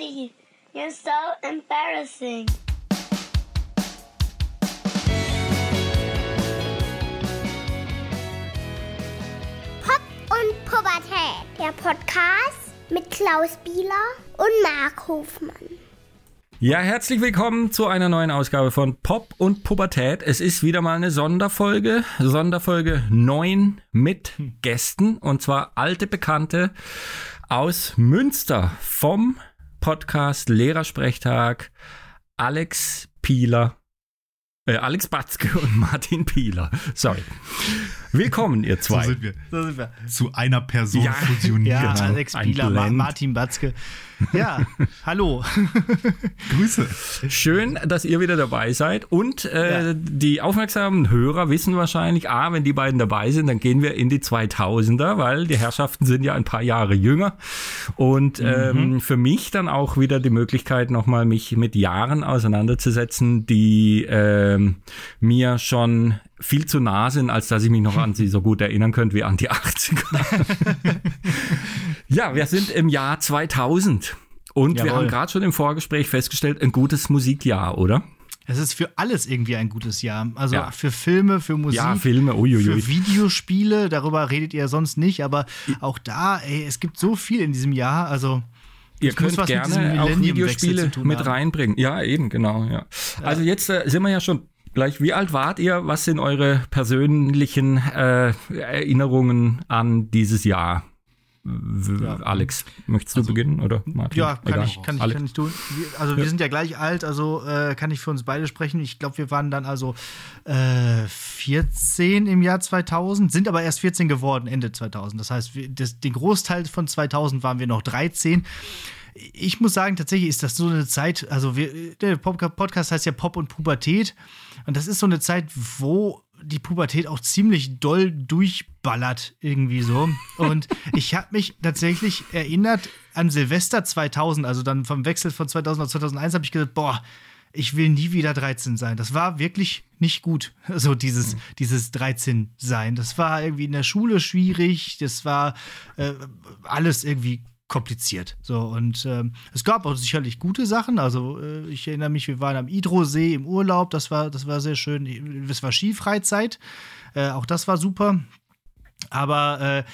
Daddy, you're so embarrassing. Pop und Pubertät, der Podcast mit Klaus Bieler und Mark Hofmann. Ja, herzlich willkommen zu einer neuen Ausgabe von Pop und Pubertät. Es ist wieder mal eine Sonderfolge, Sonderfolge 9 mit Gästen und zwar alte Bekannte aus Münster vom Podcast Lehrersprechtag Alex Pieler äh, Alex Batzke und Martin Pieler. Sorry. Willkommen, ihr zwei. So sind wir. So sind wir. Zu einer Person Ja. fusioniert. Ja. Alex Blend. Martin Batzke. Ja, hallo. Grüße. Schön, dass ihr wieder dabei seid. Und äh, Ja. die aufmerksamen Hörer wissen wahrscheinlich, ah, wenn die beiden dabei sind, dann gehen wir in die 2000er, weil die Herrschaften sind ja ein paar Jahre jünger. Und ähm, für mich dann auch wieder die Möglichkeit, nochmal mich mit Jahren auseinanderzusetzen, die ähm, mir schon viel zu nah sind, als dass ich mich noch an sie so gut erinnern könnte wie an die 80er. ja, wir sind im Jahr 2000. Und wir Jawohl. haben gerade schon im Vorgespräch festgestellt, ein gutes Musikjahr, oder? Es ist für alles irgendwie ein gutes Jahr. Also Ja. für Filme, für Musik. Ja, Filme. Für Videospiele, darüber redet ihr sonst nicht, aber auch da, ey, es gibt so viel in diesem Jahr. Also Ihr könnt was mit diesem gerne auch Videospiele mit reinbringen. Ja, eben, genau. Ja. Also jetzt äh, sind wir ja schon gleich. Wie alt wart ihr? Was sind eure persönlichen äh, Erinnerungen an dieses Jahr? Ja. Alex, möchtest du beginnen oder Martin? Ja, kann Egal. ich, kann, ich, kann ich tun. Wir, also wir sind ja gleich alt, also äh, kann ich für uns beide sprechen. Ich glaube, wir waren dann also äh, 14 im Jahr 2000, sind aber erst 14 geworden Ende 2000. Das heißt, wir, das, den Großteil von 2000 waren wir noch 13. Ich muss sagen, tatsächlich ist das so eine Zeit, also wir, der Podcast heißt ja Pop und Pubertät. Und das ist so eine Zeit, wo die Pubertät auch ziemlich doll durchballert, irgendwie so. Und ich habe mich tatsächlich erinnert an Silvester 2000, also dann vom Wechsel von 2000 auf 2001, habe ich gesagt, boah, ich will nie wieder 13 sein. Das war wirklich nicht gut, so dieses, dieses 13 sein. Das war irgendwie in der Schule schwierig, das war äh, alles irgendwie kompliziert. So und ähm, es gab auch sicherlich gute Sachen. Also äh, ich erinnere mich, wir waren am Idrosee im Urlaub. Das war, das war sehr schön. Es war Skifreizeit. Äh, auch das war super. Aber äh,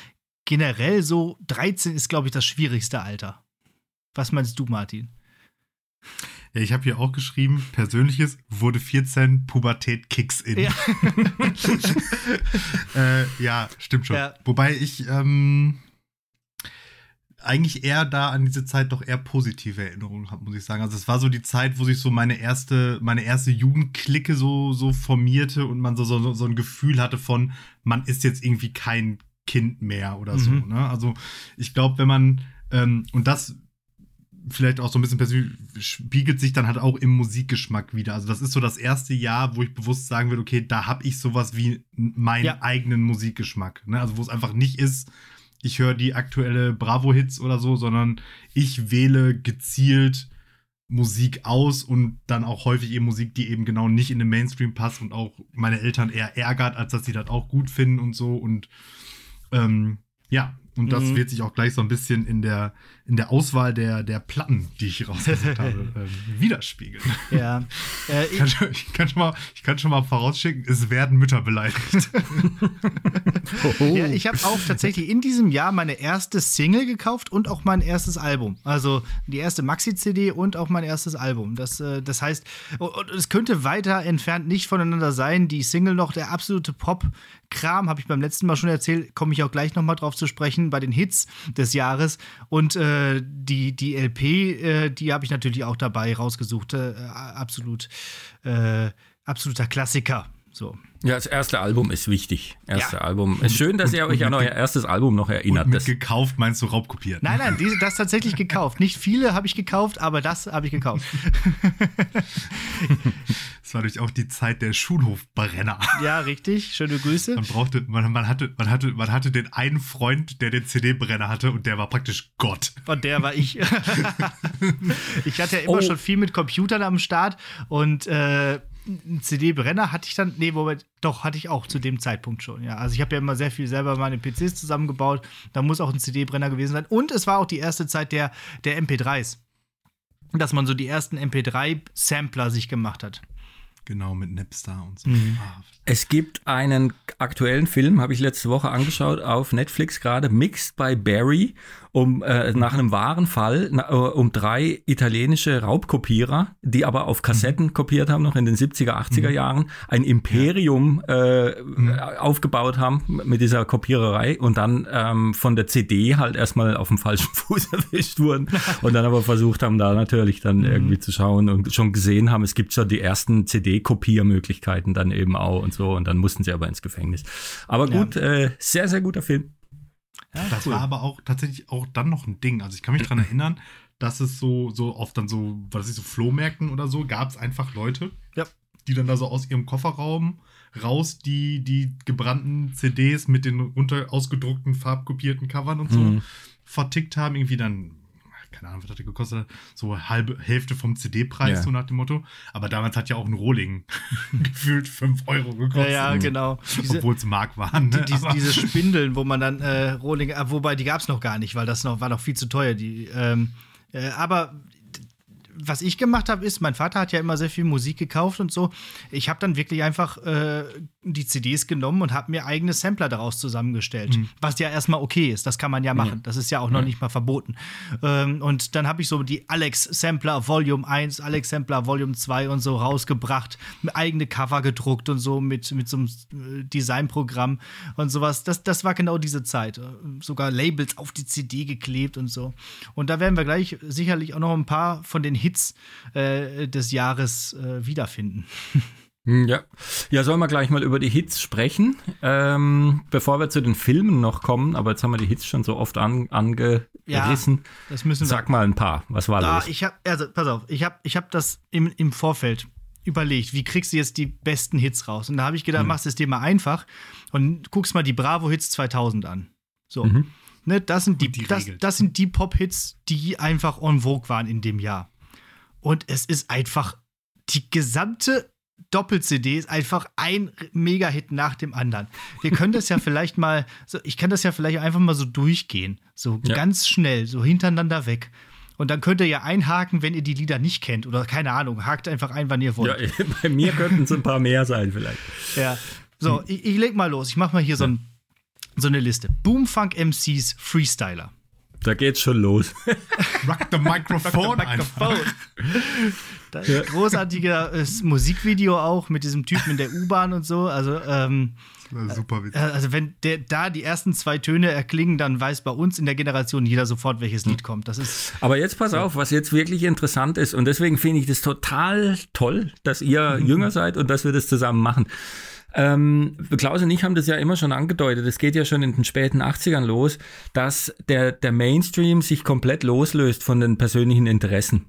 generell so 13 ist, glaube ich, das schwierigste Alter. Was meinst du, Martin? Ja, ich habe hier auch geschrieben, persönliches wurde 14, Pubertät kicks in. Ja. äh, ja stimmt schon. Ja. Wobei ich ähm, eigentlich eher da an diese Zeit doch eher positive Erinnerungen habe, muss ich sagen. Also es war so die Zeit, wo sich so meine erste, meine erste Jugendklicke so, so formierte und man so, so, so ein Gefühl hatte von, man ist jetzt irgendwie kein Kind mehr oder so. Mhm. Ne? Also ich glaube, wenn man, ähm, und das vielleicht auch so ein bisschen persönlich spiegelt sich dann halt auch im Musikgeschmack wieder. Also das ist so das erste Jahr, wo ich bewusst sagen würde, okay, da habe ich sowas wie meinen Ja. eigenen Musikgeschmack. Ne? Also wo es einfach nicht ist, ich höre die aktuelle Bravo-Hits oder so, sondern ich wähle gezielt Musik aus und dann auch häufig eben Musik, die eben genau nicht in den Mainstream passt und auch meine Eltern eher ärgert, als dass sie das auch gut finden und so. Und ähm, ja, und das Mhm. wird sich auch gleich so ein bisschen in der, in der Auswahl der, der Platten, die ich rausgesucht habe, ähm, widerspiegeln. Ja. Äh, Ich kann, schon, ich, kann schon mal, ich kann schon mal vorausschicken, es werden Mütter beleidigt. Ja, ich habe auch tatsächlich in diesem Jahr meine erste Single gekauft und auch mein erstes Album. Also die erste Maxi-CD und auch mein erstes Album. Das, äh, das heißt, es könnte weiter entfernt nicht voneinander sein. Die Single noch der absolute Pop-Kram, habe ich beim letzten Mal schon erzählt, komme ich auch gleich nochmal drauf zu sprechen, bei den Hits des Jahres. Und äh, die, die LP, äh, die habe ich natürlich auch dabei rausgesucht. Äh, absolut, äh, absoluter Klassiker. So. Ja, das erste Album ist wichtig. Erste Ja. Album. Ist schön, dass ihr euch an euer erstes Album noch erinnert. Und mit Das, gekauft meinst du raubkopiert. Nein, nein, diese, das tatsächlich gekauft. Nicht viele habe ich gekauft, aber das habe ich gekauft. Das war natürlich auch die Zeit der Schulhofbrenner. Ja, richtig. Schöne Grüße. Man brauchte, man, man, hatte, man, hatte, man hatte den einen Freund, der den CD-Brenner hatte und der war praktisch Gott. Von der war ich. ich hatte ja immer Oh. schon viel mit Computern am Start und äh, einen CD-Brenner hatte ich dann, nee, wobei, doch, hatte ich auch zu dem Zeitpunkt schon, ja. Also ich habe ja immer sehr viel selber meine PCs zusammengebaut, da muss auch ein CD-Brenner gewesen sein. Und es war auch die erste Zeit der, der MP3s. dass man so die ersten MP3-Sampler sich gemacht hat. Genau, mit Napster und so. Mhm. Ah, Es gibt einen aktuellen Film, habe ich letzte Woche angeschaut, auf Netflix gerade, Mixed by Barry, um äh, nach einem wahren Fall, na, äh, um drei italienische Raubkopierer, die aber auf Kassetten kopiert haben, noch in den 70er, 80er Jahren, ein Imperium äh, aufgebaut haben mit dieser Kopiererei und dann ähm, von der CD halt erstmal auf dem falschen Fuß erwischt wurden und dann aber versucht haben, da natürlich dann irgendwie zu schauen und schon gesehen haben, es gibt schon die ersten CD-Kopiermöglichkeiten dann eben auch und so und dann mussten sie aber ins Gefängnis. Aber gut, äh, sehr, sehr guter Film. Das war aber auch tatsächlich auch dann noch ein Ding. Also ich kann mich daran erinnern, dass es so, so oft dann so, was weiß ich, so Flohmärkten oder so, gab es einfach Leute, Ja. die dann da so aus ihrem Kofferraum raus die, die gebrannten CDs mit den runter ausgedruckten, farbkopierten Covern und so Mhm. vertickt haben. Irgendwie dann, keine Ahnung, was hat der gekostet? So halbe Hälfte vom CD-Preis, Ja. so nach dem Motto. Aber damals hat ja auch ein Rohling gefühlt 5 Euro Ja, gekostet. ja, genau. Diese, Obwohl es Mark waren. Ne? die, diese, Aber- diese Spindeln, wo man dann äh, Rohling, äh, wobei die gab es noch gar nicht, weil das noch war noch viel zu teuer. Die, ähm, äh, aber was ich gemacht habe, ist, mein Vater hat ja immer sehr viel Musik gekauft und so. Ich habe dann wirklich einfach äh, die CDs genommen und habe mir eigene Sampler daraus zusammengestellt. Was ja erstmal okay ist, das kann man ja machen. Das ist ja auch noch nicht mal verboten. Ähm, und dann habe ich so die Alex Sampler Volume 1, Alex Sampler Volume 2 und so rausgebracht, eigene Cover gedruckt und so mit, mit so einem äh, Designprogramm und sowas. Das, das war genau diese Zeit. Sogar Labels auf die CD geklebt und so. Und da werden wir gleich sicherlich auch noch ein paar von den Hits äh, des Jahres äh, wiederfinden. Hm, Ja. ja, sollen wir gleich mal über die Hits sprechen, ähm, bevor wir zu den Filmen noch kommen, aber jetzt haben wir die Hits schon so oft an, angerissen. Das müssen wir. Sag mal ein paar, was war Ah, los? ich habe, also pass auf, ich habe, ich habe das im, im Vorfeld überlegt, wie kriegst du jetzt die besten Hits raus? Und da habe ich gedacht, machst es dir mal einfach und guckst mal die Bravo Hits 2000 an. So, Mhm. ne, das sind die, die das, das sind die Pop Hits, die einfach en vogue waren in dem Jahr. Und es ist einfach die gesamte Doppel-CD ist einfach ein Mega-Hit nach dem anderen. Wir können das ja vielleicht mal, so, ich kann das ja vielleicht einfach mal so durchgehen. So Ja. ganz schnell, so hintereinander weg. Und dann könnt ihr ja einhaken, wenn ihr die Lieder nicht kennt. Oder keine Ahnung, hakt einfach ein, wann ihr Ja, wollt. bei mir könnten es ein paar mehr sein vielleicht. Ja. So, ich, ich leg mal los. Ich mach mal hier so, ein, so eine Liste. Boomfunk MCs Freestyler. Da geht's schon los. Rock the Microphone einfach. Da, Großartiges Musikvideo auch mit diesem Typen in der U-Bahn und so. Also, ähm, super witzig. Äh, Also wenn der, da die ersten zwei Töne erklingen, dann weiß bei uns in der Generation jeder sofort, welches Lied kommt. Das ist Aber jetzt pass auf, was jetzt wirklich interessant ist und deswegen finde ich das total toll, dass ihr jünger seid und dass wir das zusammen machen. Ähm, Klaus und ich haben das ja immer schon angedeutet, es geht ja schon in den späten 80ern los, dass der, der Mainstream sich komplett loslöst von den persönlichen Interessen.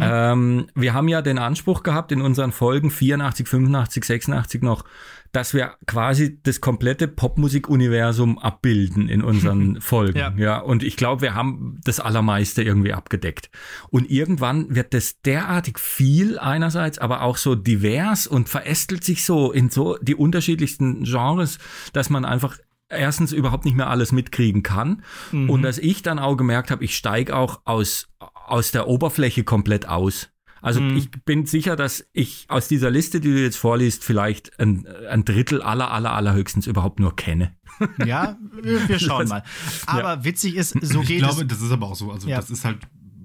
Ähm, wir haben ja den Anspruch gehabt in unseren Folgen 84, 85, 86 noch, dass wir quasi das komplette Popmusik-Universum abbilden in unseren Folgen. Ja. Ja. und ich glaube, wir haben das Allermeiste irgendwie abgedeckt. Und irgendwann wird das derartig viel einerseits, aber auch so divers und verästelt sich so in so die unterschiedlichsten Genres, dass man einfach erstens überhaupt nicht mehr alles mitkriegen kann und dass ich dann auch gemerkt habe, ich steige auch aus, aus der Oberfläche komplett aus. Also ich bin sicher, dass ich aus dieser Liste, die du jetzt vorliest, vielleicht ein, ein Drittel aller, aller, allerhöchstens überhaupt nur kenne. ja, wir, schauen mal. Aber witzig ist, so ich geht glaube, es. das ist aber auch so. Also, Ja. das ist halt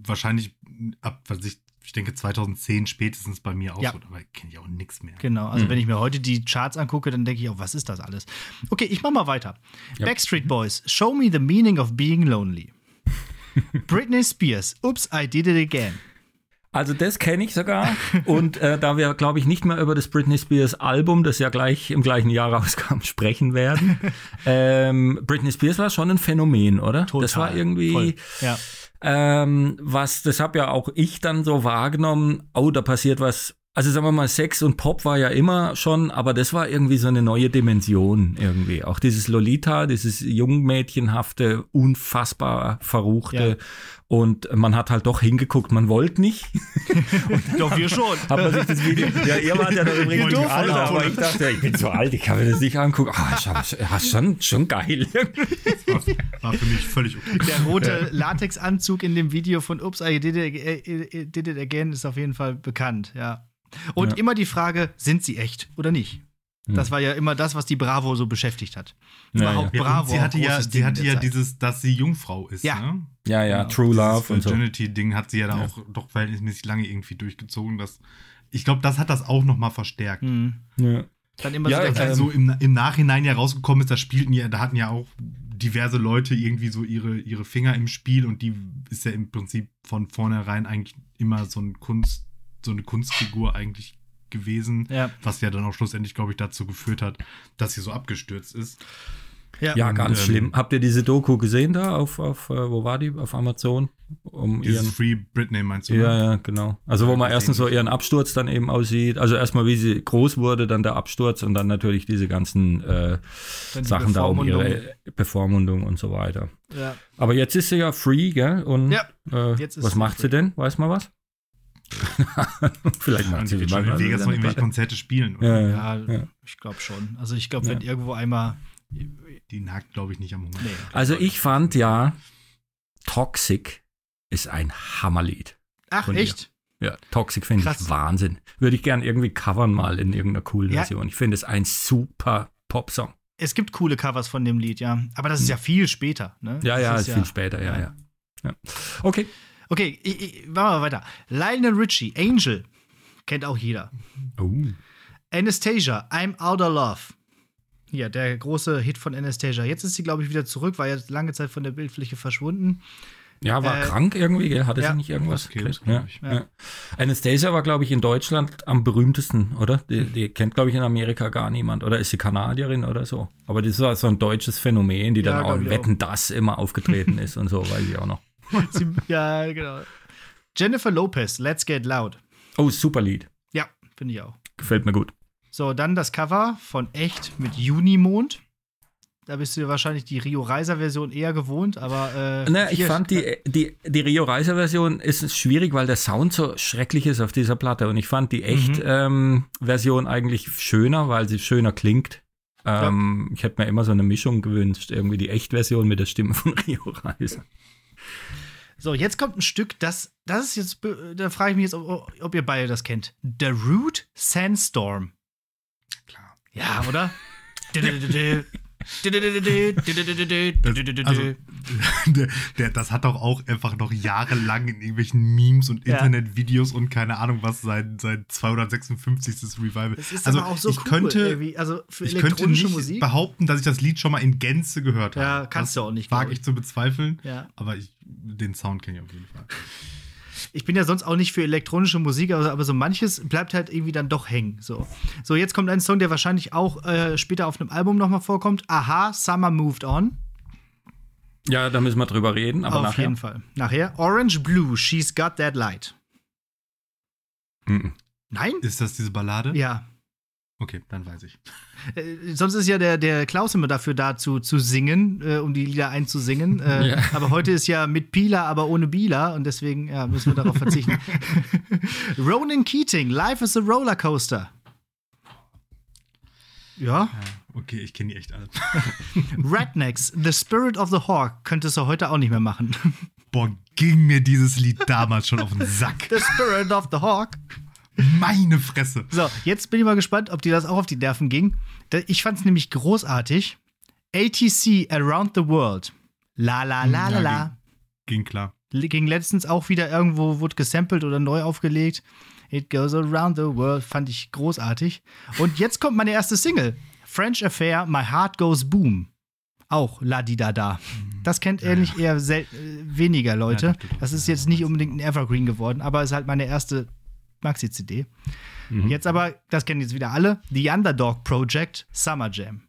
wahrscheinlich ab, was ich, ich denke, 2010 spätestens bei mir auch Ja. so. Aber kenne ich auch nichts mehr. Genau, also wenn ich mir heute die Charts angucke, dann denke ich auch, was ist das alles? Okay, ich mach mal weiter. Backstreet Boys, Show Me the Meaning of Being Lonely. Britney Spears, Oops, I Did It Again. Also das kenne ich sogar. Und äh, da wir, glaube ich, nicht mehr über das Britney Spears Album, das ja gleich im gleichen Jahr rauskam, sprechen werden. ähm, Britney Spears war schon ein Phänomen, oder? Das war irgendwie. Voll. Ja. Ähm, was, das habe ja auch ich dann so wahrgenommen, oh, da passiert was also sagen wir mal, Sex und Pop war ja immer schon, aber das war irgendwie so eine neue Dimension irgendwie. Auch dieses Lolita, dieses jungmädchenhafte, unfassbar verruchte. Ja. Und man hat halt doch hingeguckt, man wollte nicht. Doch, wir schon. Hat man sich das Video. Ja, ihr wart ja da übrigens doof, nicht alt, Alter. aber ich dachte, ja, ich bin so alt, ich kann mir das nicht angucken. Ah, ja, schon, schon geil. War, war für mich völlig okay. Der rote Latexanzug in dem Video von Ups, I did it, did it again ist auf jeden Fall bekannt, ja. Und Ja. immer die Frage, sind sie echt oder nicht? Das war ja immer das, was die Bravo so beschäftigt hat. Ja, Überhaupt ja. Ja, Bravo. sie hatte ja, sie hatte ja Zeit. dieses, dass sie Jungfrau ist. Ja. Ne? Ja, ja, Genau, True Love dieses und so. Virginity-Ding hat sie ja da auch doch verhältnismäßig lange irgendwie durchgezogen. Das, ich glaube, das hat das auch noch mal verstärkt. Mhm. Ja. Dann immer Ja, so ähm, Also im, im Nachhinein ja rausgekommen ist, da spielten ja, da hatten ja auch diverse Leute irgendwie so ihre, ihre Finger im Spiel und die ist ja im Prinzip von vornherein eigentlich immer so ein Kunst, so eine Kunstfigur eigentlich gewesen, Ja. was ja dann auch schlussendlich, glaube ich, dazu geführt hat, dass sie so abgestürzt ist. Ja, Und, ganz ähm, schlimm. Habt ihr diese Doku gesehen da auf, auf äh, wo war die? Auf Amazon? Um Dieses ihren Free Britney meinst du? Ja, ne? ja, genau. Also wo man erstens so ihren Absturz dann eben aussieht. Also erstmal, wie sie groß wurde, dann der Absturz und dann natürlich diese ganzen äh, Sachen da um ihre Bevormundung und so weiter. Ja. Aber jetzt ist sie ja free, gell? Und Ja, äh, jetzt ist was sie macht free. sie denn? Weiß man was? Vielleicht macht sie schon in mal- Vegas noch irgendwelche Konzerte spielen. Oder? Ja, ja. Ja, ich glaube schon. Also ich glaube, wenn Ja. irgendwo einmal. Die nagt, glaube ich, nicht am Hunger. Nee. Also ich fand ja, Toxic ist ein Hammerlied. Ach, Von ihr. echt? Ja, Toxic finde ich Wahnsinn. Würde ich gern irgendwie covern mal in irgendeiner coolen Ja. Version. Ich finde es ein super Popsong. Es gibt coole Covers von dem Lied, ja. Aber das ist ja viel später, ne? Hm. Ja, ja, ist viel später, ja, ja. ja. Okay. Okay, ich, ich, machen wir mal weiter. Lionel Richie, Angel. Kennt auch jeder. Oh. Anastasia, I'm Outer Love. Ja, der große Hit von Anastasia. Jetzt ist sie, glaube ich, wieder zurück, war ja lange Zeit von der Bildfläche verschwunden. Ja, war Äh, krank irgendwie, gell? Hatte ja. sie nicht irgendwas? Brustkrebs, ja, ich. ja. Anastasia war, glaube ich, in Deutschland am berühmtesten, oder? Die, die kennt, glaube ich, in Amerika gar niemand. Oder ist sie Kanadierin oder so? Aber das war so ein deutsches Phänomen, die Ja, dann auch ich Wetten das immer aufgetreten ist und so, weiß ich auch noch. Sie, ja, genau. Jennifer Lopez, Let's Get Loud. Oh, super Lied. Ja, finde ich auch. Gefällt mir gut. So, dann das Cover von Echt mit Junimond. Da bist du dir wahrscheinlich die Rio Reiser Version eher gewohnt, aber äh, Ne, ich fand die, die, die Rio Reiser Version ist schwierig, weil der Sound so schrecklich ist auf dieser Platte. Und ich fand die echt Mhm. ähm, Version eigentlich schöner, weil sie schöner klingt. Ähm, Ich hätte mir immer so eine Mischung gewünscht, irgendwie die Echt-Version mit der Stimme von Rio Reiser. So, jetzt kommt ein Stück, das, das ist jetzt, da frage ich mich jetzt, ob, ob ihr beide das kennt. The Root Sandstorm. Klar. Ja, oder? Also, der, der, das hat doch auch einfach noch jahrelang in irgendwelchen Memes und Ja. Internetvideos und keine Ahnung was sein, sein 256. Revival. Das ist also aber auch so ich cool. könnte. Also ich könnte nicht Musik. behaupten, dass ich das Lied schon mal in Gänze gehört habe. Ja, kannst das du auch nicht, Wage ich. ich zu bezweifeln. Ja. Aber ich, den Sound kenne ich auf jeden Fall. Ich bin ja sonst auch nicht für elektronische Musik, aber, aber so manches bleibt halt irgendwie dann doch hängen. So, so jetzt kommt ein Song, der wahrscheinlich auch äh, später auf einem Album nochmal vorkommt. Aha, Summer Moved On. Ja, da müssen wir drüber reden, aber auf nachher. jeden Fall. Nachher. Orange Blue, She's Got That Light. Mhm. Nein? Ist das diese Ballade? Ja. Okay, dann weiß ich. Äh, sonst ist ja der, der Klaus immer dafür da zu, zu singen, äh, um die Lieder einzusingen. Äh, Ja. Aber heute ist ja mit Pila, aber ohne Bila und deswegen ja, müssen wir darauf verzichten. Ronan Keating, Life is a Rollercoaster. Ja. Okay, ich kenne die echt alle. Rednecks, The Spirit of the Hawk könntest du heute auch nicht mehr machen. Boah, ging mir dieses Lied damals schon auf den Sack. The Spirit of the Hawk. Meine Fresse. So, jetzt bin ich mal gespannt, ob dir das auch auf die Nerven ging. Ich fand es nämlich großartig. ATC Around the World. La la la la la. Ging klar. Ging letztens auch wieder irgendwo, wurde gesampelt oder neu aufgelegt. It goes around the world. Fand ich großartig. Und jetzt kommt meine erste Single. French Affair, My Heart Goes Boom. Auch La Di Da Da. Das kennt ehrlich eher sel äh, weniger Leute. Ja, das ist jetzt nicht unbedingt ein Evergreen geworden, aber ist halt meine erste Maxi-CD. Jetzt aber, das kennen jetzt wieder alle, The Underdog Project Summer Jam.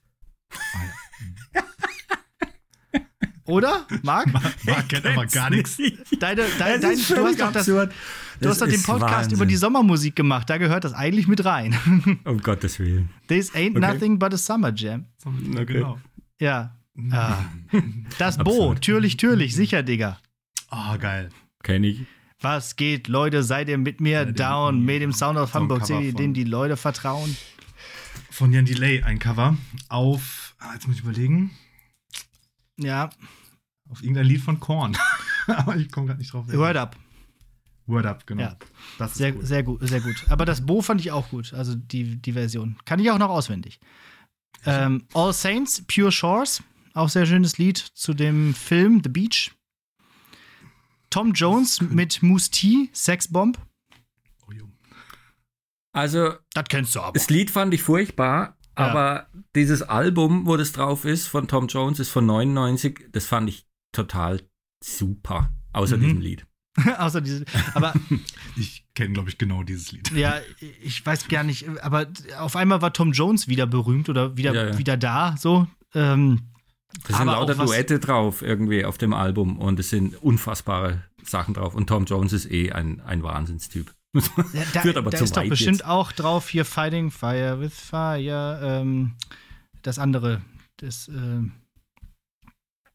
Oder? Marc? Marc kennt aber gar nichts. Deine, dein, dein, ist du hast doch, das, absurd. Du hast doch Das den Podcast Wahnsinn. über die Sommermusik gemacht. Da gehört das eigentlich mit rein. Um Gottes Willen. This ain't Okay. nothing but a summer jam. Okay. Genau. Ja. Ah. Das Bo, türlich, türlich, sicher, Digga. Ah, geil. Kenn ich. Was geht, Leute? Seid ihr mit mir dem- down mit dem Sound of Hamburg City, dem die Leute vertrauen? Von Jan Delay ein Cover auf, ah, jetzt muss ich überlegen, Ja, auf irgendein Lied von Korn. aber ich komme gerade nicht drauf. Word Up. Word Up, genau. Ja. Das ist Sehr, cool. sehr gut, sehr gut. Aber das Bo fand ich auch gut, also die, die Version. Kann ich auch noch auswendig. Ähm, All Saints, Pure Shores, auch sehr schönes Lied zu dem Film The Beach. Tom Jones mit Moose T, Sex Bomb. Oh. Also, Das kennst du aber. das Lied fand ich furchtbar, Ja. aber dieses Album, wo das drauf ist, von Tom Jones, ist von 99. Das fand ich total super. Außer Mhm. diesem Lied. Außer diese. Aber Ich kenne, glaube ich, genau dieses Lied. ja, ich weiß gar nicht, aber auf einmal war Tom Jones wieder berühmt oder wieder, Ja, ja. wieder da, so. Ähm, Da sind lauter Duette drauf irgendwie auf dem Album und es sind unfassbare Sachen drauf. Und Tom Jones ist eh ein, ein Wahnsinnstyp. Ja, da, Führt aber da zu ist doch weit bestimmt jetzt. auch drauf hier Fighting Fire with Fire. Ähm, das andere, das, ähm,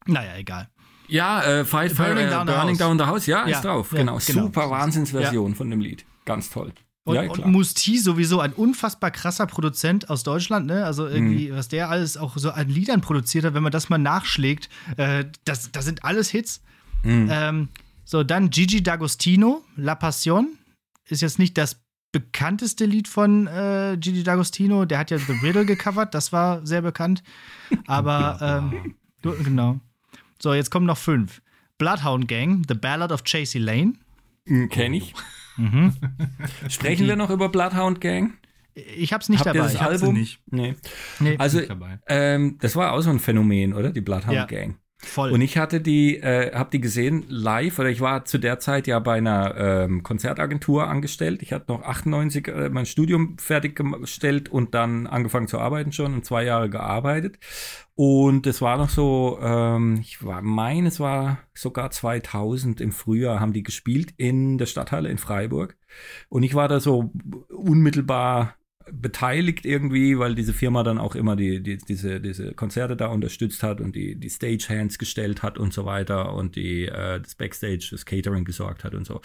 naja, egal. Ja, äh, Fight Burning äh, Down the Burning House. Down the House, ja, Ja, ist drauf. ja, genau. genau. Super Wahnsinnsversion von dem Lied. Ganz toll. Und, ja, und. Musti sowieso ein unfassbar krasser Produzent aus Deutschland, ne? Also irgendwie, Mhm. was der alles auch so an Liedern produziert hat, wenn man das mal nachschlägt, äh, das, das sind alles Hits. Mhm. Ähm, so, dann Gigi D'Agostino, La Passion. Ist jetzt nicht das bekannteste Lied von äh, Gigi D'Agostino. Der hat ja The Riddle gecovert, das war sehr bekannt. Aber, ähm, genau. So, jetzt kommen noch fünf. Bloodhound Gang, The Ballad of Chasey Lane. Mhm, Kenn ich. Mhm. Sprechen wir noch über Bloodhound Gang? Ich hab's nicht Habt ihr dabei. das Ich hab's Album? nicht. Nee. Nee. Also, Nicht dabei. ähm, das war auch so ein Phänomen, oder? Die Bloodhound Ja. Gang. Voll. Und ich hatte die, äh, habe die gesehen live, oder ich war zu der Zeit ja bei einer ähm, Konzertagentur angestellt. Ich hatte noch 98 äh, mein Studium fertiggestellt und dann angefangen zu arbeiten schon und zwei Jahre gearbeitet. Und es war noch so, ähm, ich war, meine, es war sogar 2000 im Frühjahr haben die gespielt in der Stadthalle in Freiburg. Und ich war da so unmittelbar beteiligt irgendwie, weil diese Firma dann auch immer die, die, diese, diese Konzerte da unterstützt hat und die, die Stagehands gestellt hat und so weiter und die äh, das Backstage, das Catering gesorgt hat und so.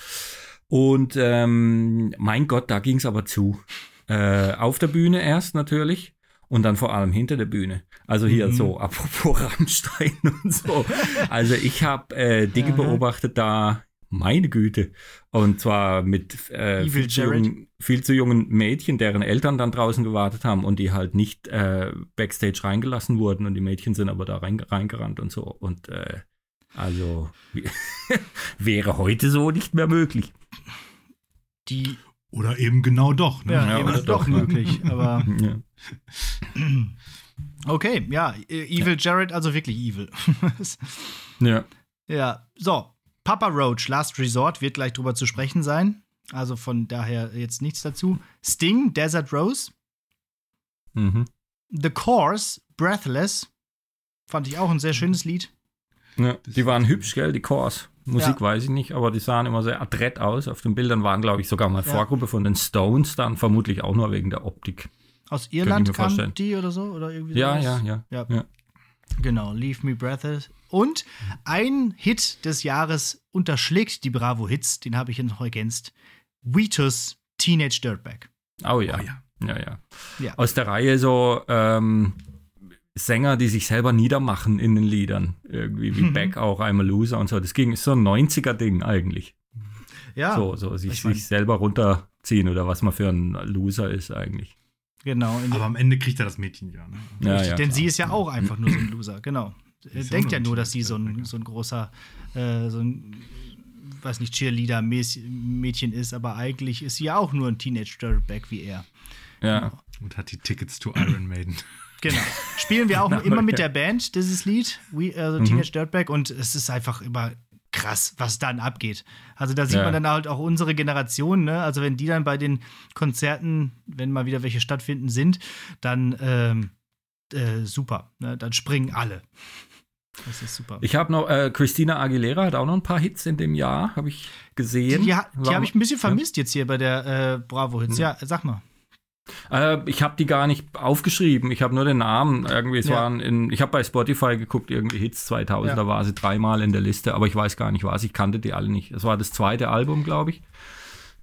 Und ähm, mein Gott, da ging es aber zu. Äh, auf der Bühne erst natürlich und dann vor allem hinter der Bühne. Also hier Mhm. so, apropos Rammstein und so. Also ich habe äh, Dinge beobachtet da, meine Güte. Und zwar mit äh, viel, zu jungen, viel zu jungen Mädchen, deren Eltern dann draußen gewartet haben und die halt nicht äh, Backstage reingelassen wurden und die Mädchen sind aber da rein, reingerannt und so. Und äh, also wäre heute so nicht mehr möglich. die Oder eben genau doch. Ne? ja, Ja, eben oder doch doch, möglich. Aber Ja. okay, ja, äh, Evil Jared, also wirklich evil. ja. ja, so. Papa Roach, Last Resort, wird gleich drüber zu sprechen sein. Also von daher jetzt nichts dazu. Sting, Desert Rose. Mhm. The Course, Breathless. Fand ich auch ein sehr schönes Lied. Ja, die waren hübsch, gell, die Chors. Musik Ja. weiß ich nicht, aber die sahen immer sehr adrett aus. Auf den Bildern waren, glaube ich, sogar mal Ja. Vorgruppe von den Stones dann, vermutlich auch nur wegen der Optik. Aus Irland mir kam vorstellen. die oder so? Oder irgendwie Ja, ja, ja, Ja. Genau, Leave Me Breathless. Und ein Hit des Jahres unterschlägt die Bravo Hits, den habe ich noch ergänzt. Wheatus Teenage Dirtbag. Oh ja. Oh ja. ja, ja. Ja. Aus der Reihe so ähm, Sänger, die sich selber niedermachen in den Liedern. Irgendwie wie Mhm. Beck auch, I'm a Loser und so. Das ging, ist so ein 90er-Ding eigentlich. Ja, So, so sich, ich mein- sich selber runterziehen oder was man für ein Loser ist eigentlich. Genau. In Aber am Ende kriegt er das Mädchen ja. Ne? Ja, Richtig, ja, denn klar. sie ist ja auch einfach nur so ein Loser, genau. Er Ist denkt ja nur dass sie so ein, so ein großer, äh, so ein, weiß nicht, Cheerleader-Mädchen ist, aber eigentlich ist sie ja auch nur ein Teenage-Dirtbag wie er. Ja. Und hat die Tickets to Iron Maiden. Genau. Spielen wir auch immer mit der Band, dieses Lied, We, Mhm. also Teenage Dirtbag, und es ist einfach immer krass, was dann abgeht. Also da sieht Ja. man dann halt auch unsere Generation, ne? Also wenn die dann bei den Konzerten, wenn mal wieder welche stattfinden, sind, dann ähm, äh, super. Ne? Dann springen alle. Das ist super. Ich habe noch, äh, Christina Aguilera hat auch noch ein paar Hits in dem Jahr, habe ich gesehen. die die War- habe ich ein bisschen vermisst jetzt hier bei der äh, Bravo-Hits. Hm. Ja, sag mal. Äh, ich habe die gar nicht aufgeschrieben. Ich habe nur den Namen. Irgendwie, es Ja. waren in, ich habe bei Spotify geguckt, irgendwie Hits 2000, Ja. da war sie dreimal in der Liste, aber ich weiß gar nicht was. Ich kannte die alle nicht. Es war das zweite Album, glaube ich.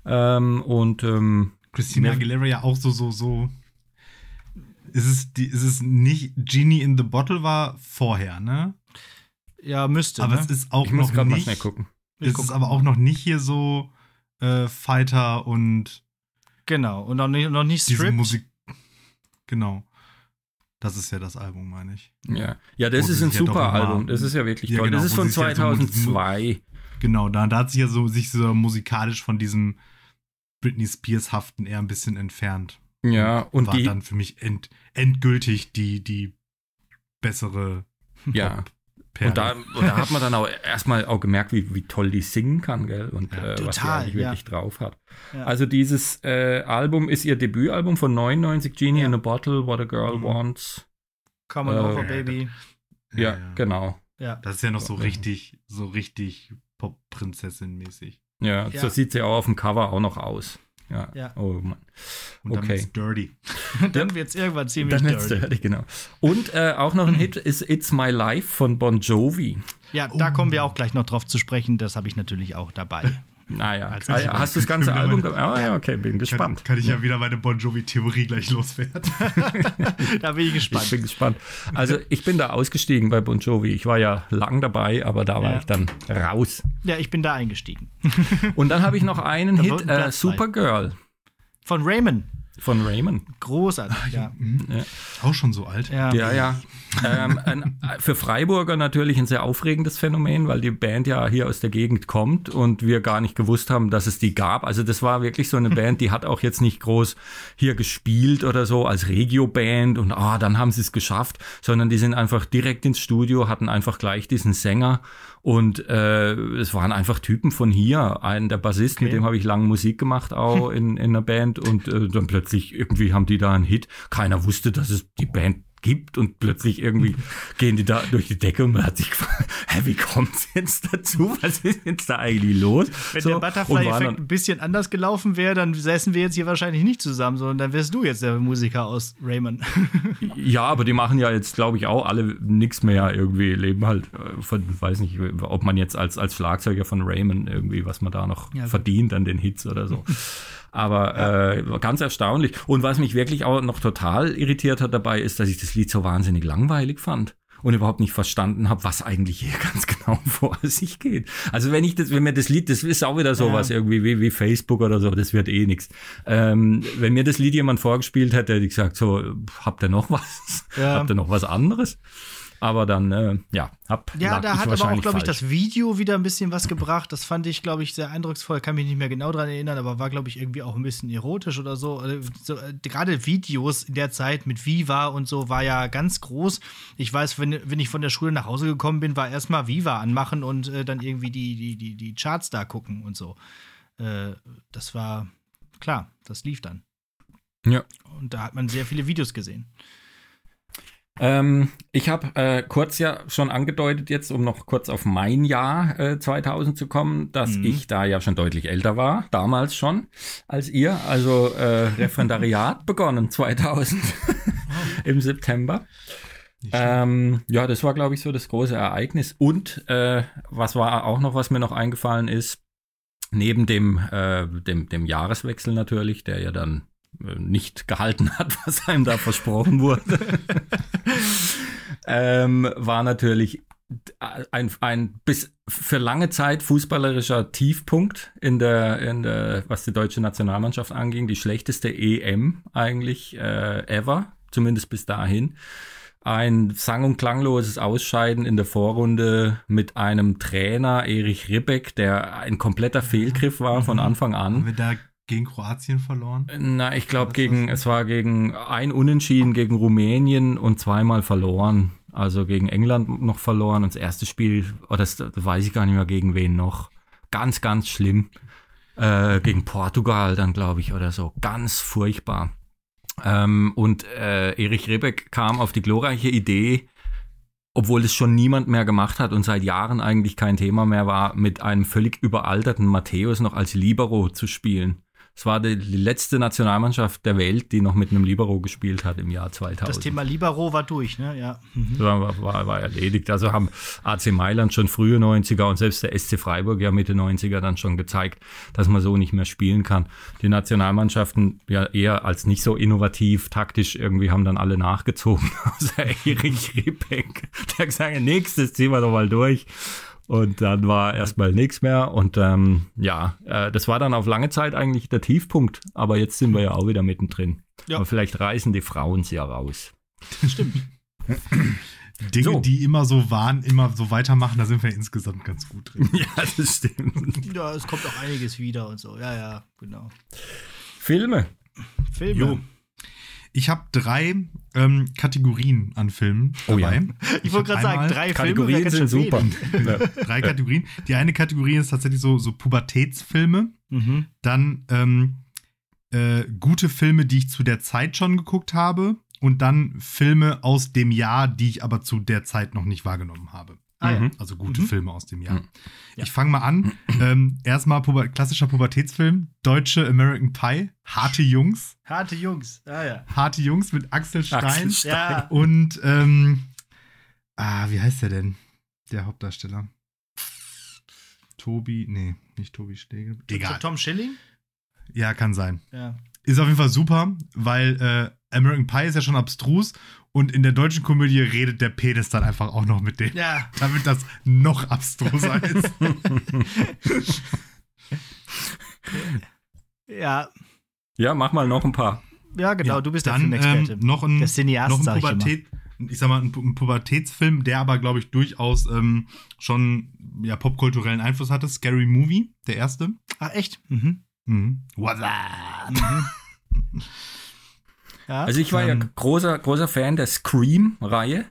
Ähm, und ähm, Christina Aguilera ja auch so, so, so. Ist es, die, ist es nicht Genie in the Bottle war vorher, ne? Ja, müsste. Aber ne? es ist auch ich muss noch gerade mal nicht. schnell gucken. Ich Es guck. ist aber auch noch nicht hier so äh, Fighter und Genau. Und noch nicht, noch nicht diese. Musik. Genau. Das ist ja das Album, meine ich. Ja, ja das Wo ist ein super Album. Das ist ja wirklich Ja, toll. genau, das ist wo von sie sich ja so 2002. Genau, da, da hat sich ja so sich so musikalisch von diesem Britney Spears-Haften eher ein bisschen entfernt. Ja, und war die, dann für mich end, endgültig die, die bessere ja. Perle. Und da, und da hat man dann auch erstmal auch gemerkt, wie, wie toll die singen kann, gell? Und Ja, äh, was sie total, eigentlich ja. wirklich drauf hat. Ja. Also dieses äh, Album ist ihr Debütalbum von 99, Genie Ja. in a Bottle, What a Girl Mhm. Wants. Come on Äh, over, ja, Baby. Ja, genau. Ja. Das ist ja noch so richtig, so richtig Pop-Prinzessin-mäßig. Ja, Ja. so sieht sie auch auf dem Cover auch noch aus. Ja. Ja. Oh Mann. Und dann Okay. ist Dirty. Dann wird es irgendwann ziemlich Dann wird's dirty. dirty, genau. Und äh, auch noch ein Hit ist It's My Life von Bon Jovi. Ja, da Oh. kommen wir auch gleich noch drauf zu sprechen. Das habe ich natürlich auch dabei. Naja, Als ah, ja, hast du das ganze Album? meine- ge- Ah, ja, okay, bin Kann, gespannt. kann ich ja wieder meine Bon Jovi-Theorie gleich loswerden. da bin ich Ich gespannt. bin gespannt. Also ich bin da ausgestiegen bei Bon Jovi. Ich war ja lang dabei, aber da war Ja. ich dann raus. Ja, ich bin da eingestiegen. Und dann habe ich noch einen Hit, äh. Supergirl Von Raymond. Von Raymond. Großartig, ja. Auch schon so alt. Ja. Ja, ja. ähm, ein, für Freiburger natürlich ein sehr aufregendes Phänomen, weil die Band ja hier aus der Gegend kommt und wir gar nicht gewusst haben, dass es die gab. Also das war wirklich so eine Band, die hat auch jetzt nicht groß hier gespielt oder so als Regio-Band und ah, dann haben sie es geschafft, sondern die sind einfach direkt ins Studio, hatten einfach gleich diesen Sänger und äh, es waren einfach Typen von hier. Ein der Bassist, mit Okay. dem habe ich lange Musik gemacht, auch in, in einer Band und äh, dann plötzlich irgendwie haben die da einen Hit. Keiner wusste, dass es die Band gibt und plötzlich irgendwie gehen die da durch die Decke und man hat sich gefragt, hä, wie kommt es jetzt dazu? Was ist jetzt da eigentlich los? Wenn So, der Butterfly-Effekt ein bisschen anders gelaufen wäre, dann säßen wir jetzt hier wahrscheinlich nicht zusammen, sondern dann wärst du jetzt der Musiker aus Raymond. Ja, aber die machen ja jetzt, glaube ich, auch alle nichts mehr irgendwie, leben halt äh, von, weiß nicht, ob man jetzt als, als Schlagzeuger von Raymond irgendwie, was man da noch Ja, verdient an den Hits oder so. Aber äh, ganz erstaunlich. Und was mich wirklich auch noch total irritiert hat dabei, ist, dass ich das Lied so wahnsinnig langweilig fand. Und überhaupt nicht verstanden habe, was eigentlich hier ganz genau vor sich geht. Also wenn ich das, wenn mir das Lied, das ist auch wieder sowas Ja. irgendwie wie, wie Facebook oder so, das wird eh nichts. Ähm, wenn mir das Lied jemand vorgespielt hätte, hätte ich gesagt, so, habt ihr noch was? Ja. Habt ihr noch was anderes? Aber dann, äh, ja, hab Ja, da hat aber auch, glaube ich, das Video wieder ein bisschen was gebracht. Das fand ich, glaube ich, sehr eindrucksvoll. Kann mich nicht mehr genau dran erinnern, aber war, glaube ich, irgendwie auch ein bisschen erotisch oder so. Äh, so äh, gerade Videos in der Zeit mit Viva und so war ja ganz groß. Ich weiß, wenn, wenn ich von der Schule nach Hause gekommen bin, war erstmal Viva anmachen und äh, dann irgendwie die, die, die, die Charts da gucken und so. Äh, das war klar, das lief dann. Ja. Und da hat man sehr viele Videos gesehen. Ähm, ich habe äh, kurz ja schon angedeutet jetzt, um noch kurz auf mein Jahr äh, 2000 zu kommen, dass Mhm. ich da ja schon deutlich älter war, damals schon, als ihr, also äh, Referendariat begonnen 2000 im September. Ähm, ja, das war, glaube ich, so das große Ereignis. Und äh, was war auch noch, was mir noch eingefallen ist, neben dem, äh, dem, dem Jahreswechsel natürlich, der ja dann nicht gehalten hat, was einem da versprochen wurde, ähm, war natürlich ein, ein bis für lange Zeit fußballerischer Tiefpunkt in der, in der, was die deutsche Nationalmannschaft anging, die schlechteste EM eigentlich äh, ever, zumindest bis dahin. Ein sang- und klangloses Ausscheiden in der Vorrunde mit einem Trainer, Erich Ribbeck, der ein kompletter Fehlgriff war von Anfang an. Wir da gegen Kroatien verloren? Na, ich glaube gegen, es war gegen ein Unentschieden gegen Rumänien und zweimal verloren. Also gegen England noch verloren und das erste Spiel, oder das, das weiß ich gar nicht mehr gegen wen noch. Ganz, ganz schlimm. Äh, gegen Portugal dann, glaube ich, oder so. Ganz furchtbar. Ähm, und äh, Erich Rebeck kam auf die glorreiche Idee, obwohl es schon niemand mehr gemacht hat und seit Jahren eigentlich kein Thema mehr war, mit einem völlig überalterten Matthäus noch als Libero zu spielen. Es war die letzte Nationalmannschaft der Welt, die noch mit einem Libero gespielt hat im Jahr 2000. Das Thema Libero war durch, ne? Ja. Mhm. war, war, war erledigt. Also haben AC Mailand schon frühe 90er und selbst der SC Freiburg ja Mitte 90er dann schon gezeigt, dass man so nicht mehr spielen kann. Die Nationalmannschaften ja eher als nicht so innovativ, taktisch irgendwie haben dann alle nachgezogen. Außer Erich Ribbeck, der hat gesagt, nächstes ziehen wir doch mal durch. Und dann war erstmal nichts mehr. Und ähm, ja, äh, das war dann auf lange Zeit eigentlich der Tiefpunkt. Aber jetzt sind wir ja auch wieder mittendrin. Ja. Aber vielleicht reißen die Frauen sie ja raus. Stimmt. Dinge, So. die immer so waren, immer so weitermachen, da sind wir insgesamt ganz gut drin. Ja, das stimmt. Ja, es kommt auch einiges wieder und so. Ja, ja, genau. Filme. Filme. Jo. Ich habe drei ähm, Kategorien an Filmen Oh ja. dabei. Ich wollte gerade sagen, drei Kategorien Filme sind super. Ja. Drei Kategorien. Die eine Kategorie ist tatsächlich so, so Pubertätsfilme. Mhm. Dann ähm, äh, gute Filme, die ich zu der Zeit schon geguckt habe. Und dann Filme aus dem Jahr, die ich aber zu der Zeit noch nicht wahrgenommen habe. Ah, ja. Mhm. Also gute Mhm. Filme aus dem Jahr. Mhm. Ich fange mal an. ähm, erstmal Puber klassischer Pubertätsfilm. Deutsche American Pie. Harte Jungs. Harte Jungs. Ah, ja. Harte Jungs mit Axel Stein. Axel Stein. Ja. Und, ähm, ah, wie heißt der denn? Der Hauptdarsteller. Tobi, nee, nicht Tobi Stegel. Egal. Tom Schilling? Ja, kann sein. Ja. Ist auf jeden Fall super, weil äh, American Pie ist ja schon abstrus und in der deutschen Komödie redet der Penis dann einfach auch noch mit dem, Ja. damit das noch abstruser ist. Ja. Ja, mach mal noch ein paar. Ja, genau, Ja, du bist der dann Filmexperte. ähm, noch ein, Der Cineast, noch ein sag ich Pubertät, ich, sag mal, ein, Pu- ein Pubertätsfilm, der aber, glaube ich, durchaus ähm, schon ja, popkulturellen Einfluss hatte. Scary Movie, der erste. Ach, echt? Mhm. Mhm. What's that? Ja. Also ich war ja Ähm. großer, großer Fan der Scream-Reihe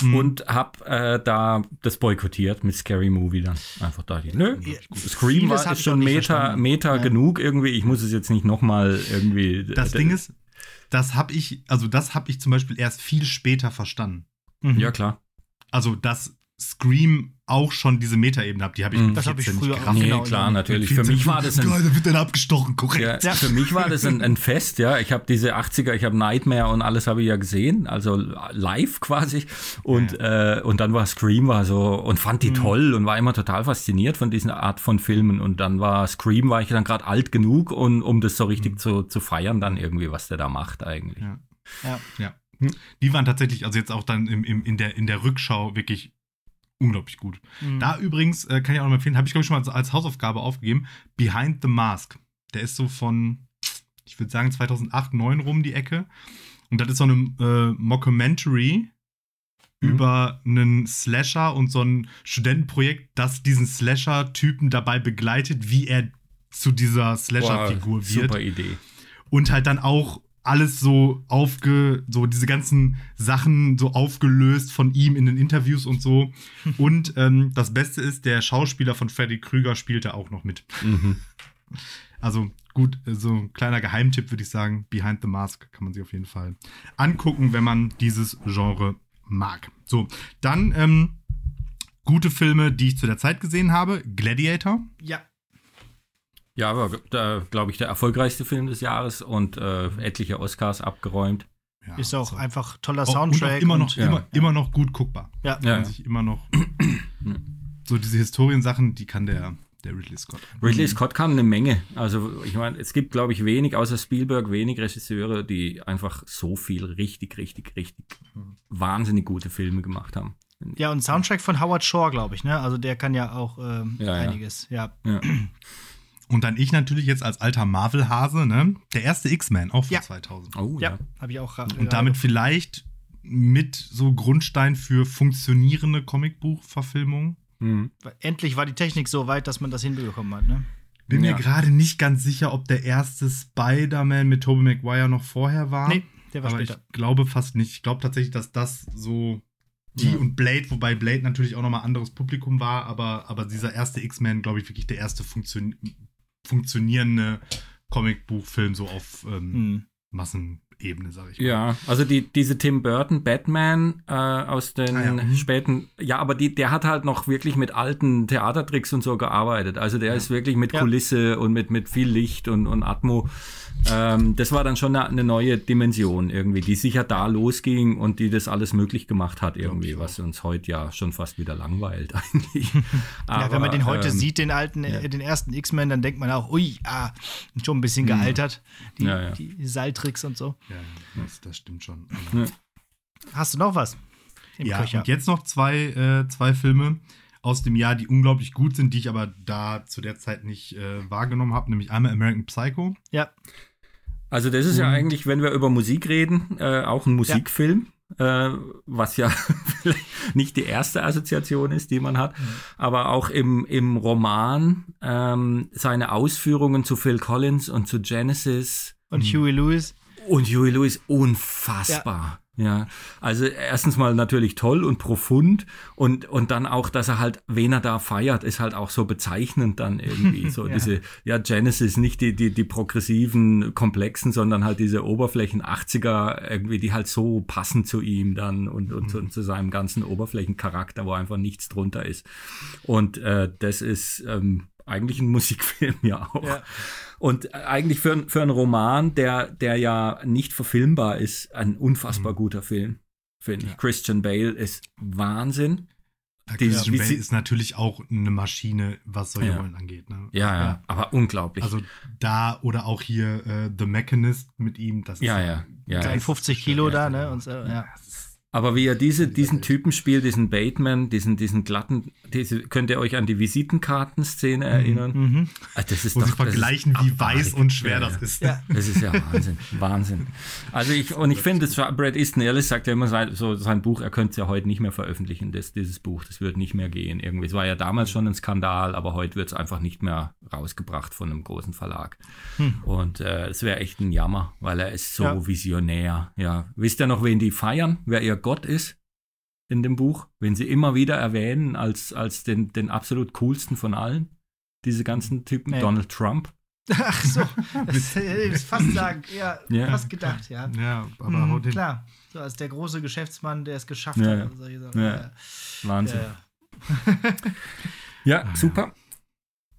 Mhm. und hab äh, da das boykottiert mit Scary Movie dann. Einfach da. Nö, Ja, Scream war hab ist schon Meta. Meta Ja. genug irgendwie. Ich muss es jetzt nicht nochmal irgendwie. Das äh, Ding ist, das habe ich, also das habe ich zum Beispiel erst viel später verstanden. Mhm. Ja, klar. Also, dass Scream auch schon diese Metaebene hat, die habe ich Mhm. mit Das hab ich 14 früher nicht auch gerafft. Nee, genau, klar, natürlich. Für 14 mich war das ein. Da wird dann abgestochen, korrekt. Ja, Für mich war das ein, ein Fest, ja. Ich habe diese 80er, ich habe Nightmare und alles habe ich ja gesehen, also live quasi. Und, äh, und dann war Scream war so und fand die toll und war immer total fasziniert von dieser Art von Filmen. Und dann war Scream, war ich dann gerade alt genug, und, um das so richtig zu, zu feiern, dann irgendwie, was der da macht eigentlich. Ja. Ja. Ja. Die waren tatsächlich, also jetzt auch dann im, im, in, der, in der Rückschau wirklich unglaublich gut. Mhm. Da übrigens, äh, kann ich auch noch empfehlen, habe ich glaube ich schon mal als, als Hausaufgabe aufgegeben, Behind the Mask. Der ist so von, ich würde sagen 2008, 2009 rum die Ecke. Und das ist so eine äh, Mockumentary Mhm. über einen Slasher und so ein Studentenprojekt, das diesen Slasher-Typen dabei begleitet, wie er zu dieser Slasher-Figur wird Super Idee. und halt dann auch alles so aufge, so diese ganzen Sachen so aufgelöst von ihm in den Interviews und so. Und ähm, das Beste ist, der Schauspieler von Freddy Krüger spielte auch noch mit. Mhm. Also gut, so ein kleiner Geheimtipp würde ich sagen. Behind the Mask kann man sich auf jeden Fall angucken, wenn man dieses Genre mag. So, dann ähm, gute Filme, die ich zu der Zeit gesehen habe. Gladiator. ja. Ja, aber da glaube ich der erfolgreichste Film des Jahres und äh, etliche Oscars abgeräumt. Ja, Ist auch also- einfach toller und Soundtrack. auch immer noch, und- ja. immer, immer noch gut guckbar. Ja. Kann Ja, man ja. sich immer noch. so diese Historiensachen, die kann der, der Ridley Scott. Ridley Scott kann eine Menge. Also ich meine, es gibt, glaube ich, wenig, außer Spielberg, wenig Regisseure, die einfach so viel richtig, richtig, richtig wahnsinnig gute Filme gemacht haben. Ja, und Soundtrack von Howard Shore, glaube ich, ne? Also der kann ja auch ähm, Ja, ja. einiges. Ja. Ja. Und dann ich natürlich jetzt als alter Marvel-Hase, ne? Der erste X-Men, auch von Ja. 2000. Oh Ja, ja. habe ich auch gerade. Und damit vielleicht mit so Grundstein für funktionierende Comicbuch-Verfilmungen. Mhm. Endlich war die Technik so weit, dass man das hinbekommen hat, ne? Bin Ja. mir gerade nicht ganz sicher, ob der erste Spider-Man mit Tobey Maguire noch vorher war. Nee, der war aber später. ich glaube fast nicht. Ich glaube tatsächlich, dass das so die Ja. und Blade, wobei Blade natürlich auch nochmal anderes Publikum war, aber, aber dieser erste X-Men, glaube ich, wirklich der erste funktion funktionierende Comicbuchfilm so auf ähm, Hm. Ebene, sag ich mal. Ja, also die, diese Tim Burton Batman äh, aus den Ah ja, mhm. späten, ja, aber die, der hat halt noch wirklich mit alten Theatertricks und so gearbeitet. Also der ist wirklich mit Ja. Kulisse und mit, mit viel Licht und, und Atmo. Ähm, das war dann schon eine, eine neue Dimension irgendwie, die sicher da losging und die das alles möglich gemacht hat irgendwie, was uns heute ja schon fast wieder langweilt eigentlich. ja, wenn man den heute ähm, sieht, den alten, äh, den ersten X-Men, dann denkt man auch, ui, ah, schon ein bisschen gealtert. Die. Ja, ja. die Seiltricks und so. Ja, das, das stimmt schon. Hast du noch was? Im Ja, Köcher? und jetzt noch zwei, äh, zwei Filme aus dem Jahr, die unglaublich gut sind, die ich aber da zu der Zeit nicht äh, wahrgenommen habe, nämlich einmal American Psycho. Ja, Also das ist ja eigentlich, wenn wir über Musik reden, äh, auch ein Musikfilm, äh, was ja vielleicht nicht die erste Assoziation ist, die man hat, aber auch im, im Roman ähm, seine Ausführungen zu Phil Collins und zu Genesis. Und Huey Lewis. und Huey Lewis unfassbar. Ja. also erstens mal natürlich toll und profund und, und dann auch, dass er halt, wen er da feiert, ist halt auch so bezeichnend dann irgendwie. So Ja. diese, ja, Genesis, nicht die, die, die progressiven, komplexen, sondern halt diese Oberflächen 80er irgendwie, die halt so passen zu ihm dann und, und, und zu seinem ganzen Oberflächencharakter, wo einfach nichts drunter ist. Und äh, das ist ähm, eigentlich ein Musikfilm ja auch. Ja. Und eigentlich für, für einen Roman, der, der ja nicht verfilmbar ist, ein unfassbar guter Film, finde ich. Christian Bale ist Wahnsinn. Die- Christian Bale sie- ist natürlich auch eine Maschine, was solche Ja. Rollen angeht. Ne? Ja, ja, aber unglaublich. Also da oder auch hier äh, The Mechanist mit ihm, das ist Ja, ja, ja. Klein 50 Kilo Ja, da, ne? Und so, ja. Aber wie er diese, diesen Typen spielt, diesen Bateman, diesen, diesen glatten, diese, könnt ihr euch an die Visitenkartenszene erinnern? Mhm. Ah, Das ist Wo sie doch, das ist vergleichen, wie abartig. weiß und schwer Ja, das ist. Ja. Das ist ja Wahnsinn, Wahnsinn. Also ich, und ich finde, das war- Brad Easton Ellis sagt ja immer sein, so sein Buch, er könnte es ja heute nicht mehr veröffentlichen, das, dieses Buch, das wird nicht mehr gehen irgendwie. Es war ja damals schon ein Skandal, aber heute wird es einfach nicht mehr rausgebracht von einem großen Verlag. Und äh, es wäre echt ein Jammer, weil er ist so Ja. visionär. Ja, wisst ihr noch, wen die feiern, wer ihr Gott ist? In dem Buch, wenn sie immer wieder erwähnen als, als den, den absolut coolsten von allen, diese ganzen Typen, Nee. Donald Trump. Ach so, das hätte ich fast sagen, ja, Ja. fast gedacht, ja. Ja, aber Mhm, klar, so als der große Geschäftsmann, der es geschafft Ja, hat. ja. Wahnsinn. Ja. Ja, super.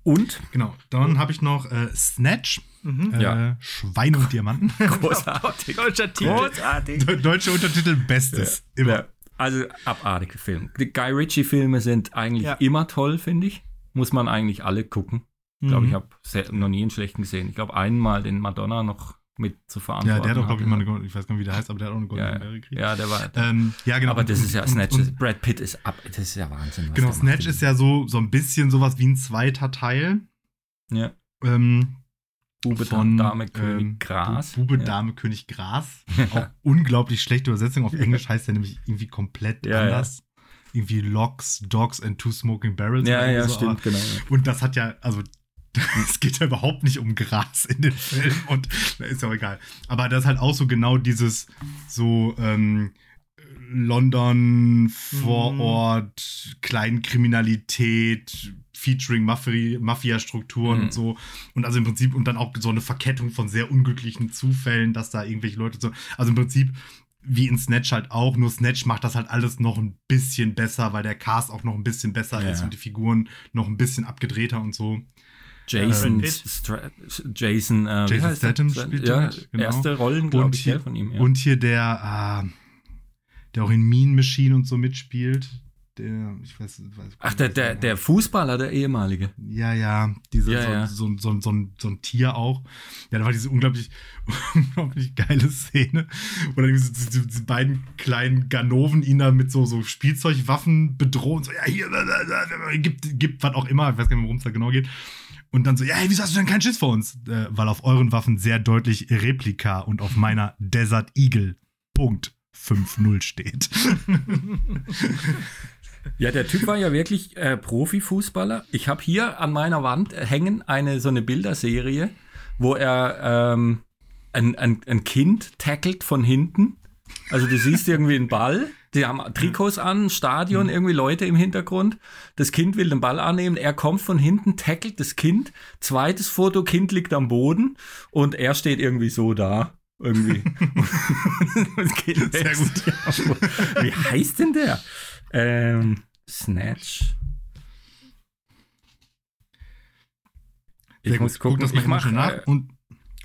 Und? Genau. Dann habe ich noch äh, Snatch, Mhm. äh, Ja. Schwein und Diamanten. Großartig. Deutscher Titel. Großartig. Deutsche Untertitel Bestes. Immer. Ja. Also abartiger Film. Die Guy Ritchie-Filme sind eigentlich Ja. immer toll, finde ich. Muss man eigentlich alle gucken. Ich glaube, Mhm. ich habe noch nie einen schlechten gesehen. Ich glaube, einmal den Madonna noch mit zu verantworten. Ja, der hat auch, glaube ich, mal eine, ich weiß gar nicht, wie der heißt, aber der hat auch eine Golden ja, gekriegt. ja, der war. Ähm, ja, genau. aber das Und- ist ja und- Snatch. Und, Brad Pitt ist ab. Das ist ja Wahnsinn. was genau, Snatch ist ja so, so ein bisschen sowas wie ein zweiter Teil. Ja. Ähm, Bube, von Dame, König, ähm, Gras. Bu- Bube, ja. Dame, König, Gras. Auch unglaublich schlechte Übersetzung. Auf Englisch heißt der nämlich irgendwie komplett Ja, anders. Irgendwie Locks, Dogs and Two Smoking Barrels. Ja, ja, so, stimmt, genau. Und das hat ja, also es geht ja überhaupt nicht um Gras in dem Film und ist ja auch egal. Aber das ist halt auch so genau dieses so ähm, London, Vorort, Kleinkriminalität, featuring Mafia- Mafia-Strukturen Mhm. und so. Und also im Prinzip, und dann auch so eine Verkettung von sehr unglücklichen Zufällen, dass da irgendwelche Leute so. Also im Prinzip wie in Snatch halt auch, nur Snatch macht das halt alles noch ein bisschen besser, weil der Cast auch noch ein bisschen besser Ja. ist und die Figuren noch ein bisschen abgedrehter und so. Jason. Stra Jason, äh, Jason? Statham spielt ja, damit, genau. erste Rollen, glaube ich, hier, von ihm. Ja. und hier der, ah, der auch in Mean Machine und so mitspielt. Der, ich weiß, weiß Ach, der, der, der Fußballer, der ehemalige. Ja, ja, diese, Ja, so, ja. So, so, so, ein- so ein Tier auch. Ja, da war diese unglaublich, unglaublich geile Szene, wo dann diese, diese, diese beiden kleinen Ganoven ihn da mit so, so Spielzeugwaffen bedrohen. So, ja, hier, äh, äh, gibt, gibt was auch immer. Ich weiß gar nicht worum es da genau geht. Und dann so, ja, hey, wieso hast du denn keinen Schiss vor uns? Äh, weil auf euren Waffen sehr deutlich Replika und auf meiner Desert Eagle Punkt 5-0 steht. Ja, der Typ war ja wirklich äh, Profifußballer. Ich habe hier an meiner Wand hängen eine so eine Bilderserie, wo er ähm, ein, ein, ein Kind tackelt von hinten. Also du siehst irgendwie einen Ball, die haben Trikots an, Stadion, irgendwie Leute im Hintergrund. Das Kind will den Ball annehmen, er kommt von hinten, tackelt das Kind. Zweites Foto, Kind liegt am Boden und er steht irgendwie so da irgendwie. Sehr gut. Wie heißt denn der? Ähm, Snatch. Sehr Ich gut. muss gucken, Guck das mal ich eben mach, schnell nach. äh, Und,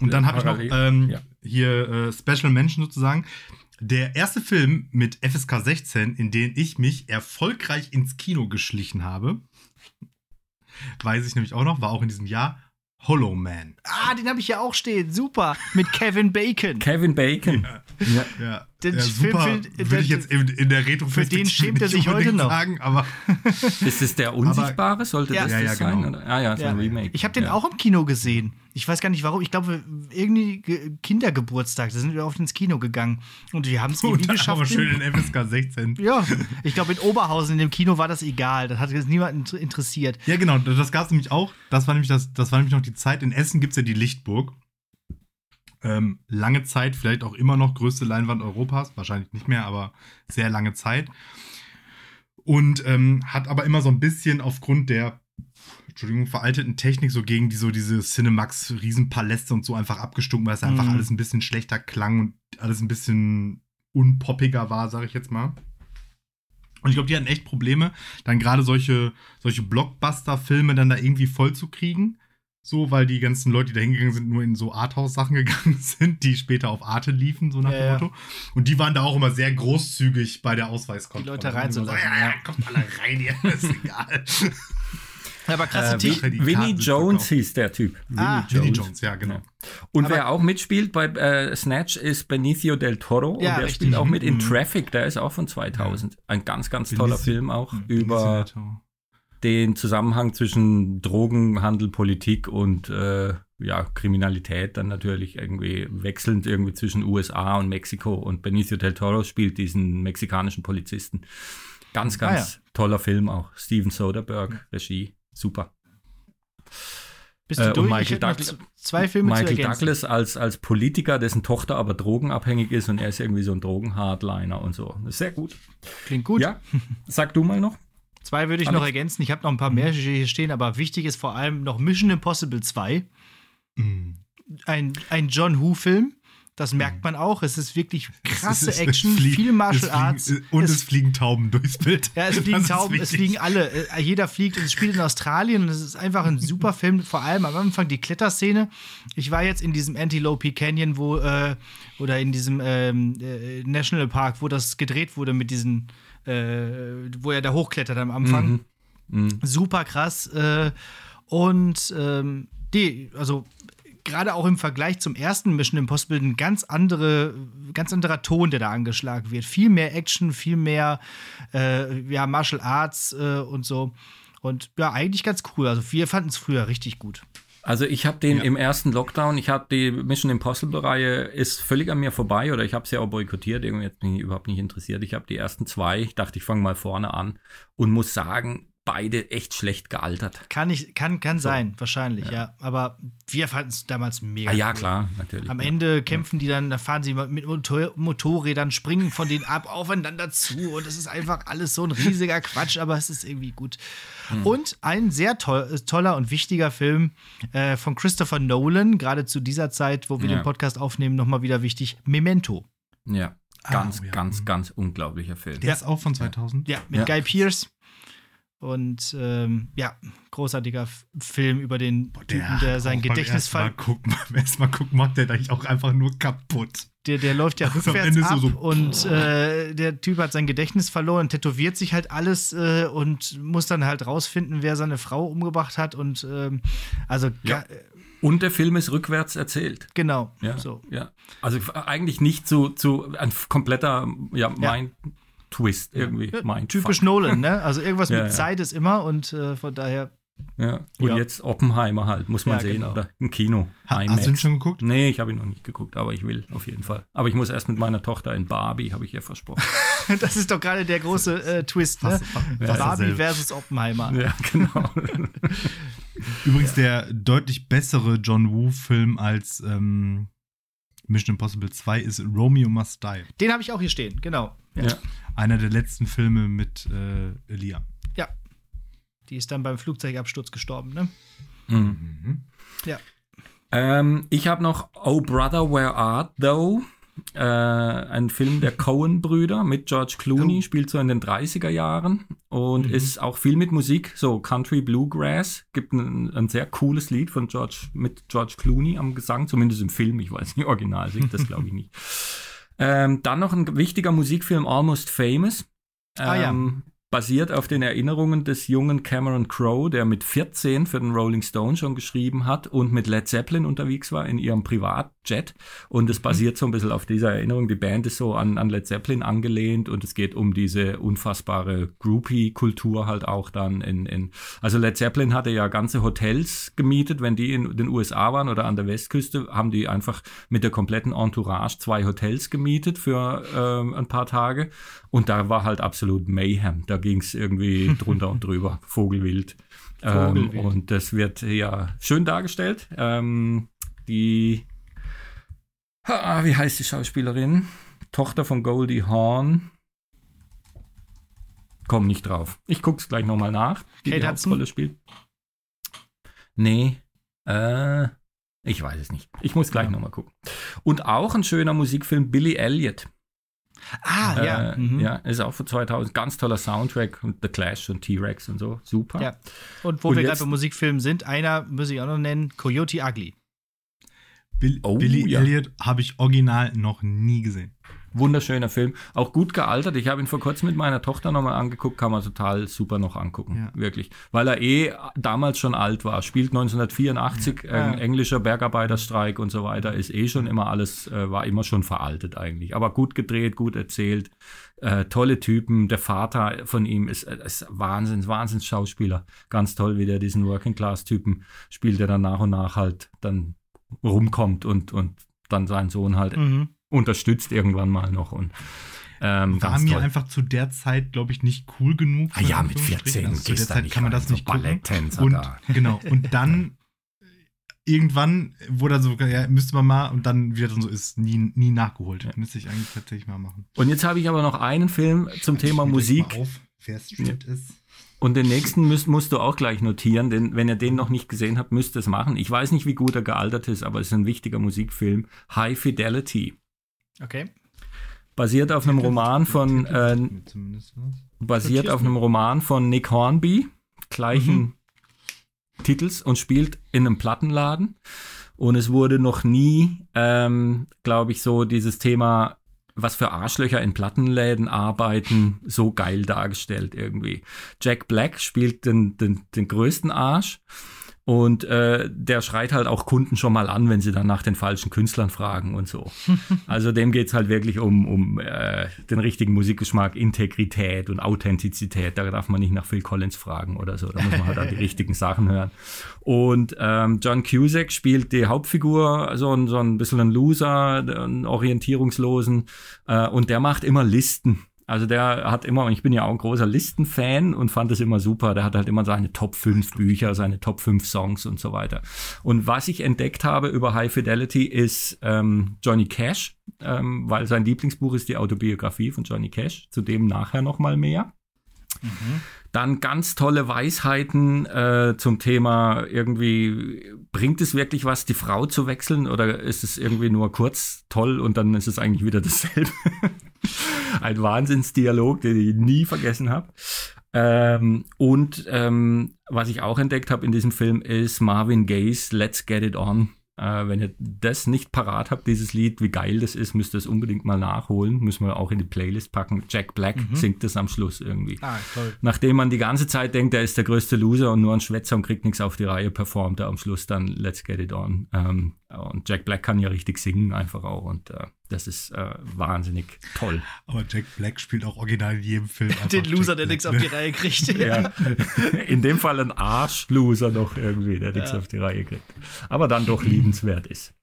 und dann habe ich noch ähm, Ja. hier äh, Special Mention sozusagen. Der erste Film mit FSK 16, in den ich mich erfolgreich ins Kino geschlichen habe, weiß ich nämlich auch noch, war auch in diesem Jahr Hollow Man. Ah, den habe ich ja auch stehen. Super. Mit Kevin Bacon. Kevin Bacon. Ja. Ja, Den ja Film super. Würde den- ich jetzt in, in der retro für den schämt er sich heute noch. sagen, aber Ist es der Unsichtbare? Sollte Ja. das Ja, ja, das sein? genau. Oder? Ah ja, so ein Remake. Ich habe den ja. auch im Kino gesehen. Ich weiß gar nicht warum. Ich glaube, irgendwie Ge- Kindergeburtstag. Da sind wir oft ins Kino gegangen. Und wir haben es irgendwie geschafft. aber schön in FSK 16. ja, ich glaube, in Oberhausen in dem Kino war das egal. Das hat jetzt niemanden inter- interessiert. Ja, genau, das gab es nämlich auch. Das war nämlich das, das war nämlich noch die Zeit. In Essen gibt es ja die Lichtburg. Ähm, lange Zeit, vielleicht auch immer noch größte Leinwand Europas, wahrscheinlich nicht mehr, aber sehr lange Zeit. Und ähm, hat aber immer so ein bisschen aufgrund der Entschuldigung, veralteten Technik so gegen die so diese Cinemax Riesenpaläste und so einfach abgestunken, weil es einfach Mhm. alles ein bisschen schlechter klang und alles ein bisschen unpoppiger war, sage ich jetzt mal. Und ich glaube, die hatten echt Probleme, dann gerade solche, solche Blockbuster-Filme dann da irgendwie voll zu kriegen. So, weil die ganzen Leute, die da hingegangen sind, nur in so Arthouse-Sachen gegangen sind, die später auf Arte liefen, so nach Ja, dem ja. Motto. Und die waren da auch immer sehr großzügig bei der Ausweiskontrolle. Die Leute reinzulassen, So, ja, ja, ja. kommt alle rein, ja, ist egal. Aber krasse Äh, Winnie Karten Jones verkauft. hieß der Typ. Ah, Vinnie Jones, ja, genau. Und Aber- wer auch mitspielt bei äh, Snatch ist Benicio del Toro. Ja, und der richtig. spielt auch mit in Mhm. Traffic, der ist auch von 2000. Ein ganz, ganz toller Benicio- Film auch Mhm, über Benicio den Zusammenhang zwischen Drogenhandel, Politik und äh, ja, Kriminalität dann natürlich irgendwie wechselnd irgendwie zwischen USA und Mexiko. Und Benicio del Toro spielt diesen mexikanischen Polizisten. Ganz, ganz Ah, toller Film auch. Steven Soderbergh, Regie. Super. Bist äh, du und durch? Michael ich hätte noch Douglas- zwei Filme Michael. Douglas als, als Politiker, dessen Tochter aber drogenabhängig ist und er ist irgendwie so ein Drogenhardliner und so. Sehr gut. Klingt gut. Ja, sag du mal noch. Zwei würde ich Alex? noch ergänzen. Ich habe noch ein paar mehr hier stehen, aber wichtig ist vor allem noch Mission Impossible 2. Mhm. Ein, ein John Who-Film. Das merkt man auch. Es ist wirklich krasse Es ist- es Action, fliegen- viel Martial es fliegen- Arts. Und es, es, fliegen Tauben durchs Bild. ja, es Das fliegen ist Tauben, es fliegen alle. Äh, Jeder fliegt. Es spielt in Australien und es ist einfach ein super Film. Vor allem am Anfang die Kletterszene. Ich war jetzt in diesem Antelope Canyon, wo, äh, oder in diesem ähm, äh, National Park, wo das gedreht wurde mit diesen, äh, wo er da hochklettert am Anfang. Mhm. Mhm. super krass. Äh, und ähm, die, also gerade auch im Vergleich zum ersten Mission Impossible ein ganz andere, ganz anderer Ton, der da angeschlagen wird. Viel mehr Action, viel mehr äh, ja, Martial Arts äh, und so. Und ja, eigentlich ganz cool. Also wir fanden es früher richtig gut. Also ich habe den Ja. im ersten Lockdown, ich habe die Mission Impossible Reihe ist völlig an mir vorbei oder ich habe sie auch boykottiert, irgendwie hat mich überhaupt nicht interessiert. Ich habe die ersten zwei, ich dachte, ich fange mal vorne an und muss sagen, beide echt schlecht gealtert. Kann, ich, kann, kann sein, wahrscheinlich, ja. Aber wir fanden es damals mega Ah, ja, cool. klar, natürlich. Am ja. Ende kämpfen die dann, da fahren sie mit Motor Motorrädern, springen von denen ab, aufeinander zu und es ist einfach alles so ein riesiger Quatsch, aber es ist irgendwie gut. Hm. Und ein sehr toll, toller und wichtiger Film äh, von Christopher Nolan, gerade zu dieser Zeit, wo wir Ja. den Podcast aufnehmen, nochmal wieder wichtig, Memento. Ja, Ah, ganz, oh ja. ganz, ganz unglaublicher Film. Der ist auch von 2000. Ja, mit Ja. Guy Pearce. Und ähm, ja, großartiger Film über den Typen, hat der auch sein beim Gedächtnis ersten Mal ver gucken, beim ersten Mal gucken macht der eigentlich auch einfach nur kaputt. der, der läuft ja am rückwärts Ende so- ab so- und äh, der Typ hat sein Gedächtnis verloren, tätowiert sich halt alles äh, und muss dann halt rausfinden, wer seine Frau umgebracht hat und ähm, also Ja. äh, Und der Film ist rückwärts erzählt. genau Ja, so. ja. Also f- eigentlich nicht zu, zu ein kompletter ja, Mind-Twist irgendwie. Ja, Mind Typisch Nolan, ne? Also irgendwas Ja, mit ja. Zeit ist immer und äh, von daher Ja. Und Ja. jetzt Oppenheimer halt, muss man Ja, sehen. genau. Oder im Kino. Ha, IMAX. hast du ihn schon geguckt? Nee, ich habe ihn noch nicht geguckt, aber ich will auf jeden Fall. Aber ich muss erst mit meiner Tochter in Barbie, habe ich ihr versprochen. das ist doch gerade der große äh, Twist, ne? Fast- Barbie versus Oppenheimer. ja, genau. Übrigens der deutlich bessere John Woo-Film als ähm, Mission Impossible 2 ist Romeo Must Die. Den habe ich auch hier stehen, genau. Ja. ja. Einer der letzten Filme mit äh, Elia. ja. Die ist dann beim Flugzeugabsturz gestorben, ne? Mhm. Ja. Ähm, ich habe noch Oh Brother, Where Art Thou? Äh, ein Film der Cohen-Brüder mit George Clooney, Oh. spielt so in den 30er Jahren und Mhm. ist auch viel mit Musik, so Country Bluegrass. Gibt ein, ein sehr cooles Lied von George mit George Clooney am Gesang, zumindest im Film. Ich weiß nicht, original singt das glaube ich nicht. Ähm, dann noch ein wichtiger Musikfilm Almost Famous. Ah, ja. Basiert auf den Erinnerungen des jungen Cameron Crowe, der mit 14 für den Rolling Stone schon geschrieben hat und mit Led Zeppelin unterwegs war in ihrem Privatjet. Und es basiert so ein bisschen auf dieser Erinnerung. Die Band ist so an, an Led Zeppelin angelehnt und es geht um diese unfassbare Groupie-Kultur halt auch dann in, in. Also Led Zeppelin hatte ja ganze Hotels gemietet, wenn die in den USA waren oder an der Westküste, haben die einfach mit der kompletten Entourage zwei Hotels gemietet für ähm, ein paar Tage. Und da war halt absolut Mayhem. Da ging es irgendwie drunter und drüber, Vogelwild. Vogelwild. Ähm, und das wird ja schön dargestellt. Ähm, die, ah, wie heißt die Schauspielerin? Tochter von Goldie Hawn. Komm nicht drauf. Ich guck's gleich nochmal nach, die Kate die? Hauptrolle spielt. Nee, äh, ich weiß es nicht. Ich muss gleich Ja. nochmal gucken. Und auch ein schöner Musikfilm, Billy Elliot. Ah, ja. Äh, mhm. ja, ist auch von 2000. Ganz toller Soundtrack und The Clash und T-Rex und so. Super. Ja. Und wo Und wir gerade bei Musikfilmen sind, einer muss ich auch noch nennen, Coyote Ugly. Bill, Oh, Billy ja. Elliot habe ich original noch nie gesehen. Wunderschöner Film. Auch gut gealtert. Ich habe ihn vor kurzem mit meiner Tochter nochmal angeguckt. Kann man total super noch angucken. Ja. Wirklich. Weil er eh damals schon alt war. Spielt 1984, Ja. ähm, englischer Bergarbeiterstreik und so weiter. Ist eh schon immer alles, äh, war immer schon veraltet eigentlich. Aber gut gedreht, gut erzählt. Äh, tolle Typen. Der Vater von ihm ist, äh, ist Wahnsinns, Wahnsinns Schauspieler. Ganz toll, wie der diesen Working-Class-Typen spielt, der dann nach und nach halt dann rumkommt und, und dann seinen Sohn halt Mhm. Unterstützt irgendwann mal noch und ähm, War mir toll. einfach zu der Zeit, glaube ich, nicht cool genug. Ah ja, mit Anführungsstrichen. 14 Also zu der Zeit nicht kann man das so nicht. Balletttänzer Und da. genau. Und dann irgendwann wurde er so, ja, müsste man mal und dann wieder so ist nie, nie nachgeholt. Müsste ich eigentlich tatsächlich mal machen. Und jetzt habe ich aber noch einen Film zum Thema Ich schreibe Musik Auf, wer Street ist. und den nächsten müsst, musst du auch gleich notieren, denn wenn ihr den noch nicht gesehen habt, müsst ihr es machen. Ich weiß nicht, wie gut er gealtert ist, aber es ist ein wichtiger Musikfilm. High Fidelity. Okay. Basiert auf einem Roman von äh, basiert auf einem Roman von Nick Hornby, gleichen Titels und spielt in einem Plattenladen. Und es wurde noch nie, ähm, glaube ich, so dieses Thema, was für Arschlöcher in Plattenläden arbeiten, so geil dargestellt irgendwie. Jack Black spielt den, den, den größten Arsch. Und äh, der schreit halt auch Kunden schon mal an, wenn sie dann nach den falschen Künstlern fragen und so. Also dem geht's halt wirklich um, um äh, den richtigen Musikgeschmack, Integrität und Authentizität. Da darf man nicht nach Phil Collins fragen oder so. Da muss man halt an die richtigen Sachen hören. Und ähm, John Cusack spielt die Hauptfigur, so ein, so ein bisschen ein Loser, einen Orientierungslosen. Äh, und der macht immer Listen. Also der hat immer, und ich bin ja auch ein großer Listenfan und fand es immer super. Der hat halt immer seine Top 5 Bücher, seine Top 5 Songs und so weiter. Und was ich entdeckt habe über High Fidelity ist ähm, Johnny Cash, ähm, weil sein Lieblingsbuch ist die Autobiografie von Johnny Cash. Zu dem nachher nochmal mehr. Dann ganz tolle Weisheiten äh, zum Thema irgendwie, bringt es wirklich was, die Frau zu wechseln oder ist es irgendwie nur kurz toll und dann ist es eigentlich wieder dasselbe? Ein Wahnsinnsdialog, den ich nie vergessen habe. Ähm, und ähm, was ich auch entdeckt habe in diesem Film ist Marvin Gaye's Let's Get It On. Äh, wenn ihr das nicht parat habt, dieses Lied, wie geil das ist, müsst ihr es unbedingt mal nachholen. Müssen wir auch in die Playlist packen. Jack Black singt das am Schluss irgendwie. Ah, toll. Nachdem man die ganze Zeit denkt, er ist der größte Loser und nur ein Schwätzer und kriegt nichts auf die Reihe, performt er am Schluss dann Let's Get It On. Ähm, und Jack Black kann ja richtig singen einfach auch und äh, das ist äh, wahnsinnig toll. Aber Jack Black spielt auch original in jedem Film. Den Loser, Jack der Black, nichts auf ne? die Reihe kriegt. Ja. In dem Fall ein Arschloser noch irgendwie, der nichts Ja. auf die Reihe kriegt. Aber dann doch liebenswert ist.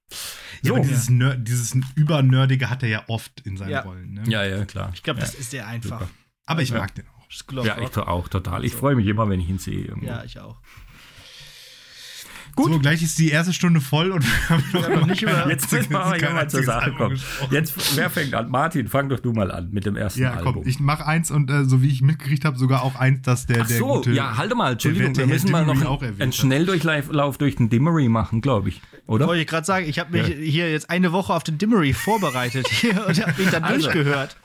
Ja, So. aber dieses, Ner dieses Übernerdige hat er ja oft in seinen Ja. Rollen. Ne? Ja, ja, klar. Ich glaube, ja. das ist der einfach. Super. Aber ich Ja. mag den auch. Ja, ich auch total. Ich So. freue mich immer, wenn ich ihn sehe. Irgendwo. Ja, ich auch. Gut. So, gleich ist die erste Stunde voll und wir haben noch, noch nicht über- Jetzt müssen wir aber mal zur Sache Album kommen. gesprochen. Jetzt, wer fängt an? Martin, fang doch du mal an mit dem ersten Ja, Album. komm, ich mach eins und äh, so wie ich mitgekriegt habe, sogar auch eins, dass der, Ach der so, gute. ja, halte mal, Entschuldigung, der wir müssen mal noch einen. Schnelldurchlauf durch den Dimmery machen, glaube ich, oder? Wollte ich gerade sagen, ich habe mich hier jetzt eine Woche auf den Dimmery vorbereitet und habe ihn dann Also. durchgehört.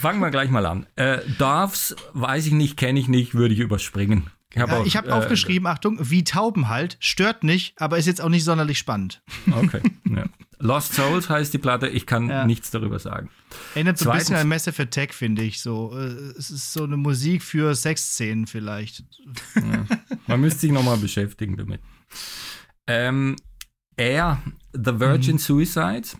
Fangen wir gleich mal an. Äh, Dorfs, weiß ich nicht, kenne ich nicht, würde ich überspringen. Ich habe Ja, ich habe aufgeschrieben, Achtung, wie Tauben halt, stört nicht, aber ist jetzt auch nicht sonderlich spannend. Okay. Ja. Lost Souls heißt die Platte, ich kann Ja. nichts darüber sagen. Erinnert so ein bisschen an Massive Attack, finde ich. So, äh, es ist so eine Musik für Sexszenen vielleicht. Man müsste sich nochmal beschäftigen damit. Ähm, er, The Virgin Suicides.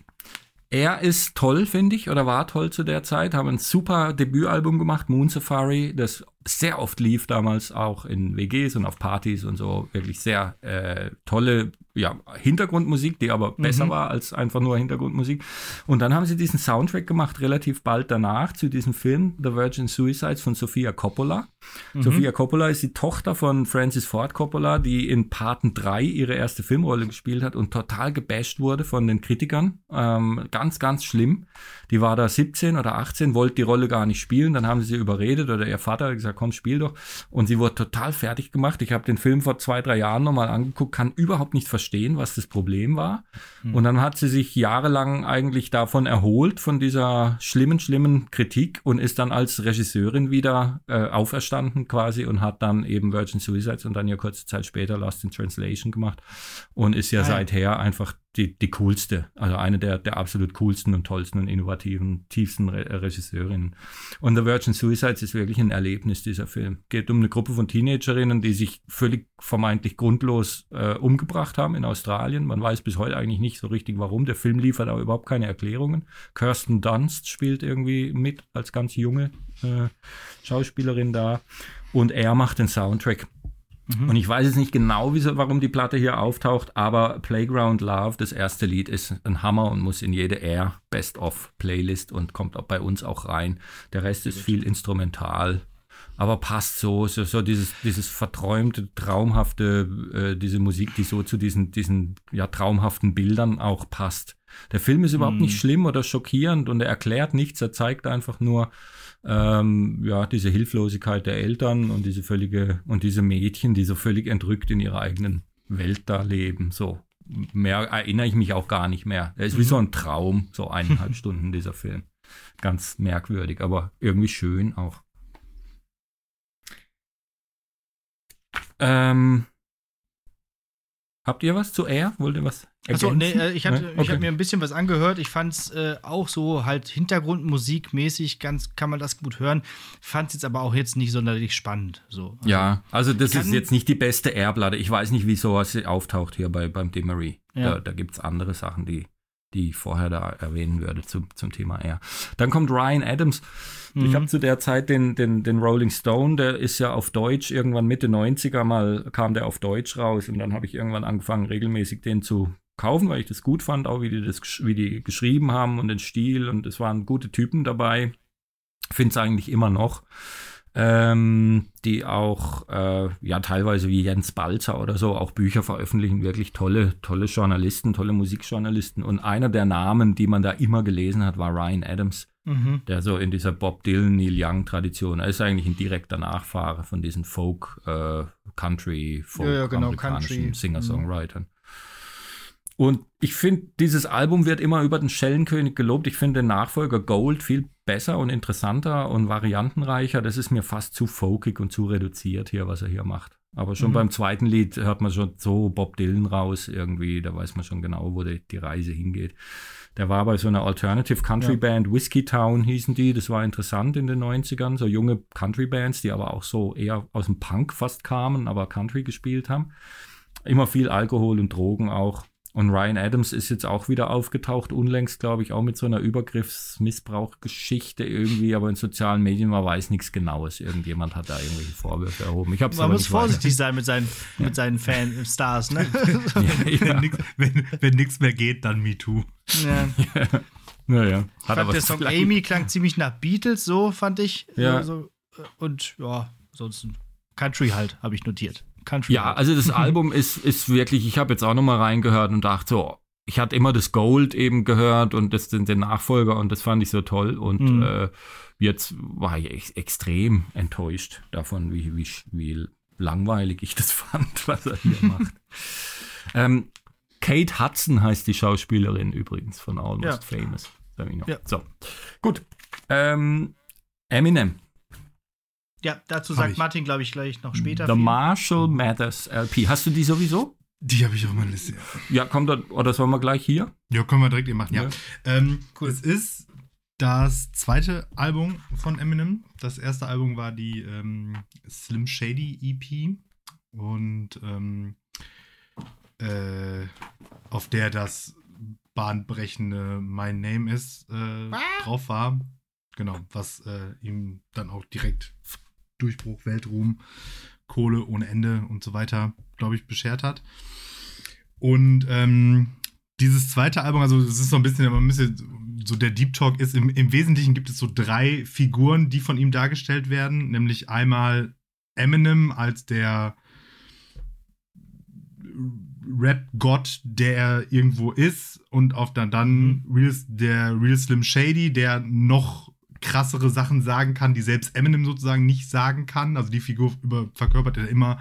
Er ist toll, finde ich, oder war toll zu der Zeit. Haben ein super Debütalbum gemacht, Moon Safari, das sehr oft lief damals auch in WGs und auf Partys und so. Wirklich sehr äh, tolle ja, Hintergrundmusik, die aber besser war als einfach nur Hintergrundmusik. Und dann haben sie diesen Soundtrack gemacht, relativ bald danach, zu diesem Film The Virgin Suicides von Sofia Coppola. Sofia Coppola ist die Tochter von Francis Ford Coppola, die in Paten 3 ihre erste Filmrolle gespielt hat und total gebasht wurde von den Kritikern. Ähm, ganz, ganz schlimm. Die war da 17 oder 18, wollte die Rolle gar nicht spielen. Dann haben sie sie überredet oder ihr Vater hat gesagt, komm, spiel doch. Und sie wurde total fertig gemacht. Ich habe den Film vor zwei, drei Jahren nochmal angeguckt, kann überhaupt nicht verstehen, was das Problem war. Und dann hat sie sich jahrelang eigentlich davon erholt, von dieser schlimmen, schlimmen Kritik und ist dann als Regisseurin wieder äh, auferstanden quasi und hat dann eben Virgin Suicides und dann ja kurze Zeit später Lost in Translation gemacht und ist ja Ah, ja. seither einfach die, die coolste, also eine der, der absolut coolsten und tollsten und innovativen, tiefsten Re äh, Regisseurinnen. Und The Virgin Suicides ist wirklich ein Erlebnis, dieser Film. Geht um eine Gruppe von Teenagerinnen, die sich völlig vermeintlich grundlos äh, umgebracht haben in Australien. Man weiß bis heute eigentlich nicht so richtig, warum. Der Film liefert aber überhaupt keine Erklärungen. Kirsten Dunst spielt irgendwie mit als ganz junge äh, Schauspielerin da. Und er macht den Soundtrack. Und ich weiß jetzt nicht genau, wieso, warum die Platte hier auftaucht, aber Playground Love, das erste Lied, ist ein Hammer und muss in jede Air Best-of Playlist und kommt auch bei uns auch rein. Der Rest ist viel instrumental, aber passt so, so, so dieses, dieses verträumte, traumhafte, äh, diese Musik, die so zu diesen, diesen ja, traumhaften Bildern auch passt. Der Film ist überhaupt nicht schlimm oder schockierend und er erklärt nichts, er zeigt einfach nur, ähm, ja, diese Hilflosigkeit der Eltern und diese völlige, und diese Mädchen, die so völlig entrückt in ihrer eigenen Welt da leben. So. Mehr erinnere ich mich auch gar nicht mehr. Er ist wie so ein Traum, so eineinhalb Stunden dieser Film. Ganz merkwürdig, aber irgendwie schön auch. Ähm, habt ihr was zu Air? Wollt ihr was Achso, nee, ergänzen? äh, ich hatte, Ne? Okay. habe mir ein bisschen was angehört. Ich fand es äh, auch so halt Hintergrundmusikmäßig, ganz kann man das gut hören. Fand es jetzt aber auch jetzt nicht sonderlich spannend. So. Also, Ja, also das ist jetzt nicht die beste Airplatte. Ich weiß nicht, wie sowas auftaucht hier bei, beim Demery. Ja. Da, da gibt es andere Sachen, die, die ich vorher da erwähnen würde zum, zum Thema Air. Dann kommt Ryan Adams. Ich Mhm. habe zu der Zeit den, den, den Rolling Stone, der ist ja auf Deutsch, irgendwann Mitte 90er mal kam der auf Deutsch raus und dann habe ich irgendwann angefangen, regelmäßig den zu kaufen, weil ich das gut fand, auch wie die das wie die geschrieben haben und den Stil und es waren gute Typen dabei. Finde es eigentlich immer noch ähm, die auch äh, ja teilweise wie Jens Balzer oder so auch Bücher veröffentlichen, wirklich tolle, tolle Journalisten, tolle Musikjournalisten. Und einer der Namen, die man da immer gelesen hat, war Ryan Adams, Mhm. der so in dieser Bob Dylan, Neil Young Tradition, er ist eigentlich ein direkter Nachfahre von diesen Folk, äh, Country, Folk, Ja, ja, genau, amerikanischen Country. Singer-Songwritern. Und ich finde, dieses Album wird immer über den Schellenkönig gelobt. Ich finde den Nachfolger Gold viel besser und interessanter und variantenreicher. Das ist mir fast zu folkig und zu reduziert hier, was er hier macht. Aber schon Mhm. beim zweiten Lied hört man schon so Bob Dylan raus irgendwie. Da weiß man schon genau, wo die, die Reise hingeht. Der war bei so einer Alternative Country Ja. Band, Whiskey Town hießen die. Das war interessant in den 90ern. So junge Country Bands, die aber auch so eher aus dem Punk fast kamen, aber Country gespielt haben. Immer viel Alkohol und Drogen auch. Und Ryan Adams ist jetzt auch wieder aufgetaucht, unlängst, glaube ich, auch mit so einer Übergriffsmissbrauchgeschichte irgendwie, aber in sozialen Medien, man weiß nichts Genaues. Irgendjemand hat da irgendwelche Vorwürfe erhoben. Ich hab's Man muss nicht weiter- vorsichtig sein mit seinen, mit seinen Fan-Stars, ne? Wenn nix- Wenn, nichts mehr geht, dann MeToo. ja. Naja, hat Ich fand, der Song vielleicht- Amy klang ziemlich nach Beatles, so fand ich. Ja. So, so, und ja, sonst Country halt, habe ich notiert. Country. Ja, also das Album ist, ist wirklich, ich habe jetzt auch nochmal reingehört und dachte so, ich hatte immer das Gold eben gehört und das den, den Nachfolger und das fand ich so toll und Mhm. äh, jetzt war ich ex extrem enttäuscht davon, wie, wie, wie langweilig ich das fand, was er hier macht. Ähm, Kate Hudson heißt die Schauspielerin übrigens von Almost Ja. Famous. Ja. So, gut. Ähm, Eminem, Ja, dazu Hab sagt ich. Martin, glaube ich, gleich noch später. The viel. Marshall Mathers LP. Hast du die sowieso? Die habe ich auf meiner Liste. Ja. Ja, kommt da, oder sollen wir gleich hier? Ja, können wir direkt eben machen, ja. Ja. Ähm, Cool. Es ist das zweite Album von Eminem. Das erste Album war die ähm, Slim Shady EP. Und ähm, äh, auf der das bahnbrechende My Name ist äh, drauf war. Genau, was äh, ihm dann auch direkt Durchbruch, Weltruhm, Kohle ohne Ende und so weiter, glaube ich, beschert hat. Und ähm, dieses zweite Album, also es ist so ein bisschen, man müsste, so der Deep Talk ist, im, im Wesentlichen gibt es so drei Figuren, die von ihm dargestellt werden, nämlich einmal Eminem als der Rap-Gott, der er irgendwo ist und auf dann, dann Real, der Real Slim Shady, der noch krassere Sachen sagen kann, die selbst Eminem sozusagen nicht sagen kann. Also die Figur über, verkörpert er immer,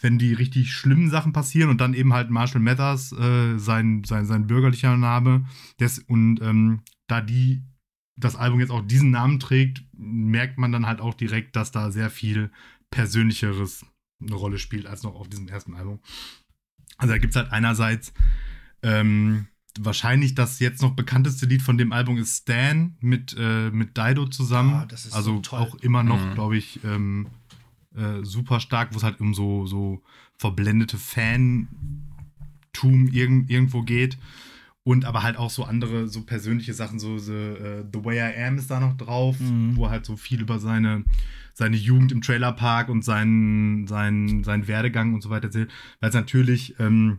wenn die richtig schlimmen Sachen passieren und dann eben halt Marshall Mathers, äh, sein, sein, sein bürgerlicher Name. Des, und ähm, da die das Album jetzt auch diesen Namen trägt, merkt man dann halt auch direkt, dass da sehr viel Persönlicheres eine Rolle spielt als noch auf diesem ersten Album. Also da gibt es halt einerseits ähm, wahrscheinlich das jetzt noch bekannteste Lied von dem Album ist Stan mit, äh, mit Dido zusammen. Ah, das ist so also toll. auch immer noch, Mhm. glaube ich, ähm, äh, super stark, wo es halt um so, so verblendete Fantum irg irgendwo geht. Und aber halt auch so andere, so persönliche Sachen, so the, äh, The Way I Am ist da noch drauf, Mhm. wo er halt so viel über seine, seine Jugend im Trailerpark und seinen, seinen, seinen Werdegang und so weiter erzählt. Weil es natürlich ähm,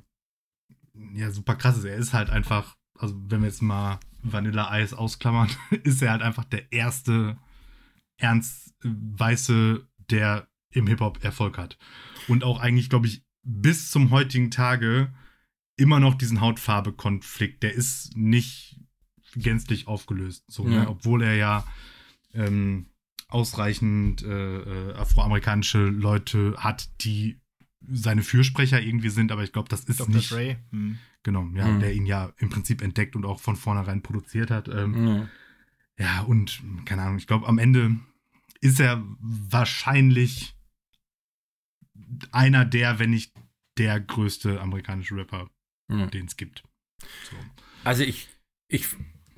ja super krass ist. Er ist halt einfach, also wenn wir jetzt mal Vanilla Eis ausklammern, ist er halt einfach der erste ernst äh, Weiße, der im Hip-Hop Erfolg hat. Und auch eigentlich, glaube ich, bis zum heutigen Tage immer noch diesen Hautfarbe-Konflikt. Der ist nicht gänzlich aufgelöst. So, Ja. ne? Obwohl er ja ähm, ausreichend äh, äh, afroamerikanische Leute hat, die seine Fürsprecher irgendwie sind, aber ich glaube, das ist Dr. nicht Dre. Hm. genau, ja, Mhm. der ihn ja im Prinzip entdeckt und auch von vornherein produziert hat. Ähm, Ja. ja, und keine Ahnung, ich glaube, am Ende ist er wahrscheinlich einer der, wenn nicht der größte amerikanische Rapper, Ja. den es gibt. So. Also ich, ich,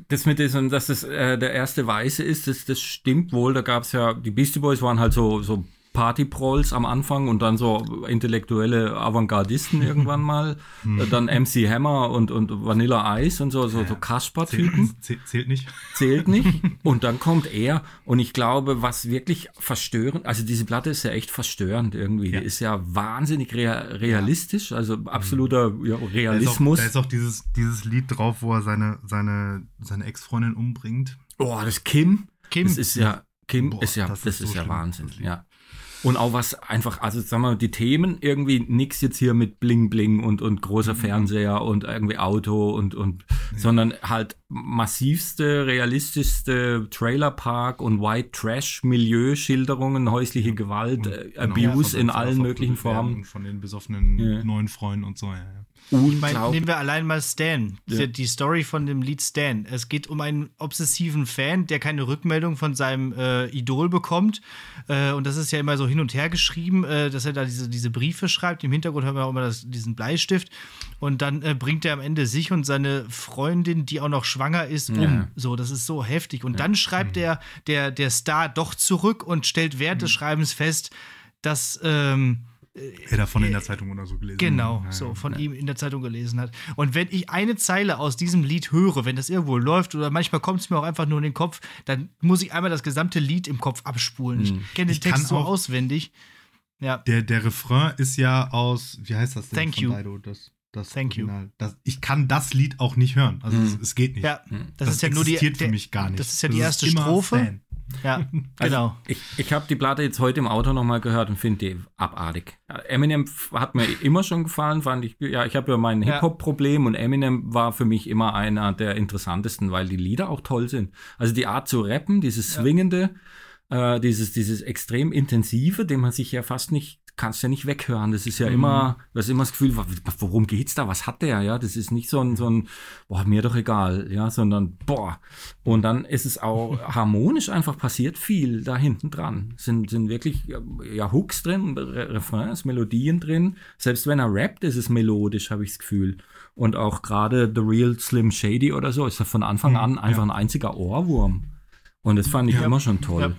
das mit diesem, dass das äh, der erste Weiße ist, das, das stimmt wohl. Da gab es ja, die Beastie Boys waren halt so, so Party-Prolls am Anfang und dann so intellektuelle Avantgardisten irgendwann mal. Äh, Dann MC Hammer und, und Vanilla Ice und so, so, so Kasper-Typen. Zählt, zählt, nicht. Zählt nicht. Und dann kommt er. Und ich glaube, was wirklich verstörend, also diese Platte ist ja echt verstörend irgendwie. Ja. Die ist ja wahnsinnig rea realistisch, also absoluter ja, Da ist auch, Realismus. da ist auch dieses, dieses Lied drauf, wo er seine, seine, seine Ex-Freundin umbringt. Oh, das Kim. Kim. Das ist ja, Kim Boah, ist ja, das, das ist ist, so ja schlimm, Wahnsinn, ja. Und auch was einfach, also sagen wir mal, die Themen irgendwie nix jetzt hier mit Bling Bling und, und großer Mhm. Fernseher und irgendwie Auto und, und, sondern halt massivste, realistischste Trailerpark und White Trash Milieu-Schilderungen, häusliche Gewalt, äh, Genau. Abuse Ja, in allen möglichen Formen. Von den besoffenen Ja. neuen Freunden und so, ja, ja. Ich meine, nehmen wir allein mal Stan. Ja. Die, die Story von dem Lied Stan. Es geht um einen obsessiven Fan, der keine Rückmeldung von seinem äh, Idol bekommt. Äh, und das ist ja immer so hin und her geschrieben, äh, dass er da diese, diese Briefe schreibt. Im Hintergrund haben wir auch immer das, diesen Bleistift. Und dann äh, bringt er am Ende sich und seine Freundin, die auch noch schwanger ist, um. Ja. So, das ist so heftig. Und dann schreibt der, der, der Star doch zurück und stellt während des Schreibens fest, dass. Ähm, Er davon in der Zeitung oder so gelesen. Genau, Ja, so ja. von ihm in der Zeitung gelesen hat. Und wenn ich eine Zeile aus diesem Lied höre, wenn das irgendwo läuft oder manchmal kommt es mir auch einfach nur in den Kopf, dann muss ich einmal das gesamte Lied im Kopf abspulen. Ich kenne den Mhm. Ich Text so auswendig. Ja, Der, der Refrain ist ja aus, wie heißt das denn? Thank you. Dido? Das, das Thank you. Original. Das, ich kann das Lied auch nicht hören. Also es, es geht nicht. ja das, Das, ist ja nur die existiert der, für mich gar nicht. Das ist ja die erste Strophe. Stan. Ja, Also, genau. Ich, ich habe die Platte jetzt heute im Auto nochmal gehört und finde die abartig. Eminem hat mir immer schon gefallen, fand ich. Ja, ich habe ja mein Ja. Hip-Hop-Problem und Eminem war für mich immer einer der interessantesten, weil die Lieder auch toll sind. Also die Art zu rappen, dieses Swingende, äh, dieses, dieses extrem intensive, dem man sich ja fast nicht, kannst ja nicht weghören. Das ist ja immer, du hast immer das Gefühl, worum geht's da? Was hat der? Ja, das ist nicht so ein, so ein, boah, mir doch egal, ja, sondern, boah. Und dann ist es auch harmonisch einfach passiert viel da hinten dran. Sind, sind wirklich, ja, Hooks drin, Re Refrains, Melodien drin. Selbst wenn er rappt, ist es melodisch, habe ich das Gefühl. Und auch gerade The Real Slim Shady oder so ist er von Anfang an einfach ein einziger Ohrwurm. Und das fand ich Ja. immer schon toll. Ja.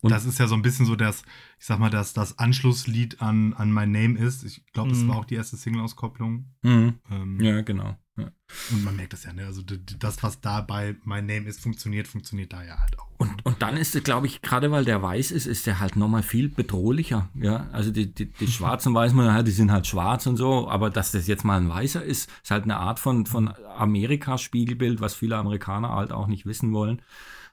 Und- das ist ja so ein bisschen so das, ich sag mal, das, das Anschlusslied an, an My Name ist. Ich glaube, das Mhm. war auch die erste Single-Auskopplung. Mhm. Ähm, Ja, genau. Ja. Und man merkt das ja, ne? Also das, was da bei My Name ist, funktioniert, funktioniert da ja halt auch. Und, und dann ist es, glaube ich, gerade weil der weiß ist, ist der halt nochmal viel bedrohlicher. Ja, also die, die, die Schwarzen weiß man, die sind halt schwarz und so, aber dass das jetzt mal ein Weißer ist, ist halt eine Art von, von Amerika-Spiegelbild, was viele Amerikaner halt auch nicht wissen wollen.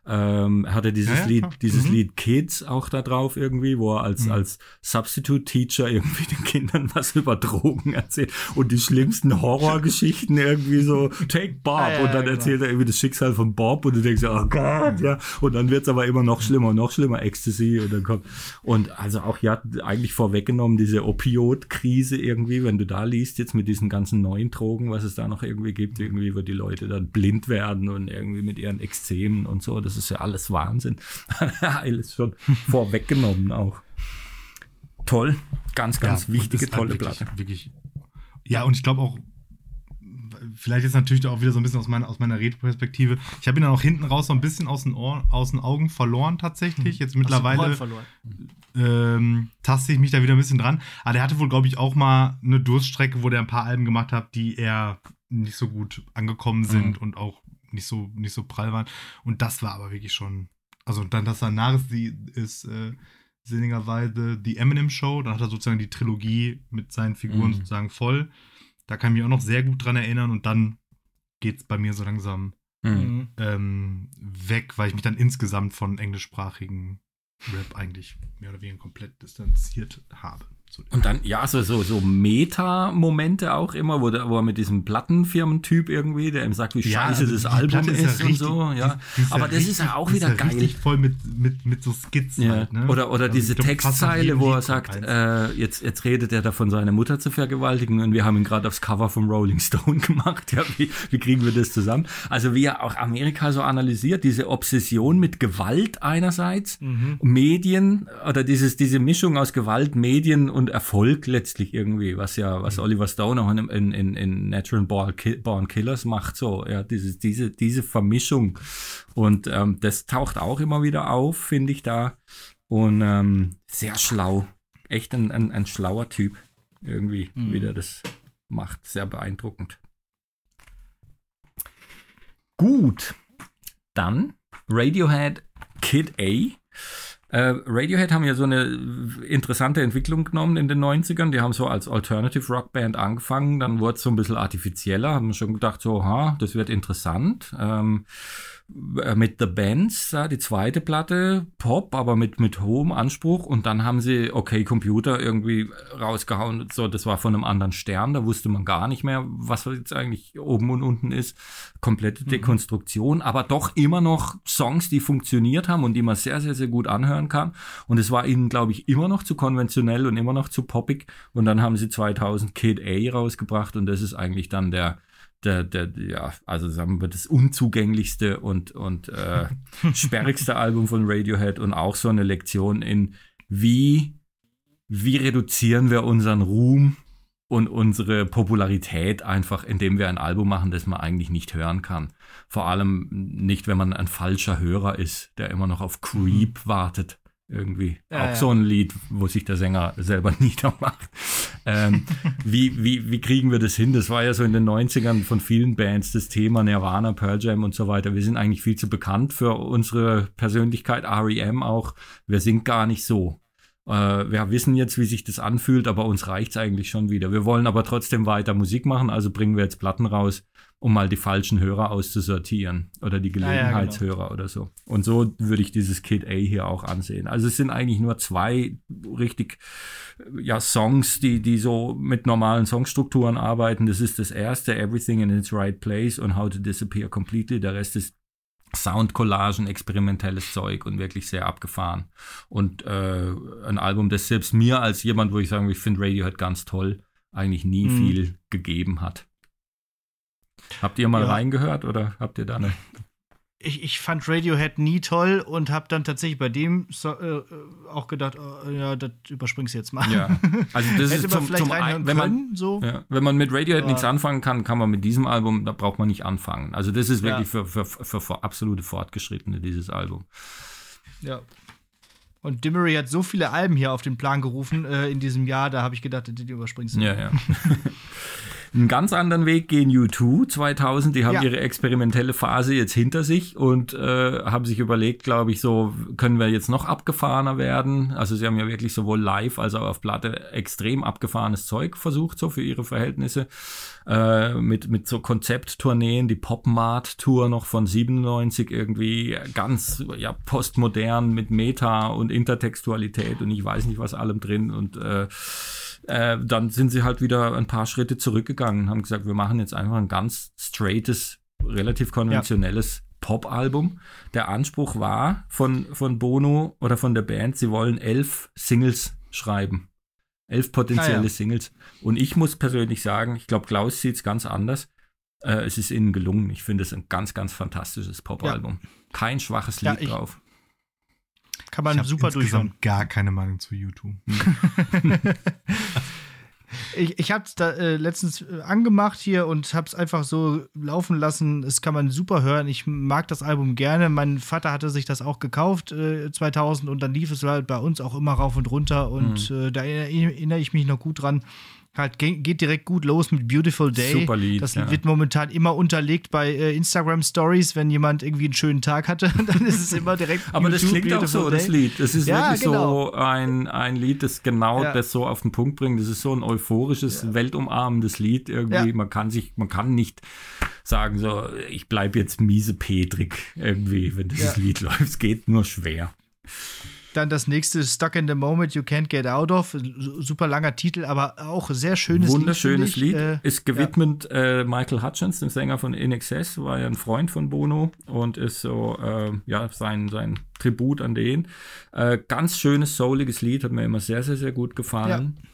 Ähm, er hatte dieses Ja, ja, Lied, dieses Mhm. Lied Kids auch da drauf irgendwie, wo er als, als Substitute Teacher irgendwie den Kindern was über Drogen erzählt und die schlimmsten Horrorgeschichten irgendwie so, take Bob Ja, ja, und dann ja, genau. erzählt er irgendwie das Schicksal von Bob und du denkst, oh Gott, ja. Und dann wird es aber immer noch schlimmer, noch schlimmer, Ecstasy und dann kommt. Und also auch ja, eigentlich vorweggenommen, diese Opiot-Krise irgendwie, wenn du da liest, jetzt mit diesen ganzen neuen Drogen, was es da noch irgendwie gibt, irgendwie, wo die Leute dann blind werden und irgendwie mit ihren Extremen und so, das ist ja alles Wahnsinn. alles schon vorweggenommen auch. Toll, ganz, ganz und wichtige, ist halt tolle wirklich, Platte. Wirklich. Ja, und ich glaube auch, vielleicht jetzt natürlich auch wieder so ein bisschen aus meiner, aus meiner Retroperspektive. Ich habe ihn dann auch hinten raus so ein bisschen aus den, Ohren, aus den Augen verloren tatsächlich. Jetzt Hast du mittlerweile ähm, taste ich mich da wieder ein bisschen dran. Aber der hatte wohl, glaube ich, auch mal eine Durststrecke, wo der ein paar Alben gemacht hat, die eher nicht so gut angekommen sind und auch nicht so, nicht so prall waren. Und das war aber wirklich schon. Also dann das danach ist, die, ist äh, sinnigerweise die Eminem Show. Dann hat er sozusagen die Trilogie mit seinen Figuren Mhm. sozusagen voll. Da kann ich mich auch noch sehr gut dran erinnern. Und dann geht es bei mir so langsam Mhm. Mhm. ähm, weg, weil ich mich dann insgesamt von englischsprachigen Rap eigentlich mehr oder weniger komplett distanziert habe. Und dann, ja, so, so, so Meta-Momente auch immer, wo, der, wo er mit diesem Plattenfirmentyp irgendwie, der ihm sagt, wie Ja, scheiße also das Album Platte ist, ja und richtig- so, ja. die- die ist ja Aber das ist richtig- ja auch wieder ist geil. richtig voll mit, mit, mit so Skizzen Ja. halt, ne? Oder, oder Also diese glaub, Textzeile, wo er sagt, äh, jetzt, jetzt redet er davon, seine Mutter zu vergewaltigen und wir haben ihn gerade aufs Cover vom Rolling Stone gemacht. Ja, wie, wie kriegen wir das zusammen? Also wie er auch Amerika so analysiert, diese Obsession mit Gewalt einerseits, Mhm. Medien oder dieses, diese Mischung aus Gewalt, Medien und Erfolg letztlich irgendwie, was ja, was Oliver Stone auch in, in, in, Natural Born Killers macht, so, ja, dieses, diese, diese Vermischung. Und ähm, das taucht auch immer wieder auf, finde ich da. Und ähm, sehr schlau. Echt ein, ein, ein schlauer Typ. Irgendwie, Mhm. wie der das macht. Sehr beeindruckend. Gut. Dann Radiohead Kid A. Äh, Radiohead haben ja so eine interessante Entwicklung genommen in den 90ern. Die haben so als Alternative Rock Band angefangen, dann wurde es so ein bisschen artifizieller, haben schon gedacht, so, ha, das wird interessant. Ähm, äh, mit The Bands, ja, die zweite Platte, Pop, aber mit, mit hohem Anspruch. Und dann haben sie Okay Computer irgendwie rausgehauen. So, das war von einem anderen Stern, da wusste man gar nicht mehr, was jetzt eigentlich oben und unten ist. Komplette Dekonstruktion, aber doch immer noch Songs, die funktioniert haben und die man sehr, sehr, sehr gut anhören kann. Und es war ihnen, glaube ich, immer noch zu konventionell und immer noch zu poppig. Und dann haben sie 2000 Kid A rausgebracht und das ist eigentlich dann der, der, der, ja, also sagen wir das unzugänglichste und, und äh, sperrigste Album von Radiohead und auch so eine Lektion in, wie, wie reduzieren wir unseren Ruhm und unsere Popularität einfach, indem wir ein Album machen, das man eigentlich nicht hören kann. Vor allem nicht, wenn man ein falscher Hörer ist, der immer noch auf Creep wartet. Irgendwie. Ja, auch ja. so ein Lied, wo sich der Sänger selber niedermacht. ähm, wie, wie, wie kriegen wir das hin? Das war ja so in den 90ern von vielen Bands das Thema Nirvana, Pearl Jam und so weiter. Wir sind eigentlich viel zu bekannt für unsere Persönlichkeit, REM auch. Wir sind gar nicht so. Äh, wir wissen jetzt, wie sich das anfühlt, aber uns reicht's eigentlich schon wieder. Wir wollen aber trotzdem weiter Musik machen, also bringen wir jetzt Platten raus, um mal die falschen Hörer auszusortieren oder die Ja, ja, Gelegenheitshörer oder so. Und so würde ich dieses Kid A hier auch ansehen. Also es sind eigentlich nur zwei richtig ja, Songs, die, die so mit normalen Songstrukturen arbeiten. Das ist das erste, Everything in its Right Place und How to Disappear Completely. Der Rest ist Soundcollagen, experimentelles Zeug und wirklich sehr abgefahren. Und äh, ein Album, das selbst mir als jemand, wo ich sagen, ich finde Radiohead ganz toll, eigentlich nie Mhm. viel gegeben hat. Habt ihr mal Ja. reingehört oder habt ihr da eine? Ich, ich fand Radiohead nie toll und habe dann tatsächlich bei dem so, äh, äh, auch gedacht, oh, ja, das überspringst du jetzt mal. Ja, also das ist zum, vielleicht zum reinhören einen, wenn man, können, so. Ja, wenn man mit Radiohead Ja. nichts anfangen kann, kann man mit diesem Album, da braucht man nicht anfangen. Also das ist Ja. wirklich für, für, für, für absolute Fortgeschrittene, dieses Album. Ja. Und Dimmery hat so viele Alben hier auf den Plan gerufen äh, in diesem Jahr, da habe ich gedacht, die überspringst du. Ja, ja. Einen ganz anderen Weg gehen U2 2000. Die haben Ja. ihre experimentelle Phase jetzt hinter sich und äh, haben sich überlegt, glaube ich, so können wir jetzt noch abgefahrener werden. Also sie haben ja wirklich sowohl live als auch auf Platte extrem abgefahrenes Zeug versucht, so für ihre Verhältnisse. Äh, mit, mit so Konzepttourneen, die Pop-Mart-Tour noch von 97 irgendwie ganz ja, postmodern mit Meta und Intertextualität und ich weiß nicht was allem drin und äh, äh, dann sind sie halt wieder ein paar Schritte zurückgegangen und haben gesagt, wir machen jetzt einfach ein ganz straightes, relativ konventionelles Pop-Album. Der Anspruch war von, von Bono oder von der Band, sie wollen elf Singles schreiben. Elf potenzielle Ah, ja. Singles. Und ich muss persönlich sagen, ich glaube, Klaus sieht es ganz anders. Äh, es ist ihnen gelungen. Ich finde es ein ganz, ganz fantastisches Pop-Album. Kein schwaches Ja, Lied ich- drauf. Kann Ich man habe super durchhören. gar keine Meinung zu YouTube. Ich, ich habe es da äh, letztens äh, angemacht hier und habe es einfach so laufen lassen. Das kann man super hören. Ich mag das Album gerne. Mein Vater hatte sich das auch gekauft äh, 2000 und dann lief es halt bei uns auch immer rauf und runter und Mhm. äh, da erinnere erinnere ich mich noch gut dran. Halt ge- geht direkt gut los mit Beautiful Day. Super Lied, Das ja. wird momentan immer unterlegt bei äh, Instagram Stories, wenn jemand irgendwie einen schönen Tag hatte, dann ist es immer direkt. Aber das YouTube, klingt auch so, Beautiful das Day. Lied. Das ist Ja, wirklich genau. so ein, ein Lied, das genau Ja. das so auf den Punkt bringt. Das ist so ein euphorisches, weltumarmendes Lied irgendwie. Man kann sich, man kann nicht sagen so, ich bleib jetzt miese Petrik irgendwie, wenn dieses. Lied läuft. Es geht nur schwer. Dann das nächste Stuck in the Moment You Can't Get Out of. Su- Super langer Titel, aber auch sehr schönes Wunderschönes Lied. Lied. ich. Äh, ist gewidmet äh, Michael Hutchins, dem Sänger von In Excess, war ja ein Freund von Bono und ist so, äh, ja, sein, sein Tribut an den. Äh, ganz schönes, souliges Lied, hat mir immer sehr, sehr, sehr gut gefallen. Äh,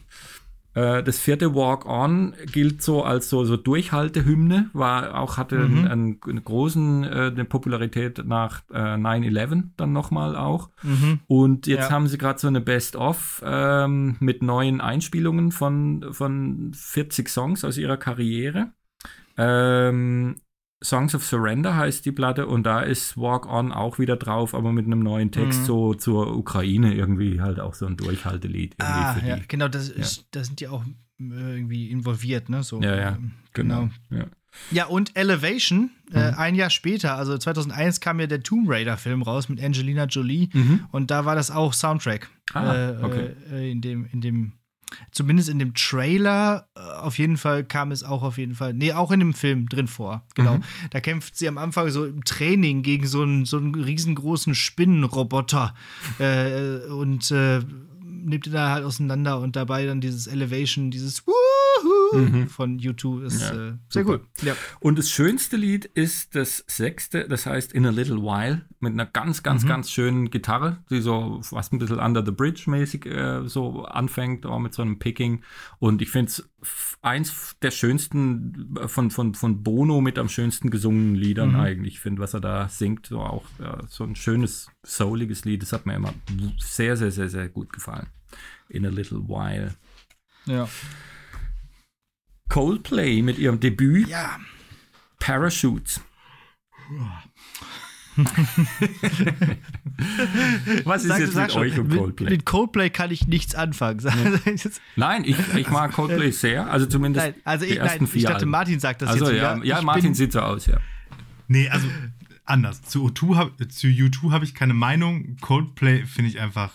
das vierte Walk On gilt so als so, so Durchhaltehymne, war auch, hatte Mhm. einen, einen, einen großen, äh, eine Popularität nach äh, 9-11 dann nochmal auch. Mhm. Und jetzt Ja. haben sie gerade so eine Best-of ähm, mit neuen Einspielungen von, von 40 Songs aus ihrer Karriere. Ähm, Songs of Surrender heißt die Platte und da ist Walk On auch wieder drauf, aber mit einem neuen Text Mhm. so zur Ukraine irgendwie halt auch so ein Durchhaltelied irgendwie Ah, ja, die. genau, das ist, da sind die auch äh, irgendwie involviert, ne? So, Ja, ja, ähm, genau. Ja. Ja, und Elevation, Mhm. äh, ein Jahr später, also 2001 kam ja der Tomb Raider-Film raus mit Angelina Jolie Mhm. und da war das auch Soundtrack. Ah, äh, okay. äh, in dem, in dem, zumindest in dem Trailer, äh, auf jeden Fall kam es auch auf jeden Fall, nee, auch in dem Film drin vor. Genau. Mhm. Da kämpft sie am Anfang so im Training gegen so einen, so einen riesengroßen Spinnenroboter äh, und äh, nimmt ihn da halt auseinander und dabei dann dieses Elevation, dieses Woohoo von U2 ist Mhm. Ja, äh, sehr super. gut. Ja. Und das schönste Lied ist das sechste, das heißt In a Little While, mit einer ganz, ganz, Mhm. ganz schönen Gitarre, die so fast ein bisschen Under the Bridge mäßig äh, so anfängt, auch mit so einem Picking. Und ich finde es eins der schönsten äh, von, von, von Bono mit am schönsten gesungenen Liedern Mhm. eigentlich. Ich finde, was er da singt, so auch ja, so ein schönes, souliges Lied, das hat mir immer sehr, sehr, sehr, sehr gut gefallen. In a Little While. ja. Coldplay mit ihrem Debüt Ja. Parachutes. Was ist Sag- jetzt mit schon, euch und mit- Coldplay? Mit Coldplay kann ich nichts anfangen. Jetzt- Nein, ich, ich mag Coldplay sehr. Also zumindest nein, also die ich, ersten nein, vier ich dachte, Alben. Martin sagt das Also jetzt ja, wieder. ja Ich Martin sieht so aus, ja. Nee, also anders. Zu U2 habe zu U2 habe ich keine Meinung. Coldplay finde ich einfach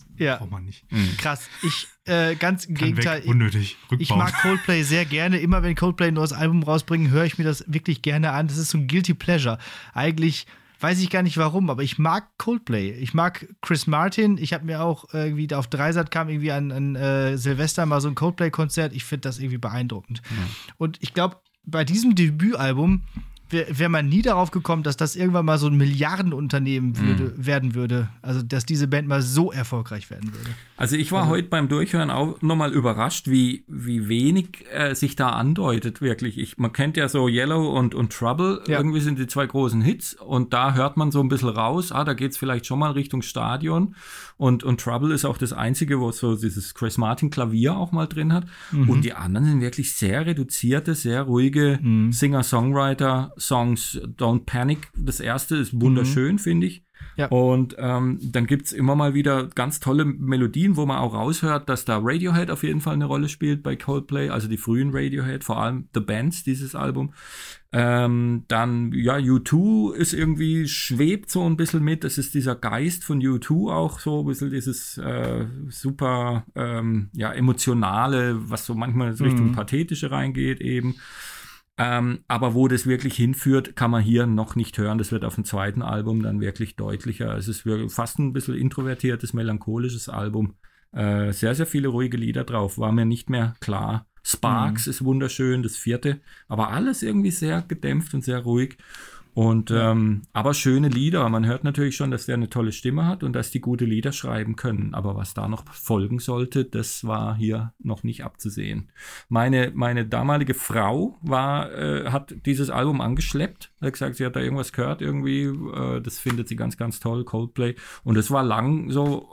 Das Ja. braucht man nicht. Krass. Ich, äh, ganz im Kann Gegenteil. weg, unnötig. Rückbau. Ich mag Coldplay sehr gerne. Immer wenn Coldplay ein neues Album rausbringen, höre ich mir das wirklich gerne an. Das ist so ein Guilty Pleasure. Eigentlich weiß ich gar nicht warum, aber ich mag Coldplay. Ich mag Chris Martin. Ich habe mir auch irgendwie auf Dreisat kam irgendwie an, an äh, Silvester mal so ein Coldplay-Konzert. Ich finde das irgendwie beeindruckend. Und ich glaube, bei diesem Debütalbum wäre wär man nie darauf gekommen, dass das irgendwann mal so ein Milliardenunternehmen würde, werden würde. Also, dass diese Band mal so erfolgreich werden würde. Also ich war heute beim Durchhören auch nochmal überrascht, wie, wie wenig äh, sich da andeutet, wirklich. Ich, man kennt ja so Yellow und, und Trouble, Ja. irgendwie sind die zwei großen Hits und da hört man so ein bisschen raus, ah, da geht's vielleicht schon mal Richtung Stadion und, und Trouble ist auch das einzige, wo so dieses Chris Martin Klavier auch mal drin hat und die anderen sind wirklich sehr reduzierte, sehr ruhige Singer-Songwriter-Songs. Don't Panic, das erste ist wunderschön, finde ich. Ja. Und ähm, dann gibt's immer mal wieder ganz tolle Melodien, wo man auch raushört, dass da Radiohead auf jeden Fall eine Rolle spielt bei Coldplay, also die frühen Radiohead, vor allem The Bands, dieses Album. Ähm, dann, ja, U2 ist irgendwie, schwebt so ein bisschen mit. Das ist dieser Geist von U2 auch so, ein bisschen dieses äh, super, ähm, ja, emotionale, was so manchmal so Richtung Pathetische reingeht eben. Ähm, aber wo das wirklich hinführt, kann man hier noch nicht hören. Das wird auf dem zweiten Album dann wirklich deutlicher. Es ist fast ein bisschen introvertiertes, melancholisches Album. Äh, sehr, sehr viele ruhige Lieder drauf. War mir nicht mehr klar. Sparks ist wunderschön, das vierte. Aber alles irgendwie sehr gedämpft und sehr ruhig. Und ähm, aber schöne Lieder. Man hört natürlich schon, dass der eine tolle Stimme hat und dass die gute Lieder schreiben können. Aber was da noch folgen sollte, das war hier noch nicht abzusehen. Meine, meine damalige Frau war, äh, hat dieses Album angeschleppt. Hat gesagt, sie hat da irgendwas gehört irgendwie. Äh, das findet sie ganz, ganz toll, Coldplay. Und es war lang so.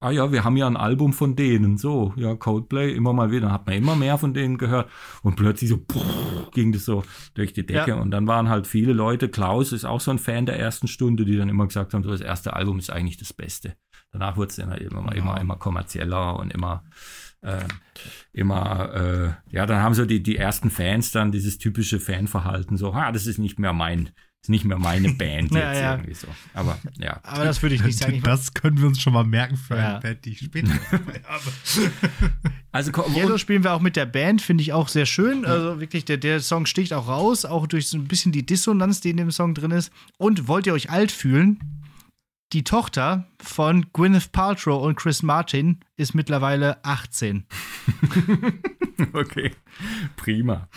Ah ja, wir haben ja ein Album von denen, so, ja, Coldplay, immer mal wieder, hat man immer mehr von denen gehört. Und plötzlich so pff, ging das so durch die Decke. Ja. und dann waren halt viele Leute, Klaus ist auch so ein Fan der ersten Stunde, die dann immer gesagt haben, so das erste Album ist eigentlich das Beste. Danach wurde es dann halt immer, immer, immer kommerzieller und immer, äh, immer, äh, ja, dann haben so die, die ersten Fans dann dieses typische Fanverhalten, so, ha, das ist nicht mehr mein, ist nicht mehr meine Band Ja, jetzt ja. irgendwie so. Aber ja. Aber das würde ich nicht sagen. Das können wir uns schon mal merken für Ja. eine Band, die ich später dabei habe. Also Yellow spielen wir auch mit der Band, finde ich auch sehr schön. Also wirklich, der, der Song sticht auch raus, auch durch so ein bisschen die Dissonanz, die in dem Song drin ist. Und wollt ihr euch alt fühlen? Die Tochter von Gwyneth Paltrow und Chris Martin ist mittlerweile 18. Okay, prima.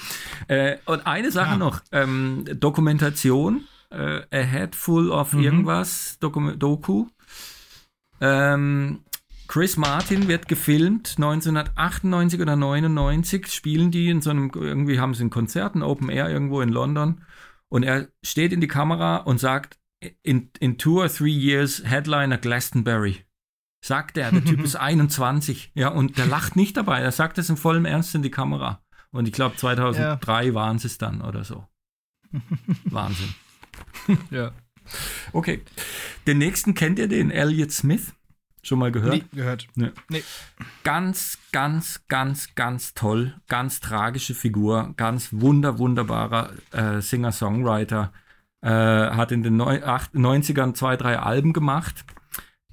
Äh, und eine Sache noch, ähm, Dokumentation, äh, A Head Full of irgendwas, Doku. Doku. Ähm, Chris Martin wird gefilmt, 1998 oder 99 spielen die in so einem, irgendwie haben sie ein Konzert, ein Open Air irgendwo in London und er steht in die Kamera und sagt, in, in two or three years Headliner Glastonbury. Sagt er, der Typ ist 21, ja, und der lacht nicht dabei, er sagt es in vollem Ernst in die Kamera. Und ich glaube 2003 waren sie es dann oder so. Wahnsinn. Ja. Okay. Den nächsten kennt ihr, den Elliot Smith? Schon mal gehört? Nee, gehört. Ne. Nee. Ganz, ganz, ganz, ganz toll. Ganz tragische Figur. Ganz wunder, wunderbarer äh, Singer-Songwriter. Äh, hat in den Neu acht- 90ern zwei, drei Alben gemacht.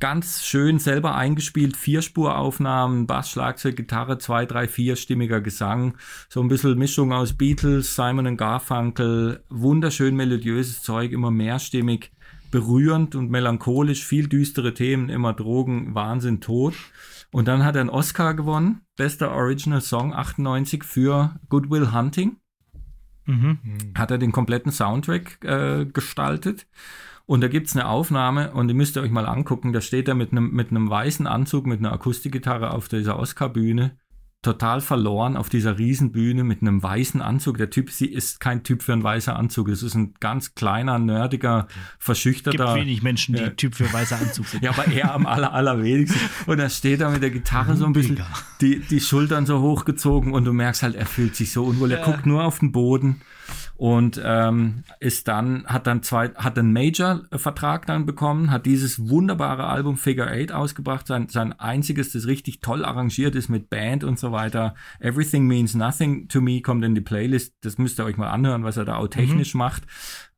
Ganz schön selber eingespielt, Vierspuraufnahmen, Bass, Schlagzeug, Gitarre, zwei, drei, vierstimmiger Gesang. So ein bisschen Mischung aus Beatles, Simon Garfunkel. Wunderschön melodiöses Zeug, immer mehrstimmig berührend und melancholisch, viel düstere Themen, immer Drogen, Wahnsinn, Tod. Und dann hat er einen Oscar gewonnen, bester Original Song 98 für Good Will Hunting. Hat er den kompletten Soundtrack äh, gestaltet. Und da gibt's eine Aufnahme und die müsst ihr euch mal angucken. Da steht er mit einem mit einem weißen Anzug, mit einer Akustikgitarre auf dieser Oscar-Bühne total verloren auf dieser Riesenbühne mit einem weißen Anzug. Der Typ sie ist kein Typ für einen weißen Anzug. Es ist ein ganz kleiner, nerdiger, Gibt verschüchterter. wenig Menschen, die Ja. Typ für weißer Anzug sind. Ja, aber er am aller, allerwenigsten. Und er steht da mit der Gitarre so ein bisschen, die, die Schultern so hochgezogen und du merkst halt, er fühlt sich so unwohl. Er guckt nur auf den Boden und ähm, ist dann, hat dann zwei, hat einen Major-Vertrag dann bekommen, hat dieses wunderbare Album Figure Eight ausgebracht, sein, sein einziges, das richtig toll arrangiert ist mit Band und so weiter. Everything Means Nothing to Me kommt in die Playlist. Das müsst ihr euch mal anhören, was er da auch technisch macht.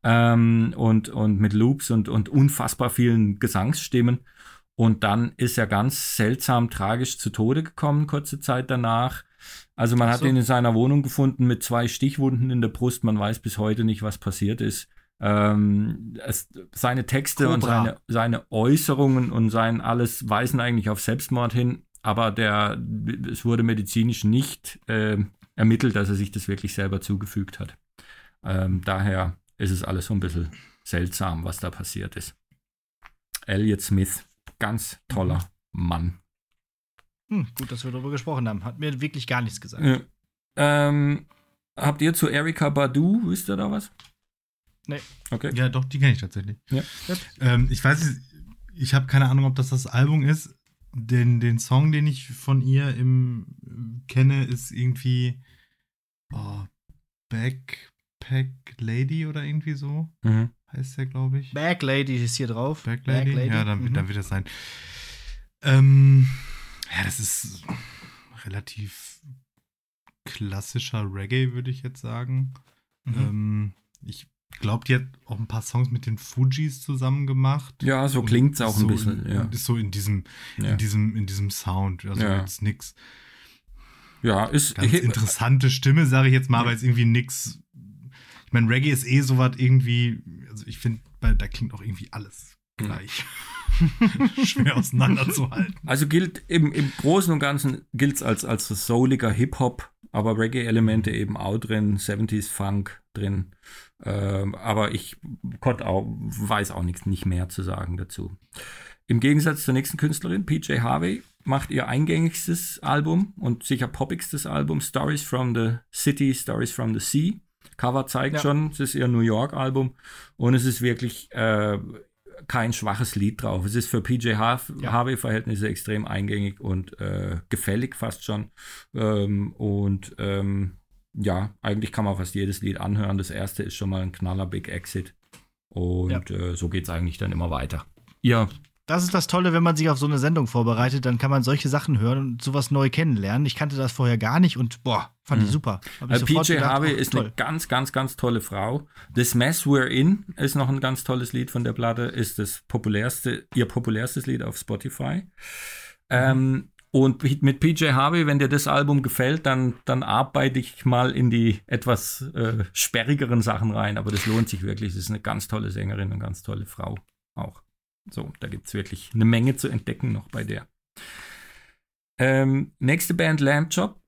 Ähm, und, und mit Loops und, und unfassbar vielen Gesangsstimmen. Und dann ist er ganz seltsam tragisch zu Tode gekommen, kurze Zeit danach. Also man hat so. ihn in seiner Wohnung gefunden mit zwei Stichwunden in der Brust. Man weiß bis heute nicht, was passiert ist. Ähm, es, seine Texte und Cobra. seine, seine Äußerungen und sein alles weisen eigentlich auf Selbstmord hin, aber der, es wurde medizinisch nicht äh, ermittelt, dass er sich das wirklich selber zugefügt hat. Ähm, daher ist es alles so ein bisschen seltsam, was da passiert ist. Elliot Smith, ganz toller Mann. Hm, gut, dass wir darüber gesprochen haben. Hat mir wirklich gar nichts gesagt. Ja. Ähm, habt ihr zu Erika Badu, wisst ihr da was? Nee. Okay. Ja, doch, die kenne ich tatsächlich. Ja. Ähm, ich weiß nicht, ich habe keine Ahnung, ob das das Album ist. Den, den Song, den ich von ihr im, kenne, ist irgendwie oh, Backpack Lady oder irgendwie so. Mhm. Heißt der, glaube ich. Back Lady ist hier drauf. Back Lady? Ja, dann, mhm. dann wird das sein. Ähm, ja, das ist relativ klassischer Reggae, würde ich jetzt sagen. Mhm. Ähm, ich glaube, die hat auch ein paar Songs mit den Fujis zusammen gemacht. Ja, so Und klingt's auch ist ein so bisschen, In, ja. Ist so in diesem, Ja. in diesem, in diesem Sound. Also Ja. jetzt nix. Ja, ist Ganz interessante Stimme, sage ich jetzt mal, aber jetzt irgendwie nix. Ich meine, Reggae ist eh sowas irgendwie, also ich finde, da klingt auch irgendwie alles gleich. Schwer auseinanderzuhalten. Also gilt im, im Großen und Ganzen gilt's als, als so souliger Hip-Hop, aber Reggae-Elemente eben auch drin, 70s Funk drin. Ähm, aber ich konnte auch, weiß auch nichts, nicht mehr zu sagen dazu. Im Gegensatz zur nächsten Künstlerin, PJ Harvey, macht ihr eingängigstes Album und sicher poppigstes Album, Stories from the City, Stories from the Sea. Cover zeigt Ja. schon, es ist ihr New York-Album und es ist wirklich äh, kein schwaches Lied drauf. Es ist für PJ Har Ja. Harvey-Verhältnisse extrem eingängig und äh, gefällig fast schon. Ähm, und ähm, ja, eigentlich kann man fast jedes Lied anhören. Das erste ist schon mal ein knaller Big Exit. Und äh, so geht es eigentlich dann immer weiter. Ja, Das ist das Tolle, wenn man sich auf so eine Sendung vorbereitet, dann kann man solche Sachen hören und sowas neu kennenlernen. Ich kannte das vorher gar nicht und boah, fand ich super. Hab ich sofort PJ gedacht, Harvey ach, ist toll. eine ganz, ganz, ganz tolle Frau. This Mess We're In ist noch ein ganz tolles Lied von der Platte, ist das populärste, ihr populärstes Lied auf Spotify. Ähm, und mit PJ Harvey, wenn dir das Album gefällt, dann, dann arbeite ich mal in die etwas äh, sperrigeren Sachen rein. Aber das lohnt sich wirklich. Das ist eine ganz tolle Sängerin, eine ganz tolle Frau auch. So, da gibt es wirklich eine Menge zu entdecken noch bei der. Ähm, nächste Band Lamb Chop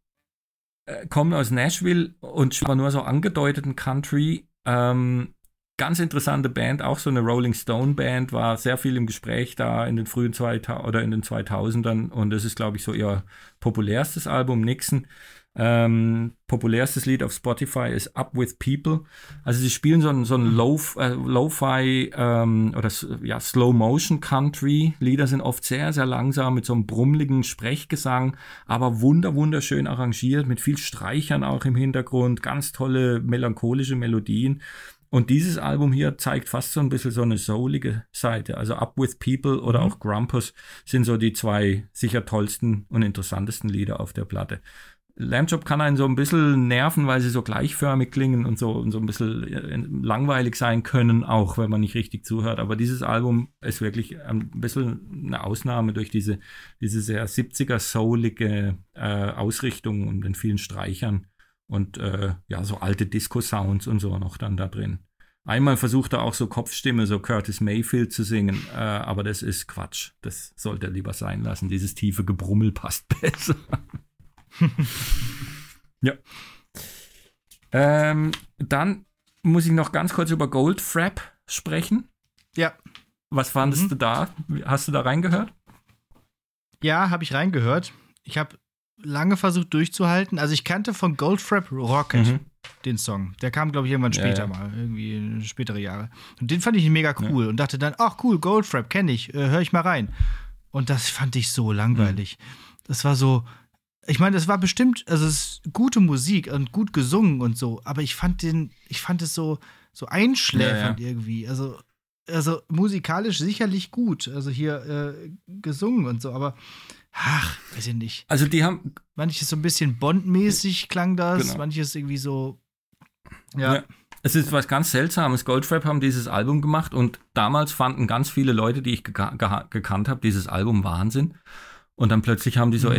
äh, kommen aus Nashville und spielen nur so angedeuteten Country. Ähm, ganz interessante Band, auch so eine Rolling Stone Band, war sehr viel im Gespräch da in den frühen 2000 oder in den 2000ern und das ist, glaube ich, so ihr populärstes Album, Nixon. Ähm, populärstes Lied auf Spotify ist Up With People. Also sie spielen so ein, so ein äh, Lo-Fi ähm, oder ja, Slow-Motion-Country. Lieder sind oft sehr, sehr langsam mit so einem brummeligen Sprechgesang, aber wunder, wunderschön arrangiert, mit viel Streichern auch im Hintergrund, ganz tolle melancholische Melodien. Und dieses Album hier zeigt fast so ein bisschen so eine soulige Seite. Also Up With People oder auch Grumpus sind so die zwei sicher tollsten und interessantesten Lieder auf der Platte. Chop kann einen so ein bisschen nerven, weil sie so gleichförmig klingen und so, und so ein bisschen äh, langweilig sein können, auch wenn man nicht richtig zuhört. Aber dieses Album ist wirklich ein bisschen eine Ausnahme durch diese, diese sehr 70er soulige äh, Ausrichtung und den vielen Streichern und äh, ja, so alte Disco-Sounds und so noch dann da drin. Einmal versucht er auch so Kopfstimme, so Curtis Mayfield zu singen, äh, aber das ist Quatsch. Das sollte er lieber sein lassen. Dieses tiefe Gebrummel passt besser. ja. Ähm, dann muss ich noch ganz kurz über Goldfrapp sprechen. Ja, Was fandest Mhm. du da? Hast du da reingehört? ja, habe ich reingehört. Ich habe lange versucht durchzuhalten. Also ich kannte von Goldfrapp Rocket Mhm. den Song. Der kam, glaube ich, irgendwann Ja, später ja. mal, irgendwie in spätere Jahre. Und den fand ich mega cool und dachte dann, ach cool, Goldfrapp kenne ich, äh, höre ich mal rein. Und das fand ich so langweilig. Das war so, ich meine, das war bestimmt, also es ist gute Musik und gut gesungen und so, aber ich fand den, ich fand es so, so einschläfernd irgendwie. Also, also musikalisch sicherlich gut, also hier äh, gesungen und so, aber ach, weiß ich nicht. Also die haben, Manches so ein bisschen Bond-mäßig klang das, Genau. manches irgendwie so. Ja. Ja. Es ist was ganz Seltsames. Goldfrapp haben dieses Album gemacht und damals fanden ganz viele Leute, die ich geka gekannt habe, dieses Album Wahnsinn. Und dann plötzlich haben die so Mhm.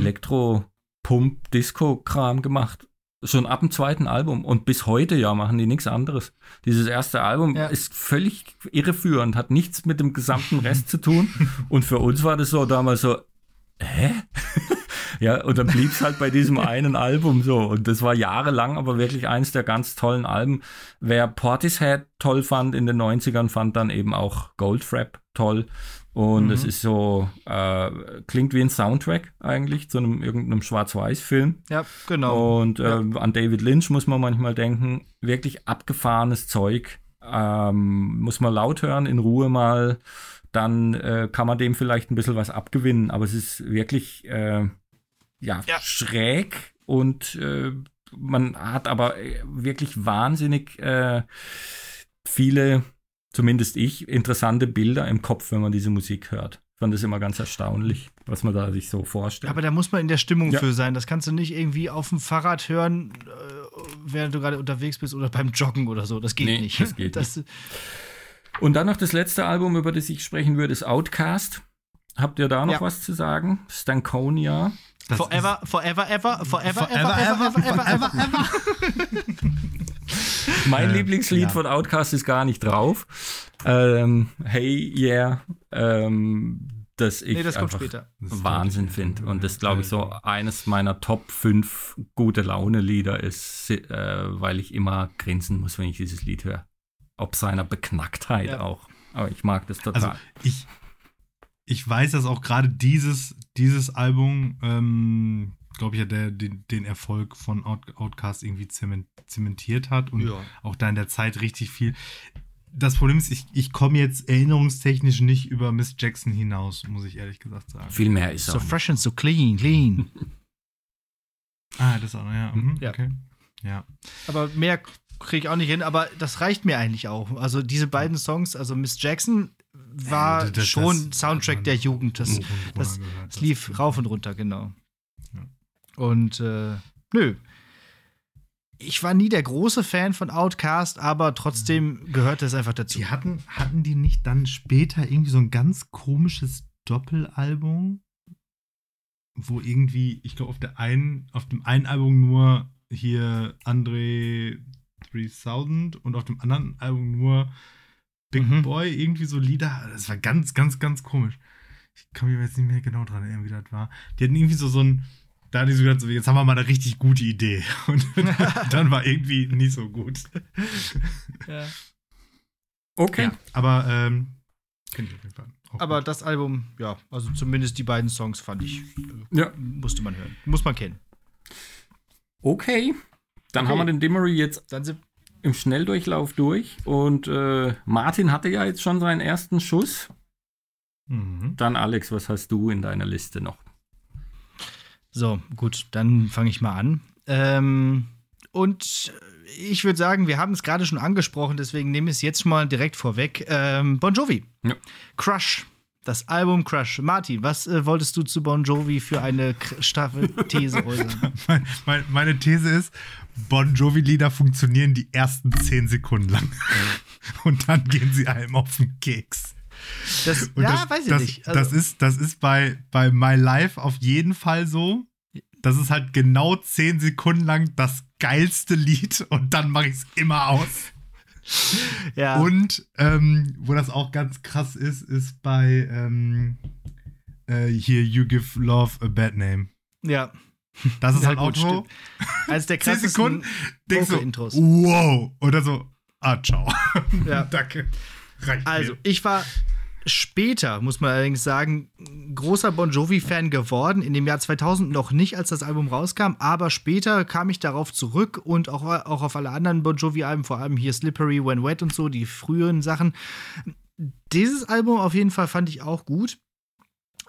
Elektro-Pump-Disco-Kram gemacht. Schon ab dem zweiten Album. Und bis heute ja machen die nichts anderes. Dieses erste Album Ja. ist völlig irreführend, hat nichts mit dem gesamten Rest zu tun. Und für uns war das so damals so, hä? ja, und dann blieb es halt bei diesem einen Album so. Und das war jahrelang aber wirklich eins der ganz tollen Alben. Wer Portishead toll fand in den 90ern, fand dann eben auch Goldfrapp toll. Und es ist so, äh, klingt wie ein Soundtrack eigentlich zu einem irgendeinem Schwarz-Weiß-Film. Ja, genau. Und äh, an David Lynch muss man manchmal denken, wirklich abgefahrenes Zeug. Ähm, muss man laut hören, in Ruhe mal, dann äh, kann man dem vielleicht ein bisschen was abgewinnen. Aber es ist wirklich äh, ja, Ja. schräg und äh, man hat aber äh, wirklich wahnsinnig viele, zumindest ich, interessante Bilder im Kopf, wenn man diese Musik hört. Ich fand das immer ganz erstaunlich, was man da sich so vorstellt. Aber da muss man in der Stimmung Ja. für sein. Das kannst du nicht irgendwie auf dem Fahrrad hören, äh, während du gerade unterwegs bist oder beim Joggen oder so. Das geht Nee, nicht. das geht Und dann noch das letzte Album, über das ich sprechen würde, ist Outcast. Habt ihr da noch Ja. was zu sagen? Stankonia. Das Forever, forever, ever, forever, Forever, ever, ever, ever, ever, forever, ever. Mein Äh, Lieblingslied ja. von Outcast ist gar nicht drauf. Ähm, hey, yeah. Ähm, das ich Nee, das kommt einfach Wahnsinn finde. Und das, glaube ich, so eines meiner Top 5 gute Laune-Lieder ist, äh, weil ich immer grinsen muss, wenn ich dieses Lied höre. Ob seiner Beknacktheit Ja. auch. Aber ich mag das total. Also ich, ich weiß, dass auch gerade dieses, dieses Album, ähm, glaube ich, ja, der, den, den Erfolg von Out, Outcast irgendwie zement, zementiert hat und Ja. auch da in der Zeit richtig viel. Das Problem ist, ich, ich komme jetzt erinnerungstechnisch nicht über Miss Jackson hinaus, muss ich ehrlich gesagt sagen. Viel mehr ist So auch. fresh and so clean, clean. Ah, das auch, ja. Mhm, Ja. Okay. Ja. Aber mehr kriege ich auch nicht hin, aber das reicht mir eigentlich auch. Also diese beiden Songs, also Miss Jackson war Ja, das- schon das Soundtrack der Jugend. Das, das, das das lief rauf und runter, genau. Und äh, nö. Ich war nie der große Fan von Outcast, aber trotzdem gehört das einfach dazu. Die hatten, hatten die nicht dann später irgendwie so ein ganz komisches Doppelalbum, wo irgendwie, ich glaube, auf der einen, auf dem einen Album nur hier Andre 3000 und auf dem anderen Album nur Big Mhm. Boy, irgendwie so Lieder. Das war ganz, ganz, ganz komisch. Ich kann mich jetzt nicht mehr genau dran erinnern, wie das war. Die hatten irgendwie so, so ein, da hatte ich so gedacht, so, jetzt haben wir mal eine richtig gute Idee. Und dann war irgendwie nicht so gut. Ja. Okay. Ja, aber ähm, kenn ich auf jeden Fall. Auch Aber gut. das Album, ja, also zumindest die beiden Songs fand ich, äh, Ja. musste man hören. Muss man kennen. Okay. Dann Okay. haben wir den Dimmery jetzt im Schnelldurchlauf durch. Und äh, Martin hatte ja jetzt schon seinen ersten Schuss. Mhm. Dann Alex, was hast du in deiner Liste noch? So, gut, dann fange ich mal an. Ähm, und ich würde sagen, wir haben es gerade schon angesprochen, deswegen nehme ich es jetzt mal direkt vorweg. Ähm, bon Jovi. Ja. Crush. Das Album Crush. Martin, was äh, wolltest du zu Bon Jovi für eine K- Staffel These äußern? Mein, mein, meine These ist, Bon Jovi-Lieder funktionieren die ersten zehn Sekunden lang. Und dann gehen sie einem auf den Keks. Das, ja, das, weiß ich das, nicht. Also, das ist, das ist bei, bei My Life auf jeden Fall so. Das ist halt genau zehn Sekunden lang das geilste Lied und dann mache ich es immer aus. ja. Und ähm, wo das auch ganz krass ist, ist bei ähm, äh, hier You Give Love a Bad Name. ja. Das ist Ja, halt auch gut, stimmt. Eines der 10 krassesten Sekunden, denkst du, wow. Oder so, ah, ciao. Ja. Danke. Reicht Also, mir. ich war später, muss man allerdings sagen, großer Bon Jovi-Fan geworden. In dem Jahr 2000 noch nicht, als das Album rauskam, aber später kam ich darauf zurück und auch, auch auf alle anderen Bon Jovi-Alben, vor allem hier Slippery When Wet und so, die früheren Sachen. Dieses Album auf jeden Fall fand ich auch gut.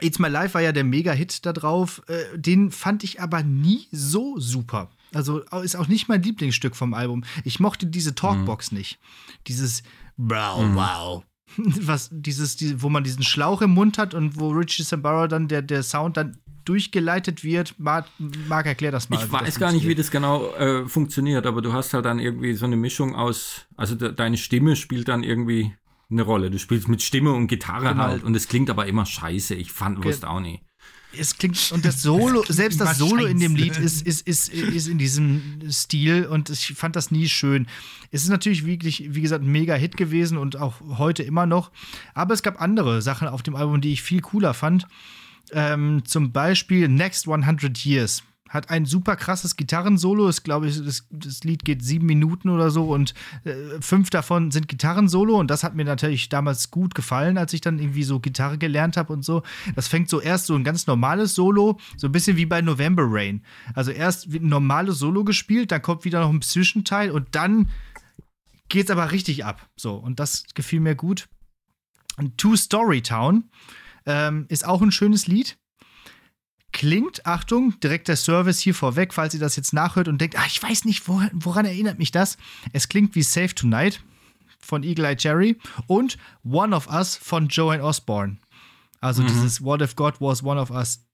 It's My Life war ja der Mega-Hit da drauf. Äh, den fand ich aber nie so super. Also ist auch nicht mein Lieblingsstück vom Album. Ich mochte diese Talkbox nicht. Dieses Wow, wow. Was, dieses, die, wo man diesen Schlauch im Mund hat und wo Richie Sambora dann der, der Sound dann durchgeleitet wird. Marc, Marc erklär das mal. Ich weiß gar nicht, wie das genau äh, funktioniert, aber du hast halt dann irgendwie so eine Mischung aus, also de deine Stimme spielt dann irgendwie eine Rolle. Du spielst mit Stimme und Gitarre Genau. halt und es klingt aber immer scheiße. Ich fand, Ge- wusste auch nicht. Es klingt und das Solo, selbst das Solo in dem. Lied ist, ist, ist, ist in diesem Stil und ich fand das nie schön. Es ist natürlich wirklich, wie gesagt, ein mega Hit gewesen und auch heute immer noch. Aber es gab andere Sachen auf dem Album, die ich viel cooler fand. Ähm, zum Beispiel Next 100 Years. Hat ein super krasses Gitarrensolo. Ist, glaube ich, das, das Lied geht sieben Minuten oder so und äh, fünf davon sind Gitarrensolo. Und das hat mir natürlich damals gut gefallen, als ich dann irgendwie so Gitarre gelernt habe und so. Das fängt so erst so ein ganz normales Solo, so ein bisschen wie bei November Rain. Also erst ein normales Solo gespielt, dann kommt wieder noch ein Zwischenteil und dann geht's aber richtig ab. So, und das gefiel mir gut. Und Two Story Town ähm, ist auch ein schönes Lied. Klingt, Achtung, direkt der Service hier vorweg, falls ihr das jetzt nachhört und denkt, ah, ich weiß nicht, woran, woran erinnert mich das? Es klingt wie Save Tonight von Eagle Eye Cherry und One of Us von Joanne Osborne. Also dieses What if God was one of us.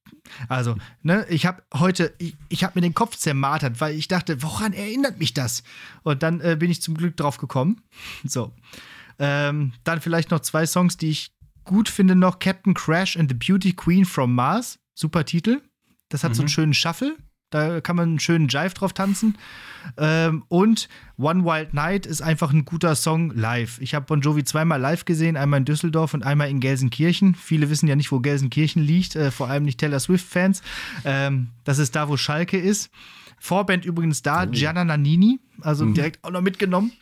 Also, ne, ich habe heute, ich, ich habe mir den Kopf zermartert, weil ich dachte, woran erinnert mich das? Und dann äh, bin ich zum Glück drauf gekommen. So. Ähm, dann vielleicht noch zwei Songs, die ich gut finde noch. Captain Crash and the Beauty Queen from Mars. Super Titel. Das hat so einen schönen Shuffle. Da kann man einen schönen Jive drauf tanzen. Ähm, und One Wild Night ist einfach ein guter Song live. Ich habe Bon Jovi zweimal live gesehen, einmal in Düsseldorf und einmal in Gelsenkirchen. Viele wissen ja nicht, wo Gelsenkirchen liegt, äh, vor allem nicht Taylor Swift-Fans. Ähm, das ist da, wo Schalke ist. Vorband übrigens da, Gianna Nannini, also direkt auch noch mitgenommen.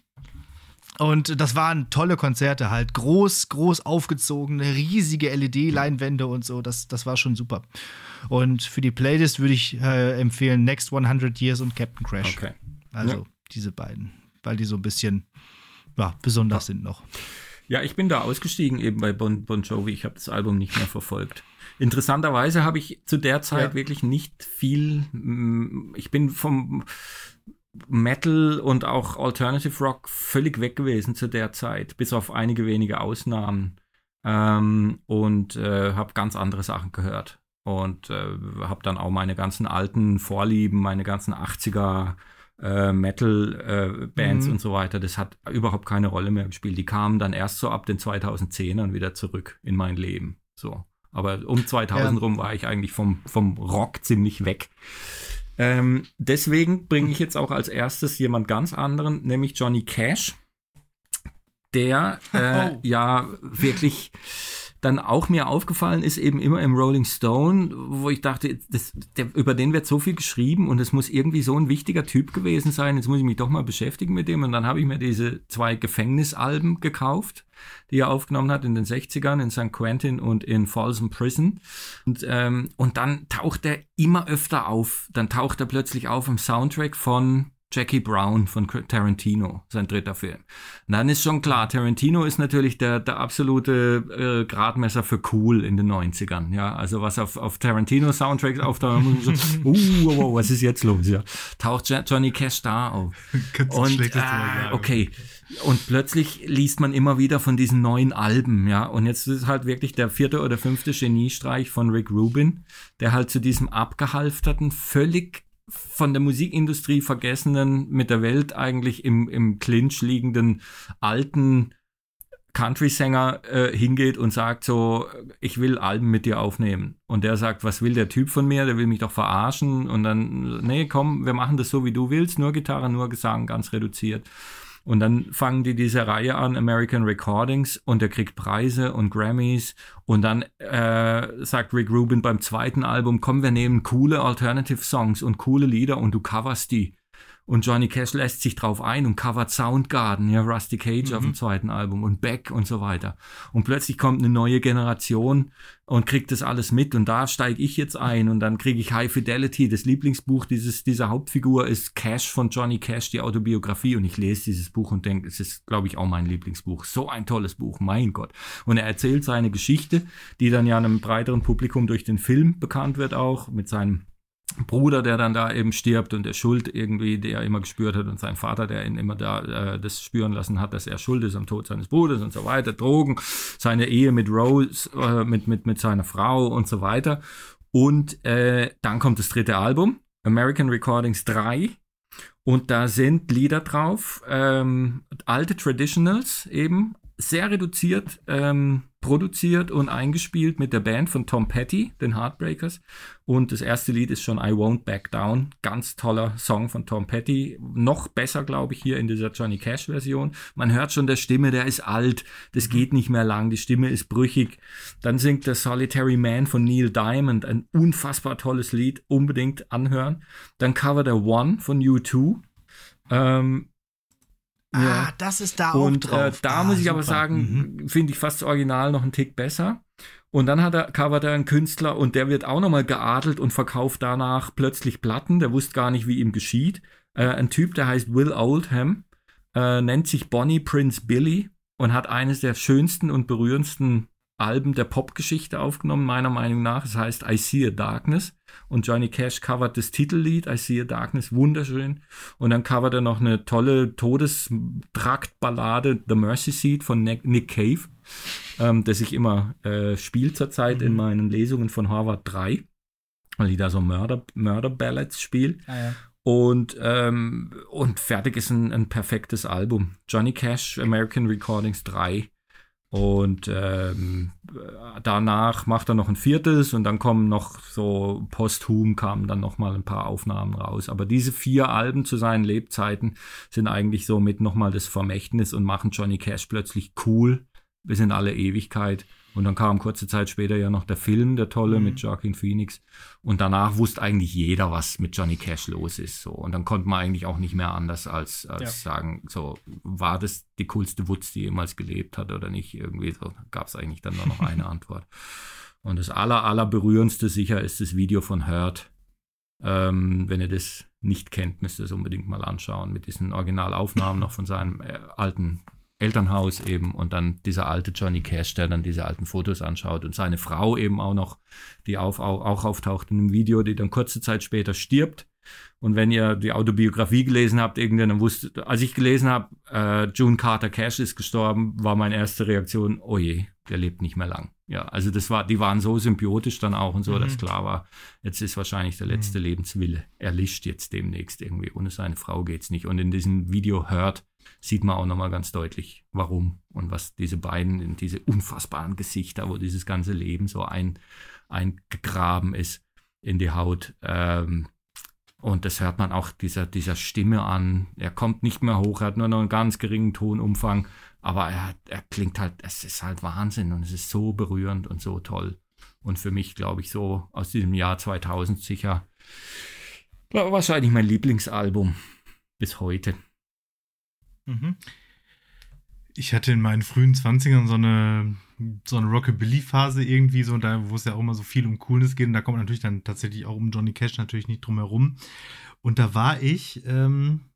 Und das waren tolle Konzerte halt. Groß, groß aufgezogene, riesige LED-Leinwände und so. Das, das war schon super. Und für die Playlist würde ich äh, empfehlen Next 100 Years und Captain Crash. Okay. Also Ja. diese beiden, weil die so ein bisschen ja, besonders sind noch. Ja, ich bin da ausgestiegen eben bei Bon, bon Jovi. Ich habe das Album nicht mehr verfolgt. Interessanterweise habe ich zu der Zeit Ja. wirklich nicht viel. Ich bin vom Metal und auch Alternative Rock völlig weg gewesen zu der Zeit, bis auf einige wenige Ausnahmen. Ähm, und äh, habe ganz andere Sachen gehört. Und äh, habe dann auch meine ganzen alten Vorlieben, meine ganzen 80er äh, Metal-Bands Mhm. und so weiter, das hat überhaupt keine Rolle mehr gespielt. Die kamen dann erst so ab den 2010ern wieder zurück in mein Leben. So. Aber um 2000 Ja. rum war ich eigentlich vom, vom Rock ziemlich weg. Ähm, deswegen bringe ich jetzt auch als erstes jemand ganz anderen, nämlich Johnny Cash, der äh, Oh. ja wirklich dann auch mir aufgefallen ist, eben immer im Rolling Stone, wo ich dachte, das, der, über den wird so viel geschrieben und es muss irgendwie so ein wichtiger Typ gewesen sein. Jetzt muss ich mich doch mal beschäftigen mit dem. Und dann habe ich mir diese zwei Gefängnisalben gekauft, die er aufgenommen hat in den 60ern in St. Quentin und in Folsom Prison. Und, ähm, und dann taucht er immer öfter auf. Dann taucht er plötzlich auf im Soundtrack von Jackie Brown von Tarantino, sein dritter Film. Und dann ist schon klar, Tarantino ist natürlich der, der absolute äh, Gradmesser für cool in den 90ern. Ja, also was auf, auf Tarantino-Soundtracks auftaucht, muss man so, uh, wow, wow, was ist jetzt los? Ja, taucht Jo- Johnny Cash da auf. Und sagen. okay. Und plötzlich liest man immer wieder von diesen neuen Alben, ja. Und jetzt ist halt wirklich der vierte oder fünfte Geniestreich von Rick Rubin, der halt zu diesem abgehalfterten, völlig von der Musikindustrie vergessenen, mit der Welt eigentlich im, im Clinch liegenden alten Country-Sänger äh, hingeht und sagt so, ich will Alben mit dir aufnehmen. Und der sagt, was will der Typ von mir? Der will mich doch verarschen. Und dann, nee, komm, wir machen das so, wie du willst. Nur Gitarre, nur Gesang, ganz reduziert. Und dann fangen die diese Reihe an, American Recordings, und er kriegt Preise und Grammys. Und dann äh, sagt Rick Rubin beim zweiten Album, komm, wir nehmen coole Alternative Songs und coole Lieder und du coverst die. Und Johnny Cash lässt sich drauf ein und covert Soundgarden, ja, Rusty Cage auf dem zweiten Album und Beck und so weiter. Und plötzlich kommt eine neue Generation und kriegt das alles mit und da steige ich jetzt ein und dann kriege ich High Fidelity, das Lieblingsbuch dieses, dieser Hauptfigur ist Cash von Johnny Cash, die Autobiografie und ich lese dieses Buch und denke, es ist, glaube ich, auch mein Lieblingsbuch. So ein tolles Buch, mein Gott. Und er erzählt seine Geschichte, die dann ja einem breiteren Publikum durch den Film bekannt wird auch, mit seinem Bruder, der dann da eben stirbt und der Schuld irgendwie, der er immer gespürt hat und sein Vater, der ihn immer da äh, das spüren lassen hat, dass er schuld ist am Tod seines Bruders und so weiter, Drogen, seine Ehe mit Rose, äh, mit, mit, mit seiner Frau und so weiter. Und äh, dann kommt das dritte Album, American Recordings 3. Und da sind Lieder drauf, ähm, alte Traditionals eben, sehr reduziert ähm, produziert und eingespielt mit der Band von Tom Petty, den Heartbreakers. Und das erste Lied ist schon I Won't Back Down. Ganz toller Song von Tom Petty. Noch besser, glaube ich, hier in dieser Johnny Cash-Version. Man hört schon der Stimme, der ist alt. Das geht nicht mehr lang. Die Stimme ist brüchig. Dann singt der Solitary Man von Neil Diamond. Ein unfassbar tolles Lied. Unbedingt anhören. Dann Cover der One von U2. Ähm, Ah, das ist da und, auch drauf. Äh, da ah, muss ich super. aber sagen, Mhm. finde ich fast das Original noch einen Tick besser. Und dann hat er, covert er einen Künstler und der wird auch nochmal geadelt und verkauft danach plötzlich Platten. Der wusste gar nicht, wie ihm geschieht. Äh, ein Typ, der heißt Will Oldham, äh, nennt sich Bonnie Prince Billy und hat eines der schönsten und berührendsten Alben der Popgeschichte aufgenommen, meiner Meinung nach. Es heißt I See a Darkness. Und Johnny Cash covert das Titellied I See a Darkness, wunderschön. Und dann covert er noch eine tolle Todestraktballade The Mercy Seat von Nick Cave, ähm, das ich immer äh, spiele zurzeit in meinen Lesungen von Harvard 3, weil ich da so Murder, Murder Ballads spiele. Ah, ja. Und, ähm, und fertig ist ein, ein perfektes Album. Johnny Cash, American Recordings 3. Und ähm, danach macht er noch ein viertes und dann kommen noch so posthum kamen dann noch mal ein paar Aufnahmen raus. Aber diese vier Alben zu seinen Lebzeiten sind eigentlich so mit noch mal das Vermächtnis und machen Johnny Cash plötzlich cool bis in alle Ewigkeit. Und dann kam kurze Zeit später ja noch der Film, der tolle, mit Joaquin Phoenix. Und danach wusste eigentlich jeder, was mit Johnny Cash los ist. So. Und dann konnte man eigentlich auch nicht mehr anders als, als sagen, so, war das die coolste Wutz, die jemals gelebt hat oder nicht? Irgendwie so gab es eigentlich dann nur noch eine Antwort. Und das aller, aller berührendste sicher ist das Video von Hurt. Ähm, wenn ihr das nicht kennt, müsst ihr es unbedingt mal anschauen. Mit diesen Originalaufnahmen noch von seinem äh, alten Elternhaus eben und dann dieser alte Johnny Cash, der dann diese alten Fotos anschaut und seine Frau eben auch noch, die auf, auch, auch auftaucht in einem Video, die dann kurze Zeit später stirbt. Und wenn ihr die Autobiografie gelesen habt, irgendwann dann wusstet, als ich gelesen habe, äh, June Carter Cash ist gestorben, war meine erste Reaktion, oh je, der lebt nicht mehr lang. Ja, also das war, die waren so symbiotisch dann auch und so, dass klar war, jetzt ist wahrscheinlich der letzte Lebenswille erlischt jetzt demnächst irgendwie. Ohne seine Frau geht's nicht. Und in diesem Video hört, sieht man auch nochmal ganz deutlich, warum und was diese beiden, diese unfassbaren Gesichter, wo dieses ganze Leben so ein, eingegraben ist in die Haut. Ähm, und das hört man auch dieser, dieser Stimme an. Er kommt nicht mehr hoch, er hat nur noch einen ganz geringen Tonumfang, aber er, er klingt halt, es ist halt Wahnsinn und es ist so berührend und so toll. Und für mich, glaube ich, so aus diesem Jahr 2000 sicher wahrscheinlich mein Lieblingsalbum bis heute. Mhm. Ich hatte in meinen frühen 20ern so eine, so eine Rockabilly-Phase irgendwie, so, da, wo es ja auch immer so viel um Coolness geht. Und da kommt man natürlich dann tatsächlich auch um Johnny Cash natürlich nicht drum herum. Und da war ich ähm,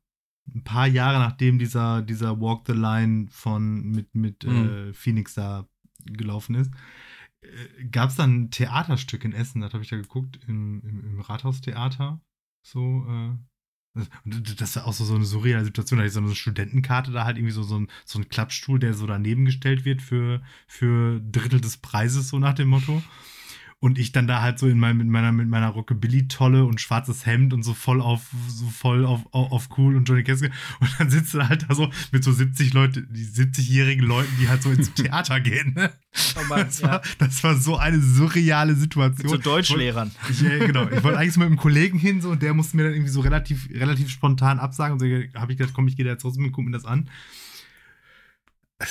ein paar Jahre nachdem dieser, dieser Walk the Line von mit, mit Mhm. äh, Phoenix da gelaufen ist, äh, gab es dann ein Theaterstück in Essen, das habe ich da geguckt, im, im, im Rathaustheater. So, äh, und das war auch so, so eine surreale Situation. Da ich so eine Studentenkarte, da halt irgendwie so, so, ein, so ein Klappstuhl, der so daneben gestellt wird für, für Drittel des Preises, so nach dem Motto. Und ich dann da halt so in mein, mit meiner, mit meiner Rockabilly-Tolle und schwarzes Hemd und so voll auf, so voll auf, auf, auf cool und Johnny Cash. Und dann sitzt du halt da so mit so 70 Leute, die 70-jährigen Leuten, die halt so ins Theater gehen. Ne? Oh Mann, das, war, das war so eine surreale Situation. Zu Deutschlehrern. Ich, äh, genau. Ich wollte eigentlich so mit einem Kollegen hin so und der musste mir dann irgendwie so relativ, relativ spontan absagen. Und so habe ich gedacht, komm, ich gehe da jetzt trotzdem und guck mir das an.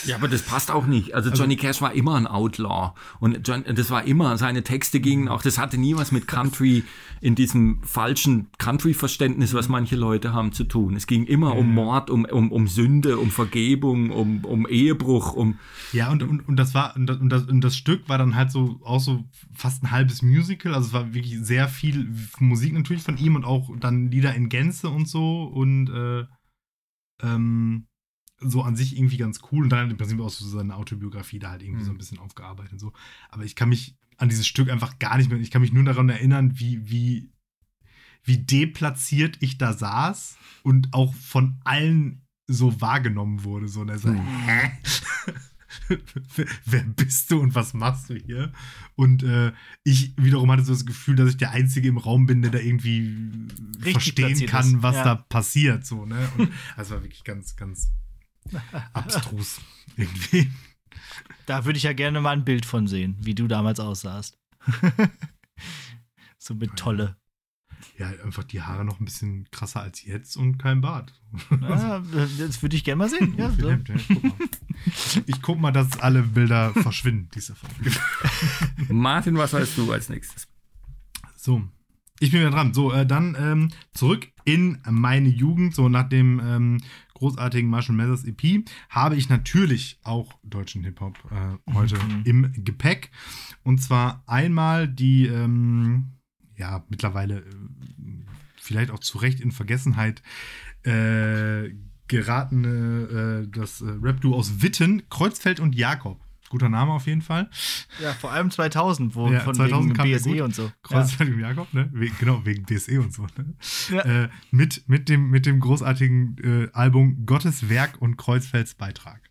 Ja, aber das passt auch nicht. Also Johnny Cash war immer ein Outlaw und John, das war immer, seine Texte gingen auch, das hatte nie was mit Country in diesem falschen Country-Verständnis, was manche Leute haben, zu tun. Es ging immer um Mord, um, um, um Sünde, um Vergebung, um, um Ehebruch, um Ja, und, und, und das war, und das, und, das, und das Stück war dann halt so auch so fast ein halbes Musical. Also es war wirklich sehr viel Musik natürlich von ihm und auch dann Lieder in Gänze und so und äh, ähm, so an sich irgendwie ganz cool. Und dann im Prinzip auch so seine Autobiografie da halt irgendwie so ein bisschen aufgearbeitet und so. Aber ich kann mich an dieses Stück einfach gar nicht mehr, ich kann mich nur daran erinnern, wie, wie, wie deplatziert ich da saß und auch von allen so wahrgenommen wurde. So, und er sagt, hä? wer bist du und was machst du hier? Und äh, ich wiederum hatte so das Gefühl, dass ich der Einzige im Raum bin, der da irgendwie Richtig verstehen kann, ist. was Ja. da passiert. So, ne? Und das war wirklich ganz, ganz abstrus irgendwie. Da würde ich ja gerne mal ein Bild von sehen, wie du damals aussahst. so mit Tolle. Ja, einfach die Haare noch ein bisschen krasser als jetzt und kein Bart. Ja, das würde ich gerne mal sehen. Ja, so. Hemd, ja, guck mal. Ich guck mal, dass alle Bilder verschwinden, diese Folge. Martin, was weißt du als nächstes? So, ich bin wieder dran. So, äh, dann ähm, zurück in meine Jugend. So, nach dem ähm, großartigen Marshall Mathers EP habe ich natürlich auch deutschen Hip-Hop äh, heute im Gepäck. Und zwar einmal die, ähm, ja, mittlerweile äh, vielleicht auch zu Recht in Vergessenheit äh, geratene, äh, das äh, Rap-Duo aus Witten, Kreuzfeld und Jakob. Guter Name auf jeden Fall. ja, vor allem 2000, wo Ja, von 2000 wegen BSE gut. und so. Kreuzfeld und Jakob, ne? We genau, wegen BSE und so. Ne? Ja. Äh, mit, mit, dem, mit dem großartigen äh, Album Gottes Werk und Kreuzfelds Beitrag.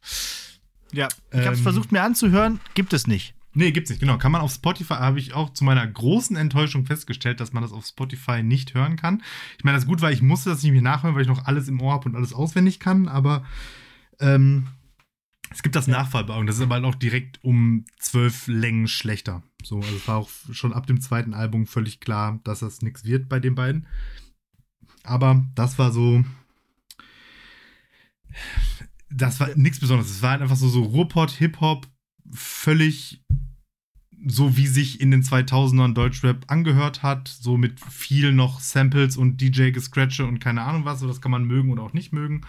Ja, ich habe es Ähm, versucht mir anzuhören, gibt es nicht. Nee, gibt's nicht, genau. Kann man auf Spotify, habe ich auch zu meiner großen Enttäuschung festgestellt, dass man das auf Spotify nicht hören kann. Ich meine, das ist gut, weil ich musste das nicht mehr nachhören, weil ich noch alles im Ohr habe und alles auswendig kann, aber ähm, es gibt das nachfallbar und das ist aber halt auch direkt um zwölf Längen schlechter. So, also es war auch schon ab dem zweiten Album völlig klar, dass das nichts wird bei den beiden. Aber das war so. Das war nichts Besonderes. Es war halt einfach so, so Ruhrpott, Hip-Hop, völlig so wie sich in den 2000ern Deutschrap angehört hat, so mit viel noch Samples und DJ-Gescratche und keine Ahnung was, so das kann man mögen oder auch nicht mögen.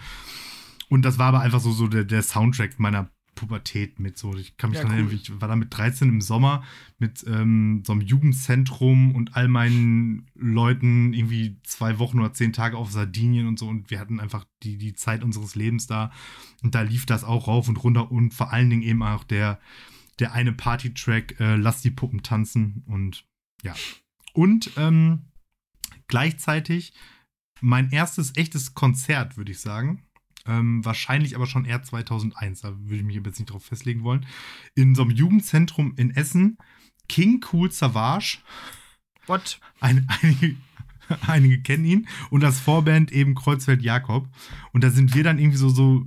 Und das war aber einfach so, so der, der Soundtrack meiner Pubertät mit so. Ich kann mich Ja, cool. erinnern, ich war da mit 13 im Sommer mit ähm, so einem Jugendzentrum und all meinen Leuten irgendwie zwei Wochen oder zehn Tage auf Sardinien und so und wir hatten einfach die, die Zeit unseres Lebens da und da lief das auch rauf und runter und vor allen Dingen eben auch der, der eine Party-Track äh, Lass die Puppen tanzen und ja. Und ähm, gleichzeitig mein erstes echtes Konzert, würde ich sagen. Ähm, wahrscheinlich aber schon eher 2001, da würde ich mich jetzt nicht drauf festlegen wollen. In so einem Jugendzentrum in Essen, King Cool Savage. What? Ein, einige, einige kennen ihn. Und das Vorband eben Kreuzfeld Jakob. Und da sind wir dann irgendwie so, so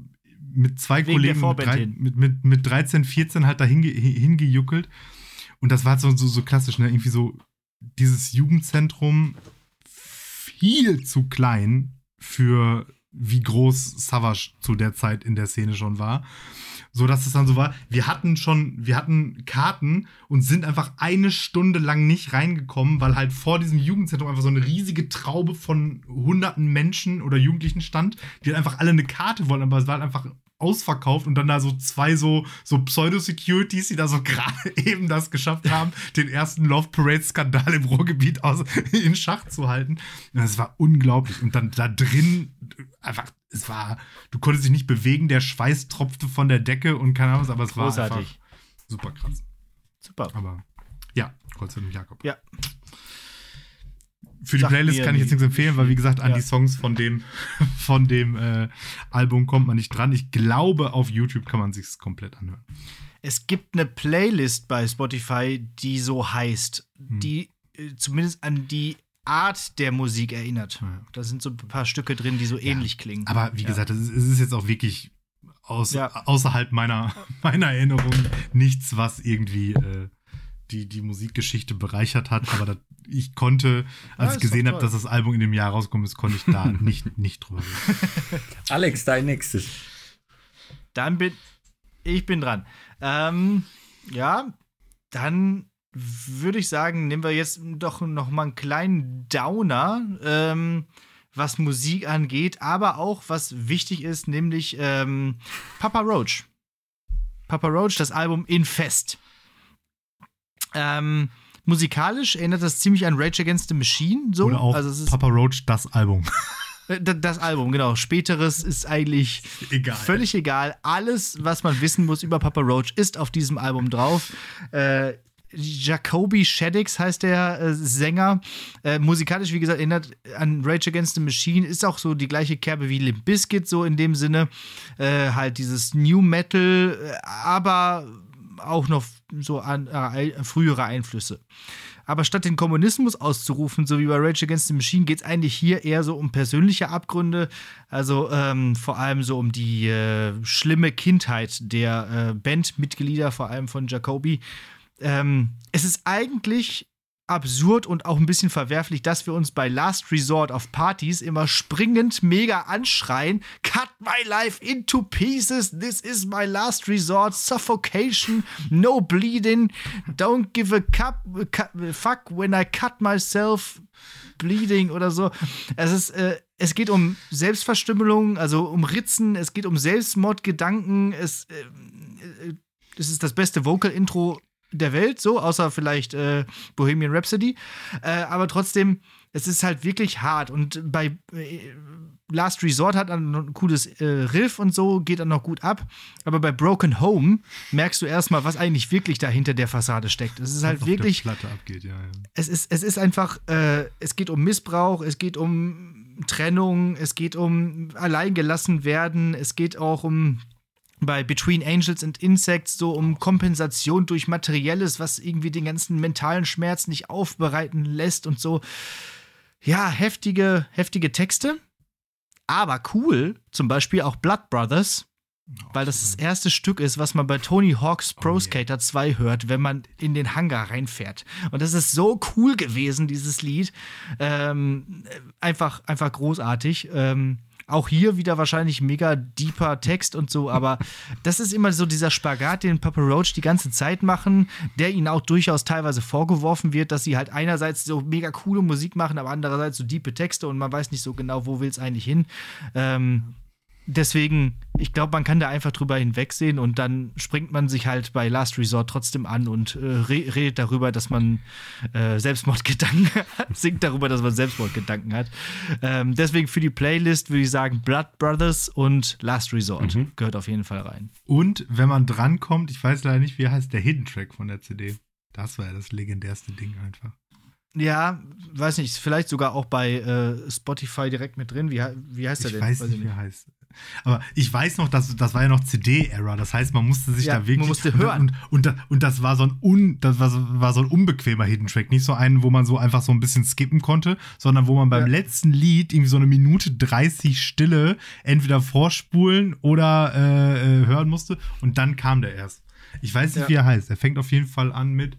mit zwei Wegen Kollegen mit, drei, mit, mit, mit 13, 14 halt da hinge, hingejuckelt. Und das war halt so, so, so klassisch, ne? Irgendwie so dieses Jugendzentrum viel zu klein für wie groß Savage zu der Zeit in der Szene schon war. So dass es dann so war, wir hatten schon, wir hatten Karten und sind einfach eine Stunde lang nicht reingekommen, weil halt vor diesem Jugendzentrum einfach so eine riesige Traube von hunderten Menschen oder Jugendlichen stand, die halt einfach alle eine Karte wollten, aber es war halt einfach ausverkauft und dann da so zwei so, so Pseudo-Securities, die da so gerade eben das geschafft haben, den ersten Love Parade-Skandal im Ruhrgebiet aus, in Schach zu halten. Das war unglaublich. Und dann da drin einfach, es war, du konntest dich nicht bewegen, der Schweiß tropfte von der Decke und keine Ahnung, was, aber es war Großartig. einfach super krass. Super. Aber ja, Kreuzfeld und Jakob. Ja. Für die Playlist kann ich jetzt nicht- nichts empfehlen, weil wie gesagt, an Ja. die Songs von dem, von dem äh, Album kommt man nicht dran. Ich glaube, auf YouTube kann man sich komplett anhören. Es gibt eine Playlist bei Spotify, die so heißt, Hm. die äh, zumindest an die Art der Musik erinnert. Ja. Da sind so ein paar Stücke drin, die so ähnlich klingen. Aber wie Ja. gesagt, es ist, ist jetzt auch wirklich aus, Ja. außerhalb meiner, meiner Erinnerung nichts, was irgendwie äh, die, die Musikgeschichte bereichert hat. Aber das, ich konnte, als Ja, ich gesehen habe, dass das Album in dem Jahr rausgekommen ist, konnte ich da nicht, nicht drüber reden. Alex, dein nächstes. Dann bin ich bin dran. Ähm, ja, dann würde ich sagen, nehmen wir jetzt doch noch mal einen kleinen Downer, ähm, was Musik angeht, aber auch was wichtig ist, nämlich ähm, Papa Roach. Papa Roach, das Album Infest. Ähm, musikalisch erinnert das ziemlich an Rage Against the Machine. So. Oder auch also es ist Papa Roach, das Album. das Album, genau. Späteres ist eigentlich Egal. völlig egal. Alles, was man wissen muss über Papa Roach, ist auf diesem Album drauf. Äh, Jacoby Shaddix heißt der äh, Sänger. Äh, musikalisch, wie gesagt, erinnert an Rage Against the Machine. Ist auch so die gleiche Kerbe wie Limp Bizkit, so in dem Sinne. Äh, halt dieses New Metal, äh, aber auch noch so an äh, frühere Einflüsse. Aber statt den Kommunismus auszurufen, so wie bei Rage Against the Machine, geht es eigentlich hier eher so um persönliche Abgründe. Also ähm, vor allem so um die äh, schlimme Kindheit der äh, Bandmitglieder, vor allem von Jacoby. Ähm, es ist eigentlich absurd und auch ein bisschen verwerflich, dass wir uns bei Last Resort auf Partys immer springend mega anschreien: Cut my life into pieces, this is my last resort, suffocation, no bleeding, don't give a cup, fuck when I cut myself, bleeding oder so. Es ist, äh, es geht um Selbstverstümmelung, also um Ritzen, es geht um Selbstmordgedanken, es, äh, es ist das beste Vocal-Intro der Welt, so, außer vielleicht äh, Bohemian Rhapsody. Äh, aber trotzdem, es ist halt wirklich hart. Und bei äh, Last Resort hat dann ein cooles äh, Riff und so, geht dann noch gut ab. Aber bei Broken Home merkst du erstmal, was eigentlich wirklich da hinter der Fassade steckt. Es ist halt auf wirklich. Platte abgeht, ja, ja. Es ist, es ist einfach, äh, es geht um Missbrauch, es geht um Trennung, es geht um alleingelassen werden, es geht auch um bei Between Angels and Insects so um Kompensation durch Materielles, was irgendwie den ganzen mentalen Schmerz nicht aufbereiten lässt und so. Ja, heftige, heftige Texte. Aber cool, zum Beispiel auch Blood Brothers, weil das das erste Stück ist, was man bei Tony Hawk's Pro Oh, Skater 2 hört, wenn man in den Hangar reinfährt. Und das ist so cool gewesen, dieses Lied. Ähm, einfach, einfach großartig. Ähm, auch hier wieder wahrscheinlich mega deeper Text und so, aber das ist immer so dieser Spagat, den Papa Roach die ganze Zeit machen, der ihnen auch durchaus teilweise vorgeworfen wird, dass sie halt einerseits so mega coole Musik machen, aber andererseits so diepe Texte und man weiß nicht so genau, wo will es eigentlich hin. Ähm, deswegen, ich glaube, man kann da einfach drüber hinwegsehen und dann springt man sich halt bei Last Resort trotzdem an und äh, re redet darüber, dass man äh, Selbstmordgedanken hat, singt darüber, dass man Selbstmordgedanken hat. Ähm, deswegen für die Playlist würde ich sagen Blood Brothers und Last Resort gehört auf jeden Fall rein. Und wenn man drankommt, ich weiß leider nicht, wie heißt der Hidden Track von der CD. Das war ja das legendärste Ding einfach. Ja, weiß nicht, vielleicht sogar auch bei äh, Spotify direkt mit drin. Wie, wie heißt der Ich denn? weiß nicht, wie er heißt. Aber ich weiß noch, dass das war ja noch CD-Era. Das heißt, man musste sich Ja, da wirklich. man musste und, hören. Und, und, da- und das war so ein un, das war, so- war so ein unbequemer Hidden Track. Nicht so einen, wo man so einfach so ein bisschen skippen konnte, sondern wo man beim Ja. letzten Lied irgendwie so eine Minute 30 Stille entweder vorspulen oder äh, äh, hören musste. Und dann kam der erst. Ich weiß nicht, Ja. wie er heißt. Er fängt auf jeden Fall an mit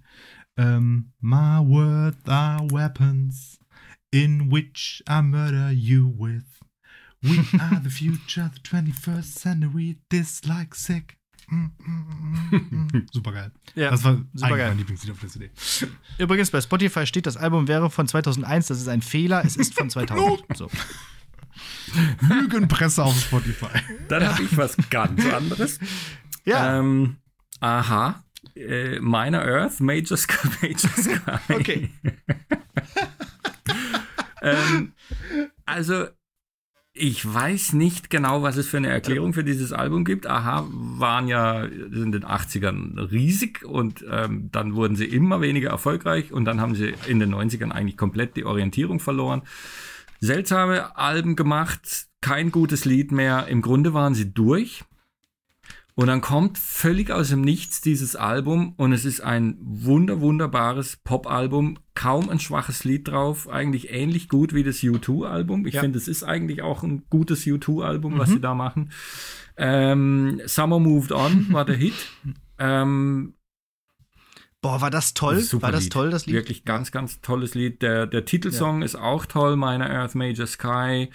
ähm, My words are weapons in which I murder you with. We are the future, the 21st century, dislike sick. Mm, mm, mm, mm. Super geil. Ja, das war supergeil. eigentlich mein Lieblingslied auf der CD. Übrigens, bei Spotify steht, das Album wäre von 2001. Das ist ein Fehler. Es ist von 2000. so. Lügenpresse auf Spotify. Dann habe ich was ganz anderes. Ja, Ähm, aha. Äh, Minor Earth, Major Sky. Major Sky. okay. ähm, also, ich weiß nicht genau, was es für eine Erklärung für dieses Album gibt. Aha, waren ja in den 80ern riesig und ähm, dann wurden sie immer weniger erfolgreich und dann haben sie in den 90ern eigentlich komplett die Orientierung verloren. Seltsame Alben gemacht, kein gutes Lied mehr. Im Grunde waren sie durch. Und dann kommt völlig aus dem Nichts dieses Album und es ist ein wunder, wunderbares Pop-Album. Kaum ein schwaches Lied drauf. Eigentlich ähnlich gut wie das U2-Album. Ich Ja. finde, es ist eigentlich auch ein gutes U2-Album, was sie da machen. Ähm, Summer Moved On war der Hit. Ähm, Boah, war das toll? super war das Lied. toll, das Lied? Wirklich ganz, ganz tolles Lied. Der, der Titelsong ist auch toll, Minor Earth, Major Sky.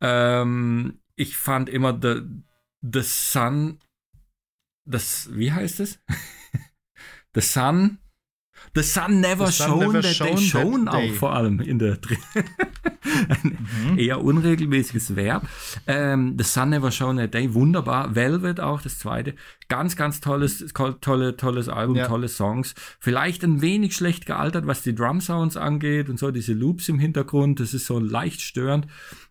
Ähm, ich fand immer The, the Sun, das, wie heißt es? the Sun, The Sun Never The Sun Shone never That shone They Shone that auch day. vor allem in der drin. Ein eher unregelmäßiges Verb. Ähm, The Sun Never Shone That Day, wunderbar. Velvet auch, das zweite. Ganz, ganz tolles, tolle, tolles Album, Ja. tolle Songs. Vielleicht ein wenig schlecht gealtert, was die Drum Sounds angeht und so, diese Loops im Hintergrund, das ist so leicht störend.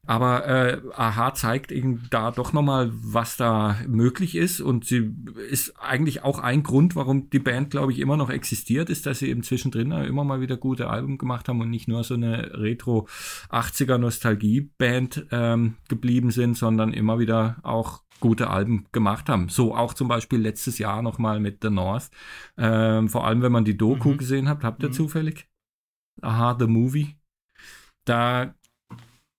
Aber äh, Aha zeigt eben da doch nochmal, was da möglich ist. Und sie ist eigentlich auch ein Grund, warum die Band, glaube ich, immer noch existiert, ist, dass sie eben zwischendrin immer mal wieder gute Alben gemacht haben und nicht nur so eine Retro 80er Nostalgie Band ähm, geblieben sind, sondern immer wieder auch gute Alben gemacht haben. So auch zum Beispiel letztes Jahr nochmal mit The North. Ähm, vor allem, wenn man die Doku Mhm. gesehen hat, habt ihr Mhm. zufällig? Aha, The Movie. Da,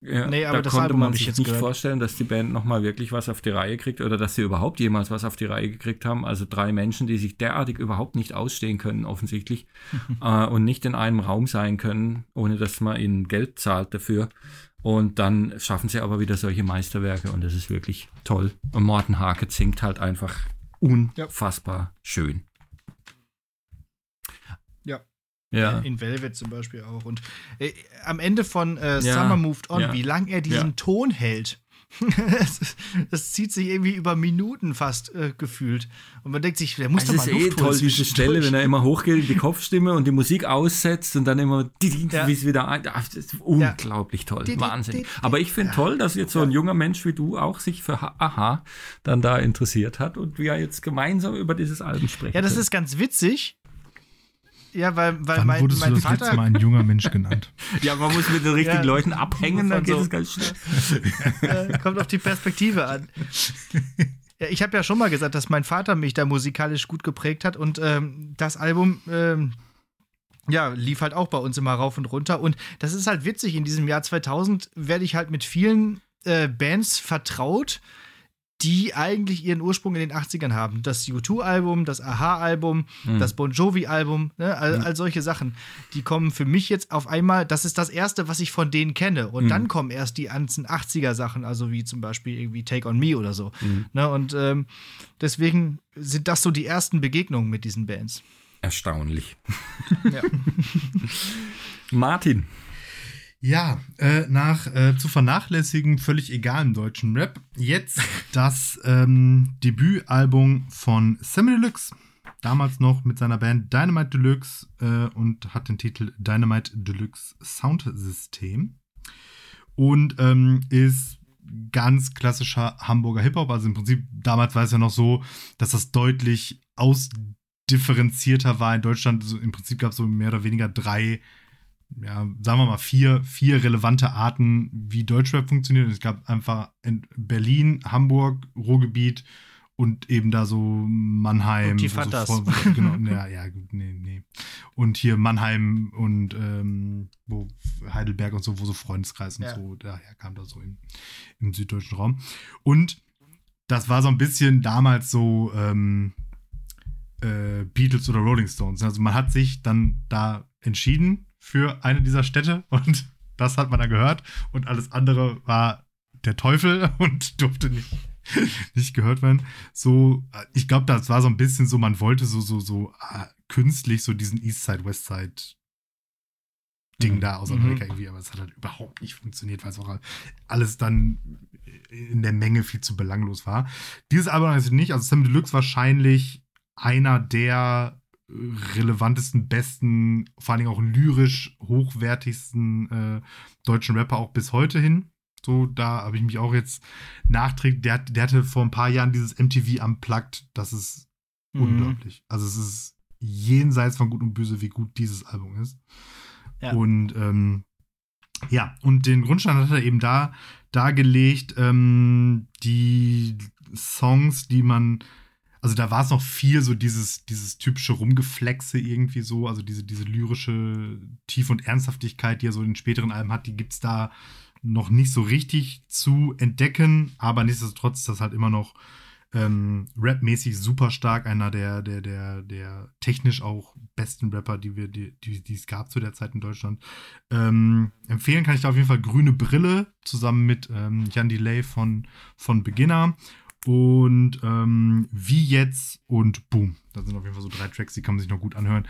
ja, Nee, aber da das konnte Album man sich jetzt nicht gehört. vorstellen, dass die Band nochmal wirklich was auf die Reihe kriegt oder dass sie überhaupt jemals was auf die Reihe gekriegt haben. Also drei Menschen, die sich derartig überhaupt nicht ausstehen können, offensichtlich, äh, und nicht in einem Raum sein können, ohne dass man ihnen Geld zahlt dafür. Und dann schaffen sie aber wieder solche Meisterwerke und das ist wirklich toll. Und Morten Hake singt halt einfach unfassbar schön. Ja. Ja. In Velvet zum Beispiel auch. Und äh, am Ende von äh, Ja, Summer Moved On, ja, wie lang er diesen. Ton hält. das, das zieht sich irgendwie über Minuten fast äh, gefühlt. Und man denkt sich, der muss Es doch ist mal eh Luft holen toll, diese. Stelle, wenn er immer hochgeht, in die Kopfstimme und die Musik aussetzt und dann immer, Ja. wie es wieder ein. Ah, Das ist unglaublich toll. Wahnsinn. Aber ich finde ja. toll, dass jetzt so ein junger Mensch wie du auch sich für Ha- Aha dann da interessiert hat und wir jetzt gemeinsam über dieses Album sprechen. Ja, das ist ganz witzig. Ja, weil, weil Wann mein, wurdest du mein das letzte Vater. Mal ein junger Mensch genannt? Ja, man muss mit den richtigen Ja. Leuten abhängen, dann geht so. es ganz schnell. Äh, kommt auf die Perspektive an. Ja, ich habe ja schon mal gesagt, dass mein Vater mich da musikalisch gut geprägt hat und ähm, das Album ähm, ja, lief halt auch bei uns immer rauf und runter und das ist halt witzig, in diesem Jahr 2000 werde ich halt mit vielen äh, Bands vertraut, die eigentlich ihren Ursprung in den 80ern haben. Das U2-Album, das Aha-Album, Hm. das Bon Jovi-Album, ne, all, all solche Sachen, die kommen für mich jetzt auf einmal, das ist das Erste, was ich von denen kenne. Und Mhm. dann kommen erst die ganzen 80er-Sachen, also wie zum Beispiel irgendwie Take On Me oder so. Mhm. Ne, und ähm, deswegen sind das so die ersten Begegnungen mit diesen Bands. Erstaunlich. Ja. Martin. Ja, äh, nach äh, zu vernachlässigen völlig egalem deutschen Rap. Jetzt das ähm, Debütalbum von Sammy Deluxe. Damals noch mit seiner Band Dynamite Deluxe äh, und hat den Titel Dynamite Deluxe Sound System. Und ähm, ist ganz klassischer Hamburger Hip-Hop. Also im Prinzip, damals war es ja noch so, dass das deutlich ausdifferenzierter war in Deutschland. Also Im Prinzip gab es so mehr oder weniger drei ja, sagen wir mal, vier, vier relevante Arten, wie Deutschrap funktioniert. Es gab einfach in Berlin, Hamburg, Ruhrgebiet und eben da so Mannheim. Und die so voll- wo- genau, ja, ja, gut, nee, nee. Und hier Mannheim und ähm, wo Heidelberg und so, wo so Freundeskreis und Ja. so, daher kam das so im, im süddeutschen Raum. Und das war so ein bisschen damals so ähm, äh, Beatles oder Rolling Stones. Also man hat sich dann da entschieden für eine dieser Städte und das hat man dann gehört und alles andere war der Teufel und durfte nicht, nicht gehört werden. So, äh, ich glaube, das war so ein bisschen so, man wollte so, so, so äh, künstlich so diesen Eastside, Westside Ding Mhm. da aus Mhm. Amerika irgendwie, aber es hat halt überhaupt nicht funktioniert, weil es auch alles dann in der Menge viel zu belanglos war. Dieses Album ist nicht, also Sam Deluxe wahrscheinlich einer der relevantesten, besten, vor allen Dingen auch lyrisch hochwertigsten äh, deutschen Rapper auch bis heute hin. So, da habe ich mich auch jetzt nachträglich, der, der hatte vor ein paar Jahren dieses MTV Unplugged, das ist Mhm. unglaublich. Also es ist jenseits von Gut und Böse, wie gut dieses Album ist. Ja. Und ähm, ja, und den Grundstein hat er eben da dargelegt, ähm, die Songs, die man, also da war es noch viel so dieses, dieses typische Rumgeflexe irgendwie so, also diese, diese lyrische Tiefe und Ernsthaftigkeit, die er so in den späteren Alben hat, die gibt es da noch nicht so richtig zu entdecken, aber nichtsdestotrotz ist das halt immer noch ähm, rapmäßig super stark, einer der, der, der, der technisch auch besten Rapper, die wir, die, die, die es gab zu der Zeit in Deutschland. Ähm, empfehlen kann ich da auf jeden Fall Grüne Brille zusammen mit ähm, Jan Delay von, von Beginner und ähm, Wie jetzt und Boom. Das sind auf jeden Fall so drei Tracks, die kann man sich noch gut anhören.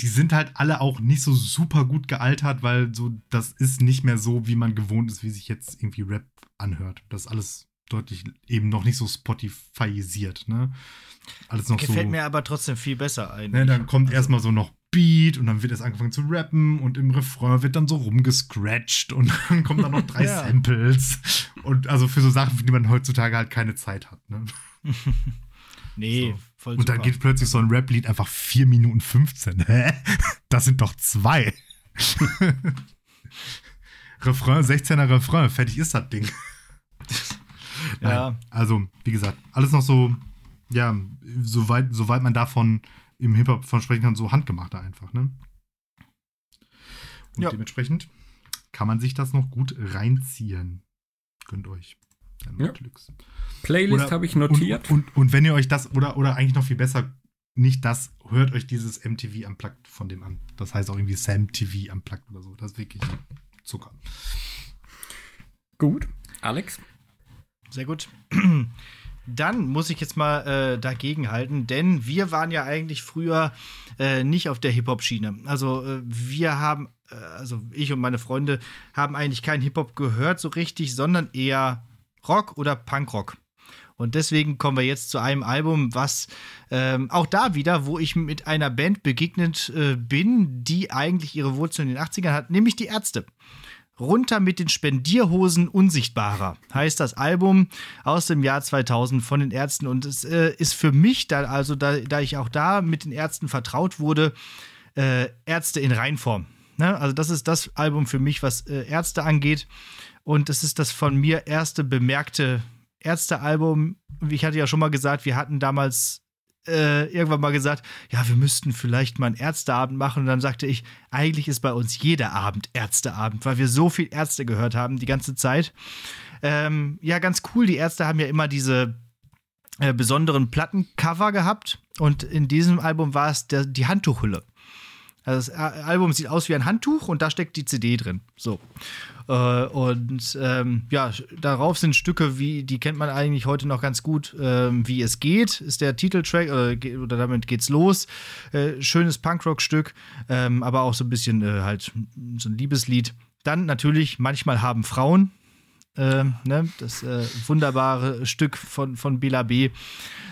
Die sind halt alle auch nicht so super gut gealtert, weil so das ist nicht mehr so, wie man gewohnt ist, wie sich jetzt irgendwie Rap anhört. Das ist alles deutlich eben noch nicht so Spotifyisiert, ne? Alles noch Gefällt so. mir aber trotzdem viel besser eigentlich. Ne, dann kommt Also- erstmal so noch Beat und dann wird erst angefangen zu rappen und im Refrain wird dann so rumgescratcht und dann kommen dann noch drei Ja. Samples. Und also für so Sachen, für die man heutzutage halt keine Zeit hat. Ne? Nee, So. voll Und dann super. geht plötzlich so ein Rap-Lied einfach 4 Minuten 15. Hä? Das sind doch zwei. Refrain, 16er Refrain, fertig ist das Ding. Ja. Nein, Also, wie gesagt, alles noch so, ja, soweit, soweit man davon im Hip-Hop von sprechen kann, so handgemachter einfach, ne? Und Ja. dementsprechend kann man sich das noch gut reinziehen. Gönnt euch. Dann Ja. Glücks. Playlist habe ich notiert. Und, und, und wenn ihr euch das, oder, oder eigentlich noch viel besser, nicht das, hört euch dieses MTV Unplugged von dem an. Das heißt auch irgendwie Sam TV Unplugged oder so. Das ist wirklich Zucker. Gut. Alex? Sehr gut. Dann muss ich jetzt mal äh, dagegen halten, denn wir waren ja eigentlich früher äh, nicht auf der Hip-Hop-Schiene. Also äh, wir haben, äh, also ich und meine Freunde haben eigentlich keinen Hip-Hop gehört so richtig, sondern eher Rock oder Punkrock. Und deswegen kommen wir jetzt zu einem Album, was ähm, auch da wieder, wo ich mit einer Band begegnet äh, bin, die eigentlich ihre Wurzeln in den 80ern hat, nämlich die Ärzte. Runter mit den Spendierhosen Unsichtbarer heißt das Album aus dem Jahr 2000 von den Ärzten und es äh, ist für mich dann also da, da ich auch da mit den Ärzten vertraut wurde äh, Ärzte in Reinform. Ne? Also das ist das Album für mich, was äh, Ärzte angeht und es ist das von mir erste bemerkte Ärzte-Album. Ich hatte ja schon mal gesagt, wir hatten damals äh, irgendwann mal gesagt, ja, wir müssten vielleicht mal einen Ärzteabend machen. Und dann sagte ich, eigentlich ist bei uns jeder Abend Ärzteabend, weil wir so viel Ärzte gehört haben die ganze Zeit. Ähm, ja, ganz cool. Die Ärzte haben ja immer diese äh, besonderen Plattencover gehabt. Und in diesem Album war es der, die Handtuchhülle. Also das Album sieht aus wie ein Handtuch und da steckt die CD drin. So. Äh, und ähm, ja, darauf sind Stücke, wie die kennt man eigentlich heute noch ganz gut. Ähm, wie es geht, ist der Titeltrack oder, ge- oder damit geht's los. Äh, schönes Punkrock-Stück, ähm, aber auch so ein bisschen äh, halt so ein Liebeslied. Dann natürlich, manchmal haben Frauen. Ähm, ne, das äh, wunderbare Stück von, von Bela B.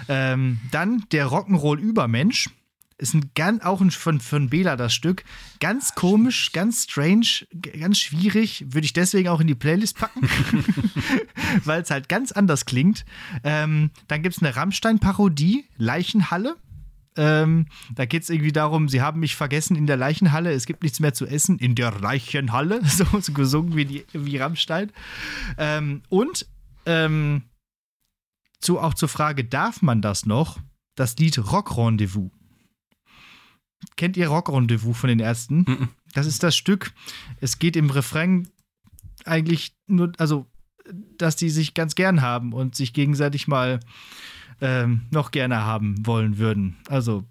Ähm, dann der Rock'n'Roll-Übermensch. Ist ein ganz, auch ein, von, von Bela das Stück. Ganz komisch, ganz strange, ganz schwierig. Würde ich deswegen auch in die Playlist packen, weil es halt ganz anders klingt. Ähm, dann gibt es eine Rammstein-Parodie, Leichenhalle. Ähm, da geht es irgendwie darum, sie haben mich vergessen in der Leichenhalle, es gibt nichts mehr zu essen in der Leichenhalle, so, so gesungen wie, die, wie Rammstein. Ähm, und ähm, zu, auch zur Frage, darf man das noch? Das Lied Rock Rendezvous. Kennt ihr Rock Rendezvous von den Ärzten? Mhm. Das ist das Stück. Es geht im Refrain eigentlich nur, also, dass die sich ganz gern haben und sich gegenseitig mal ähm, noch gerne haben wollen würden. Also,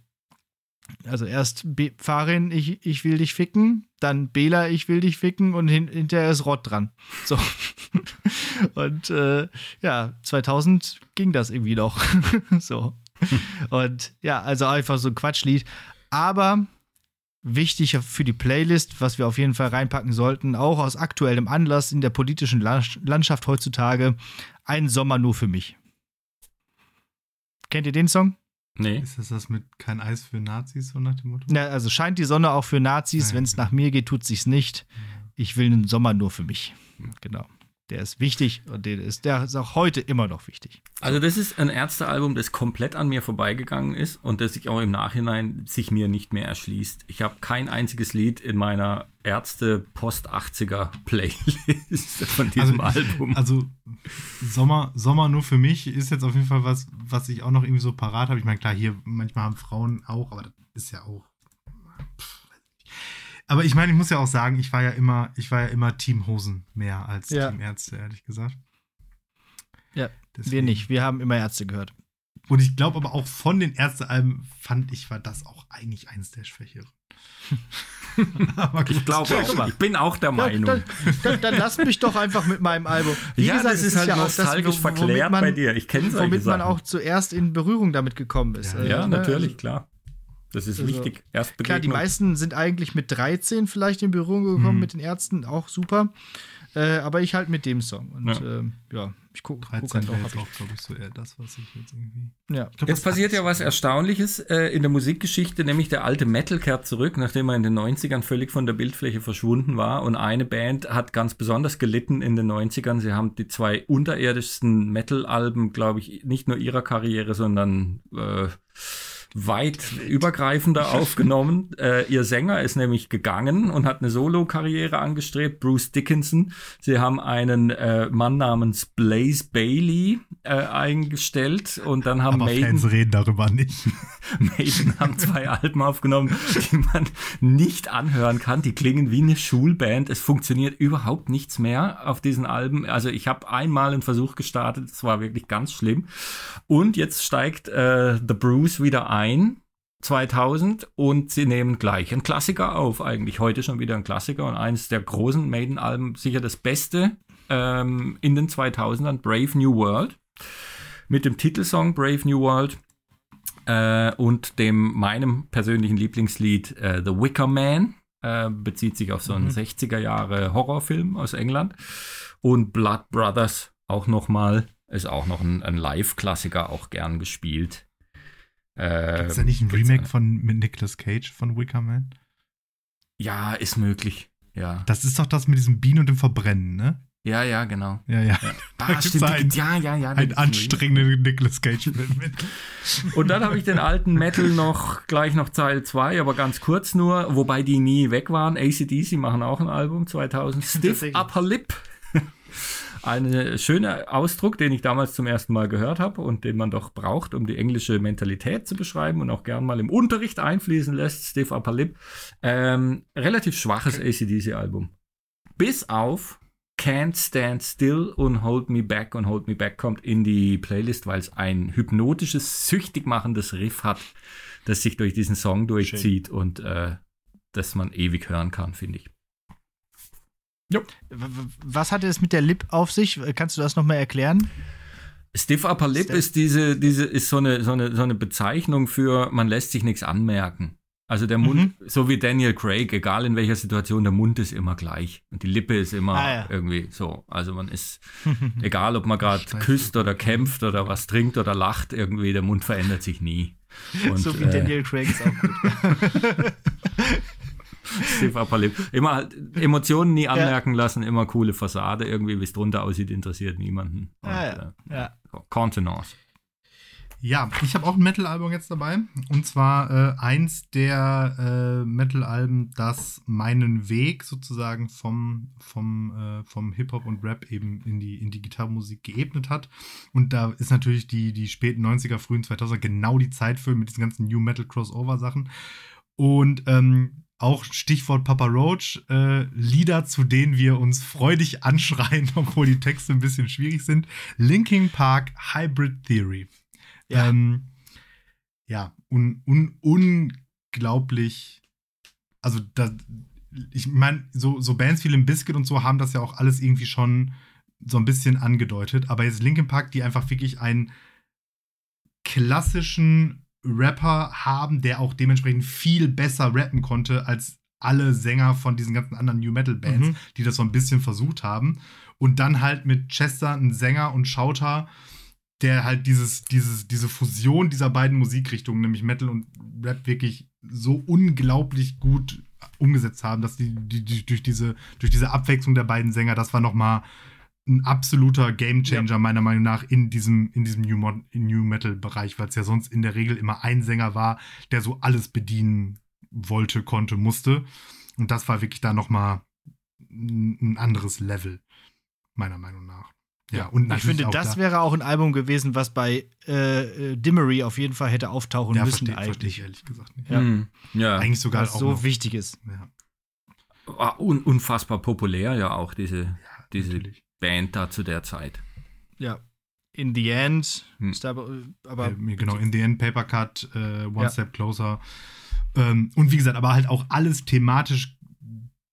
also erst Farin, ich, ich will dich ficken, dann Bela, ich will dich ficken und hin hinterher ist Rott dran. So. und äh, ja, 2000 ging das irgendwie noch. so. Und ja, also einfach so ein Quatschlied. Aber wichtig für die Playlist, was wir auf jeden Fall reinpacken sollten, auch aus aktuellem Anlass in der politischen La- Landschaft heutzutage, ein Sommer nur für mich. Kennt ihr den Song? Nee. Ist das das mit kein Eis für Nazis, so nach dem Motto? Ja, also scheint die Sonne auch für Nazis. Wenn es nach mir geht, tut sich's nicht. Ich will einen Sommer nur für mich. Genau. Der ist wichtig und der ist, der ist auch heute immer noch wichtig. Also das ist ein Ärztealbum, das komplett an mir vorbeigegangen ist und das sich auch im Nachhinein sich mir nicht mehr erschließt. Ich habe kein einziges Lied in meiner Ärzte Post 80er Playlist von diesem Album. Also Sommer, Sommer nur für mich ist jetzt auf jeden Fall was, was ich auch noch irgendwie so parat habe. Ich meine, klar, hier manchmal haben Frauen auch, aber das ist ja auch. Aber ich meine, ich muss ja auch sagen, ich war ja immer, ich war ja immer Team Hosen mehr als Ja. Team Ärzte, ehrlich gesagt. Ja, Wir Deswegen- nicht. Wir haben immer Ärzte gehört. Und ich glaube aber auch von den Ärztealben fand ich, war das auch eigentlich eins der Schwächeren. Ich glaube auch, ich bin auch der Meinung. Dann, dann, dann lass mich doch einfach mit meinem Album. Wie ja, gesagt, das es ist halt ja auch nostalgisch womit verklärt man- bei dir. Ich kenne solche Womit man Sachen. auch zuerst in Berührung damit gekommen ist. Ja, Äh, ja, ne? natürlich, klar. Das ist Also, wichtig. Erst Klar, die meisten sind eigentlich mit 13 vielleicht in Berührung gekommen Mhm. mit den Ärzten, auch super. Äh, aber ich halt mit dem Song. Und Ja. ähm, ja ich gucke guck 13 halt wäre auch. jetzt auch, glaube ich, so eher das, was ich jetzt irgendwie. ja. Glaub, Jetzt passiert ja 18 was Erstaunliches äh, in der Musikgeschichte, nämlich der alte Metal kehrt zurück, nachdem er in den 90ern völlig von der Bildfläche verschwunden war. Und eine Band hat ganz besonders gelitten in den 90ern. Sie haben die zwei unterirdischsten Metal-Alben, glaube ich, nicht nur ihrer Karriere, sondern äh, weit übergreifender aufgenommen. Äh, ihr Sänger ist nämlich gegangen und hat eine Solo-Karriere angestrebt, Bruce Dickinson. Sie haben einen äh, Mann namens Blaze Bailey äh, eingestellt und dann haben Aber Maiden Fans reden darüber nicht. Maiden haben zwei Alben aufgenommen, die man nicht anhören kann. Die klingen wie eine Schulband. Es funktioniert überhaupt nichts mehr auf diesen Alben. Also ich habe einmal einen Versuch gestartet, das war wirklich ganz schlimm. Und jetzt steigt äh, The Bruce wieder ein. 2000 und sie nehmen gleich einen Klassiker auf, eigentlich heute schon wieder ein Klassiker und eines der großen Maiden-Alben, sicher das beste ähm, in den 2000ern, Brave New World, mit dem Titelsong Brave New World äh, und dem meinem persönlichen Lieblingslied äh, The Wicker Man. Äh, bezieht sich auf so einen 60er Jahre Horrorfilm aus England. Und Blood Brothers auch nochmal, ist auch noch ein, ein Live-Klassiker, auch gern gespielt. Äh, Ist da nicht ein Remake von mit Nicolas Cage von Wicker Man? Ja, ist möglich. Ja, Das ist doch das mit diesem Bienen und dem Verbrennen, ne? ja, ja, genau. Ja, ja. Ah, gibt's stimmt, die- ja, ja, ja. Ein anstrengenden Nicolas Cage-Film mit. Und dann habe ich den alten Metal noch, gleich noch Teil 2, aber ganz kurz nur, wobei die nie weg waren. ACDC machen auch ein Album 2000. Stiff. Upper Lip. Ein schöner Ausdruck, den ich damals zum ersten Mal gehört habe und den man doch braucht, um die englische Mentalität zu beschreiben und auch gern mal im Unterricht einfließen lässt. Stiff Upper Lip. Ähm, relativ schwaches ACDC-Album. Bis auf Can't Stand Still und Hold Me Back und Hold Me Back kommt in die Playlist, weil es ein hypnotisches, süchtig machendes Riff hat, das sich durch diesen Song durchzieht und äh, das man ewig hören kann, finde ich. W- Was hatte es mit der Lip auf sich? Kannst du das nochmal erklären? Stiff Upper Lip Stiff- ist diese, diese, ist so eine, so eine, so eine Bezeichnung für, man lässt sich nichts anmerken. Also der Mund, so wie Daniel Craig, egal in welcher Situation, der Mund ist immer gleich. Und die Lippe ist immer Ah, ja. irgendwie so. Also man ist, egal ob man gerade küsst oder kämpft oder was trinkt oder lacht, irgendwie, der Mund verändert sich nie. Und, so wie äh, Daniel Craig ist auch gut. Stiff Upper Lip. Immer halt Emotionen nie anmerken lassen, immer coole Fassade. Irgendwie, wie es drunter aussieht, interessiert niemanden. Und, Ah, ja. äh, ja. Contenance. Ja, ich habe auch ein Metal-Album jetzt dabei. Und zwar äh, eins der äh, Metal-Alben, das meinen Weg sozusagen vom, vom, äh, vom Hip-Hop und Rap eben in die, in die Gitarrenmusik geebnet hat. Und da ist natürlich die, die späten 90er, frühen 2000er genau die Zeit für mit diesen ganzen New Metal Crossover-Sachen. Und ähm, auch Stichwort Papa Roach, äh, Lieder, zu denen wir uns freudig anschreien, obwohl die Texte ein bisschen schwierig sind. Linkin Park Hybrid Theory. Ja. Ähm, ja, un, un, unglaublich. Also, da, ich meine, so, so Bands wie Limp Bizkit und so haben das ja auch alles irgendwie schon so ein bisschen angedeutet. Aber jetzt Linkin Park, die einfach wirklich einen klassischen Rapper haben, der auch dementsprechend viel besser rappen konnte als alle Sänger von diesen ganzen anderen New Metal Bands, Mhm. die das so ein bisschen versucht haben. Und dann halt mit Chester, ein Sänger und Schauter, der halt dieses, dieses, diese Fusion dieser beiden Musikrichtungen, nämlich Metal und Rap, wirklich so unglaublich gut umgesetzt haben, dass die, die, die durch, diese, durch diese Abwechslung der beiden Sänger, das war nochmal ein absoluter Gamechanger meiner Meinung nach in diesem, in diesem New, Mod- New Metal-Bereich, weil es ja sonst in der Regel immer ein Sänger war, der so alles bedienen wollte, konnte, musste. Und das war wirklich da nochmal ein ein anderes Level, meiner Meinung nach. Ja, und Ich finde, auch das da- wäre auch ein Album gewesen, was bei äh, äh, Dimmery auf jeden Fall hätte auftauchen ja, müssen verstehe versteh eigentlich. ich ehrlich gesagt nicht. Ja. Hm, ja. Eigentlich sogar Was auch so noch, wichtig ist. ja, Ah, un unfassbar populär ja auch diese, diese natürlich. Band da zu der Zeit. Ja. In the end. Hm. Ist aber, aber äh, genau, in the end, Paper Cut, äh, One Ja. Step Closer. Ähm, und wie gesagt, aber halt auch alles thematisch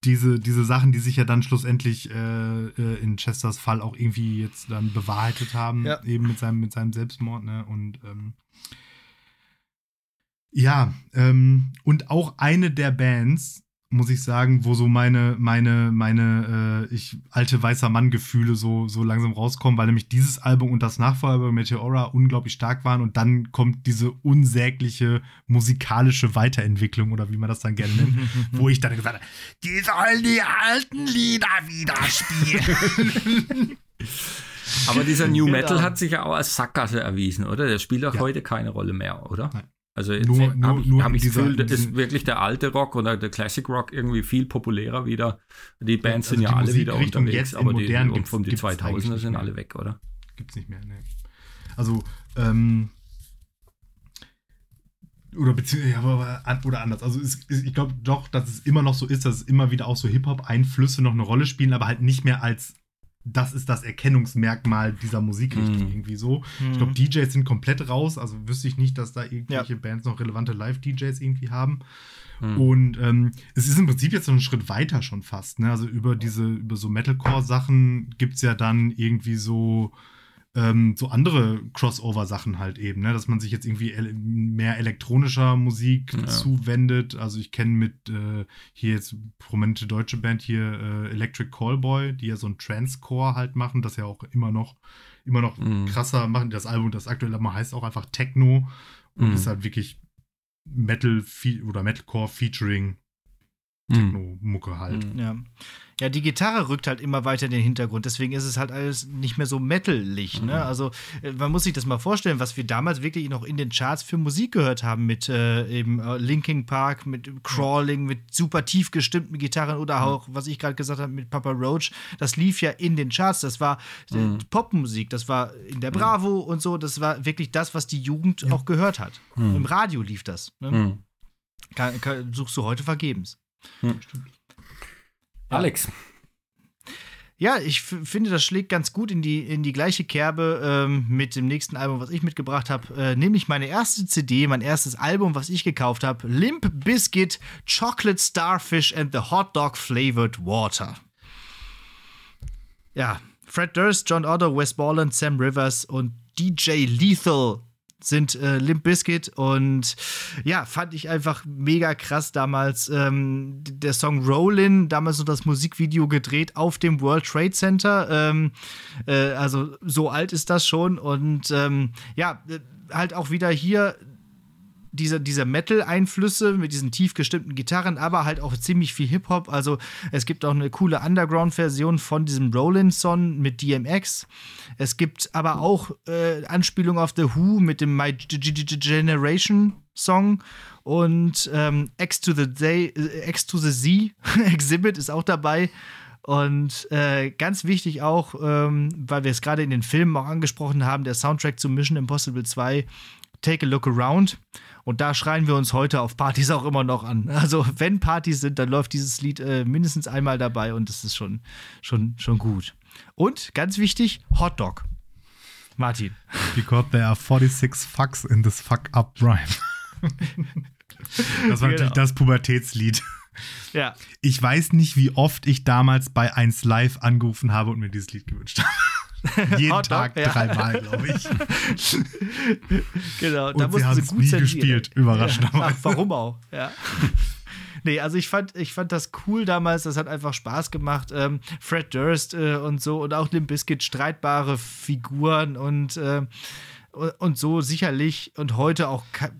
diese, diese Sachen, die sich ja dann schlussendlich äh, äh, in Chesters Fall auch irgendwie jetzt dann bewahrheitet haben, Ja. eben mit seinem, mit seinem Selbstmord, ne? Und ähm, ja, ähm, und auch eine der Bands, muss ich sagen, wo so meine, meine, meine, äh, ich alte weißer Mann-Gefühle so, so langsam rauskommen, weil nämlich dieses Album und das Nachfolger Meteora unglaublich stark waren und dann kommt diese unsägliche musikalische Weiterentwicklung oder wie man das dann gerne nennt, wo ich dann gesagt habe, die sollen die alten Lieder wieder spielen. Aber dieser New Genau. Metal hat sich ja auch als Sackgasse erwiesen, oder? Der spielt auch Ja. heute keine Rolle mehr, oder? Nein. Also Nur- jetzt nur- habe ich, hab ich das Gefühl, da in ist wirklich der alte Rock oder der Classic Rock irgendwie viel populärer wieder. Die Bands also sind ja alle wieder Musikrichtung unterwegs, aber die, gibt's- von die gibt's eigentlich 2000er nicht sind alle weg, oder? Gibt's nicht mehr, ne. Also, ähm, oder beziehungsweise, ja, oder anders. Also es, ich glaube doch, dass es immer noch so ist, dass es immer wieder auch so Hip-Hop-Einflüsse noch eine Rolle spielen, aber halt nicht mehr als das ist das Erkennungsmerkmal dieser Musikrichtung Mhm. irgendwie so. Mhm. Ich glaube, DJs sind komplett raus, also wüsste ich nicht, dass da irgendwelche Bands noch relevante Live-DJs irgendwie haben. Mhm. Und ähm, es ist im Prinzip jetzt so einen Schritt weiter schon fast. Ne? Also über diese, über so Metalcore-Sachen gibt es ja dann irgendwie so, ähm, so andere Crossover-Sachen halt eben, ne? dass man sich jetzt irgendwie ele mehr elektronischer Musik Ja. zuwendet. Also ich kenne mit äh, hier jetzt prominente deutsche Band hier äh, Electric Callboy, die ja so ein Transcore halt machen, das ja auch immer noch immer noch Mhm. krasser machen. Das Album, das aktuelle mal heißt auch einfach Techno und Mhm. ist halt wirklich Metal oder Metalcore featuring Mhm. Techno-Mucke halt. Mhm. Ja. Ja, die Gitarre rückt halt immer weiter in den Hintergrund. Deswegen ist es halt alles nicht mehr so metalig. Ne? Also äh, man muss sich das mal vorstellen, was wir damals wirklich noch in den Charts für Musik gehört haben mit äh, eben äh, Linkin Park, mit Crawling, mit super tief gestimmten Gitarren oder auch, was ich gerade gesagt habe, mit Papa Roach. Das lief ja in den Charts. Das war äh, Mhm. Popmusik. Das war in der Bravo und so. Das war wirklich das, was die Jugend auch gehört hat. Im Radio lief das. Ne? Mhm. Kann, kann, suchst du heute vergebens. Alex. Ja, ich finde, das schlägt ganz gut in die, in die gleiche Kerbe ähm, mit dem nächsten Album, was ich mitgebracht habe. Äh, nämlich meine erste CD, mein erstes Album, was ich gekauft habe: Limp Biscuit, Chocolate Starfish and the Hot Dog Flavored Water. Ja, Fred Durst, John Otto, Wes Borland, Sam Rivers und DJ Lethal sind äh, Limp Bizkit und ja, fand ich einfach mega krass damals. Ähm, der Song Rollin, damals noch das Musikvideo gedreht auf dem World Trade Center. Ähm, äh, also so alt ist das schon und ähm, ja, äh, halt auch wieder hier diese, diese Metal-Einflüsse mit diesen tief gestimmten Gitarren, aber halt auch ziemlich viel Hip-Hop. Also es gibt auch eine coole Underground-Version von diesem Rollin-Song mit DMX. Es gibt aber auch äh, Anspielungen auf The Who mit dem My G G G Generation-Song und ähm, X to the Day, äh, X to the Z Exhibit ist auch dabei. Und äh, ganz wichtig auch, ähm, weil wir es gerade in den Filmen auch angesprochen haben, der Soundtrack zu Mission Impossible 2, Take a Look Around. Und da schreien wir uns heute auf Partys auch immer noch an. Also, wenn Partys sind, dann läuft dieses Lied äh, mindestens einmal dabei und das ist schon, schon, schon gut. Und ganz wichtig, Hot Dog. Martin. Because there are 46 fucks in this fuck up rhyme. das war natürlich Genau. das Pubertätslied. Ja. Ich weiß nicht, wie oft ich damals bei 1 Live angerufen habe und mir dieses Lied gewünscht habe. Jeden Hot Dog, Tag ja. dreimal, glaube ich. Genau, Und da sie mussten haben's nie zensieren. gespielt, überraschenderweise. Ach, warum auch? Ja. Nee, also ich fand, ich fand das cool damals, das hat einfach Spaß gemacht. Ähm, Fred Durst äh, und so und auch Limp Bizkit, streitbare Figuren und, äh, und so sicherlich und heute auch ke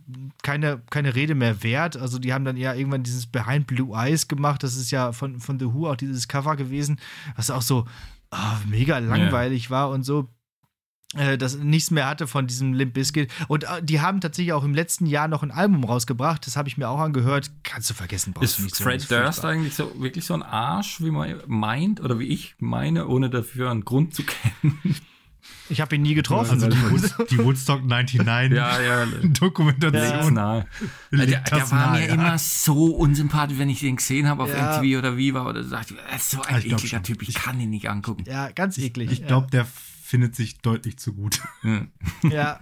keine, keine Rede mehr wert. Also die haben dann ja irgendwann dieses Behind Blue Eyes gemacht, das ist ja von, von The Who auch dieses Cover gewesen, was auch so ah, mega langweilig war und so äh, das nichts mehr hatte von diesem Limp Bizkit. Und äh, die haben tatsächlich auch im letzten Jahr noch ein Album rausgebracht. Das habe ich mir auch angehört. Kannst du vergessen, brauchst Ist du nicht hören, Fred ist Durst eigentlich so wirklich so ein Arsch, wie man meint oder wie ich meine, ohne dafür einen Grund zu kennen? Ich habe ihn nie getroffen. Also die, Wood die Woodstock 99 ja, ja. Dokumentation. Liegt Der, der das war nahe, mir ja. immer so unsympathisch, wenn ich den gesehen habe auf Ja. MTV oder Viva oder so. dachte ich, Das ist so ein ich ekliger. Typ, ich kann ihn nicht angucken. ja, ganz eklig. Ich glaube, der findet sich deutlich zu gut. Ja. ja,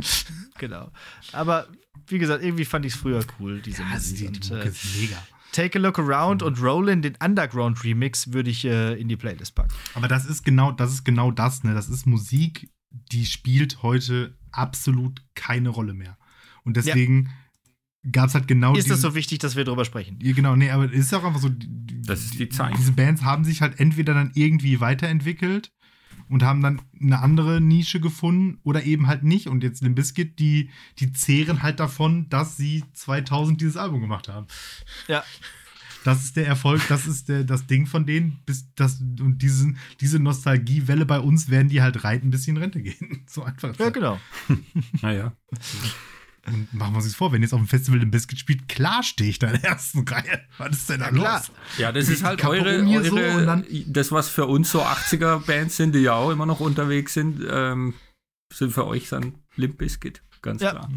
genau. Aber wie gesagt, irgendwie fand ich es früher cool, diese die, Musik. die Und, Mucke äh, ist mega. Take a Look Around und Rollin, den Underground Remix, würde ich äh, in die Playlist packen. Aber das ist genau, das ist genau das, ne? Das ist Musik, die spielt heute absolut keine Rolle mehr. Und deswegen gab es halt genau Ist es so wichtig, dass wir darüber sprechen? Ja, genau, nee, aber es ist ja auch einfach so, die- Das ist die Zeit. diese Bands haben sich halt entweder dann irgendwie weiterentwickelt und haben dann eine andere Nische gefunden oder eben halt nicht. Und jetzt Limp Bizkit, die, die zehren halt davon, dass sie 2000 dieses Album gemacht haben. Ja. Das ist der Erfolg, das ist der, das Ding von denen. Bis das, und diesen, diese Nostalgiewelle bei uns werden die halt reiten, bis sie in Rente gehen. So einfach. Ja, genau. Naja. Und machen wir uns das vor, wenn jetzt auf dem Festival Limp Bizkit spielt, klar stehe ich da in der ersten Reihe. Was ist denn da klar. los? Ja, das ist halt eure, so eure und dann- das, was für uns so 80er-Bands sind, die ja auch immer noch unterwegs sind, ähm, sind für euch dann Limp Bizkit, ganz Ja, klar.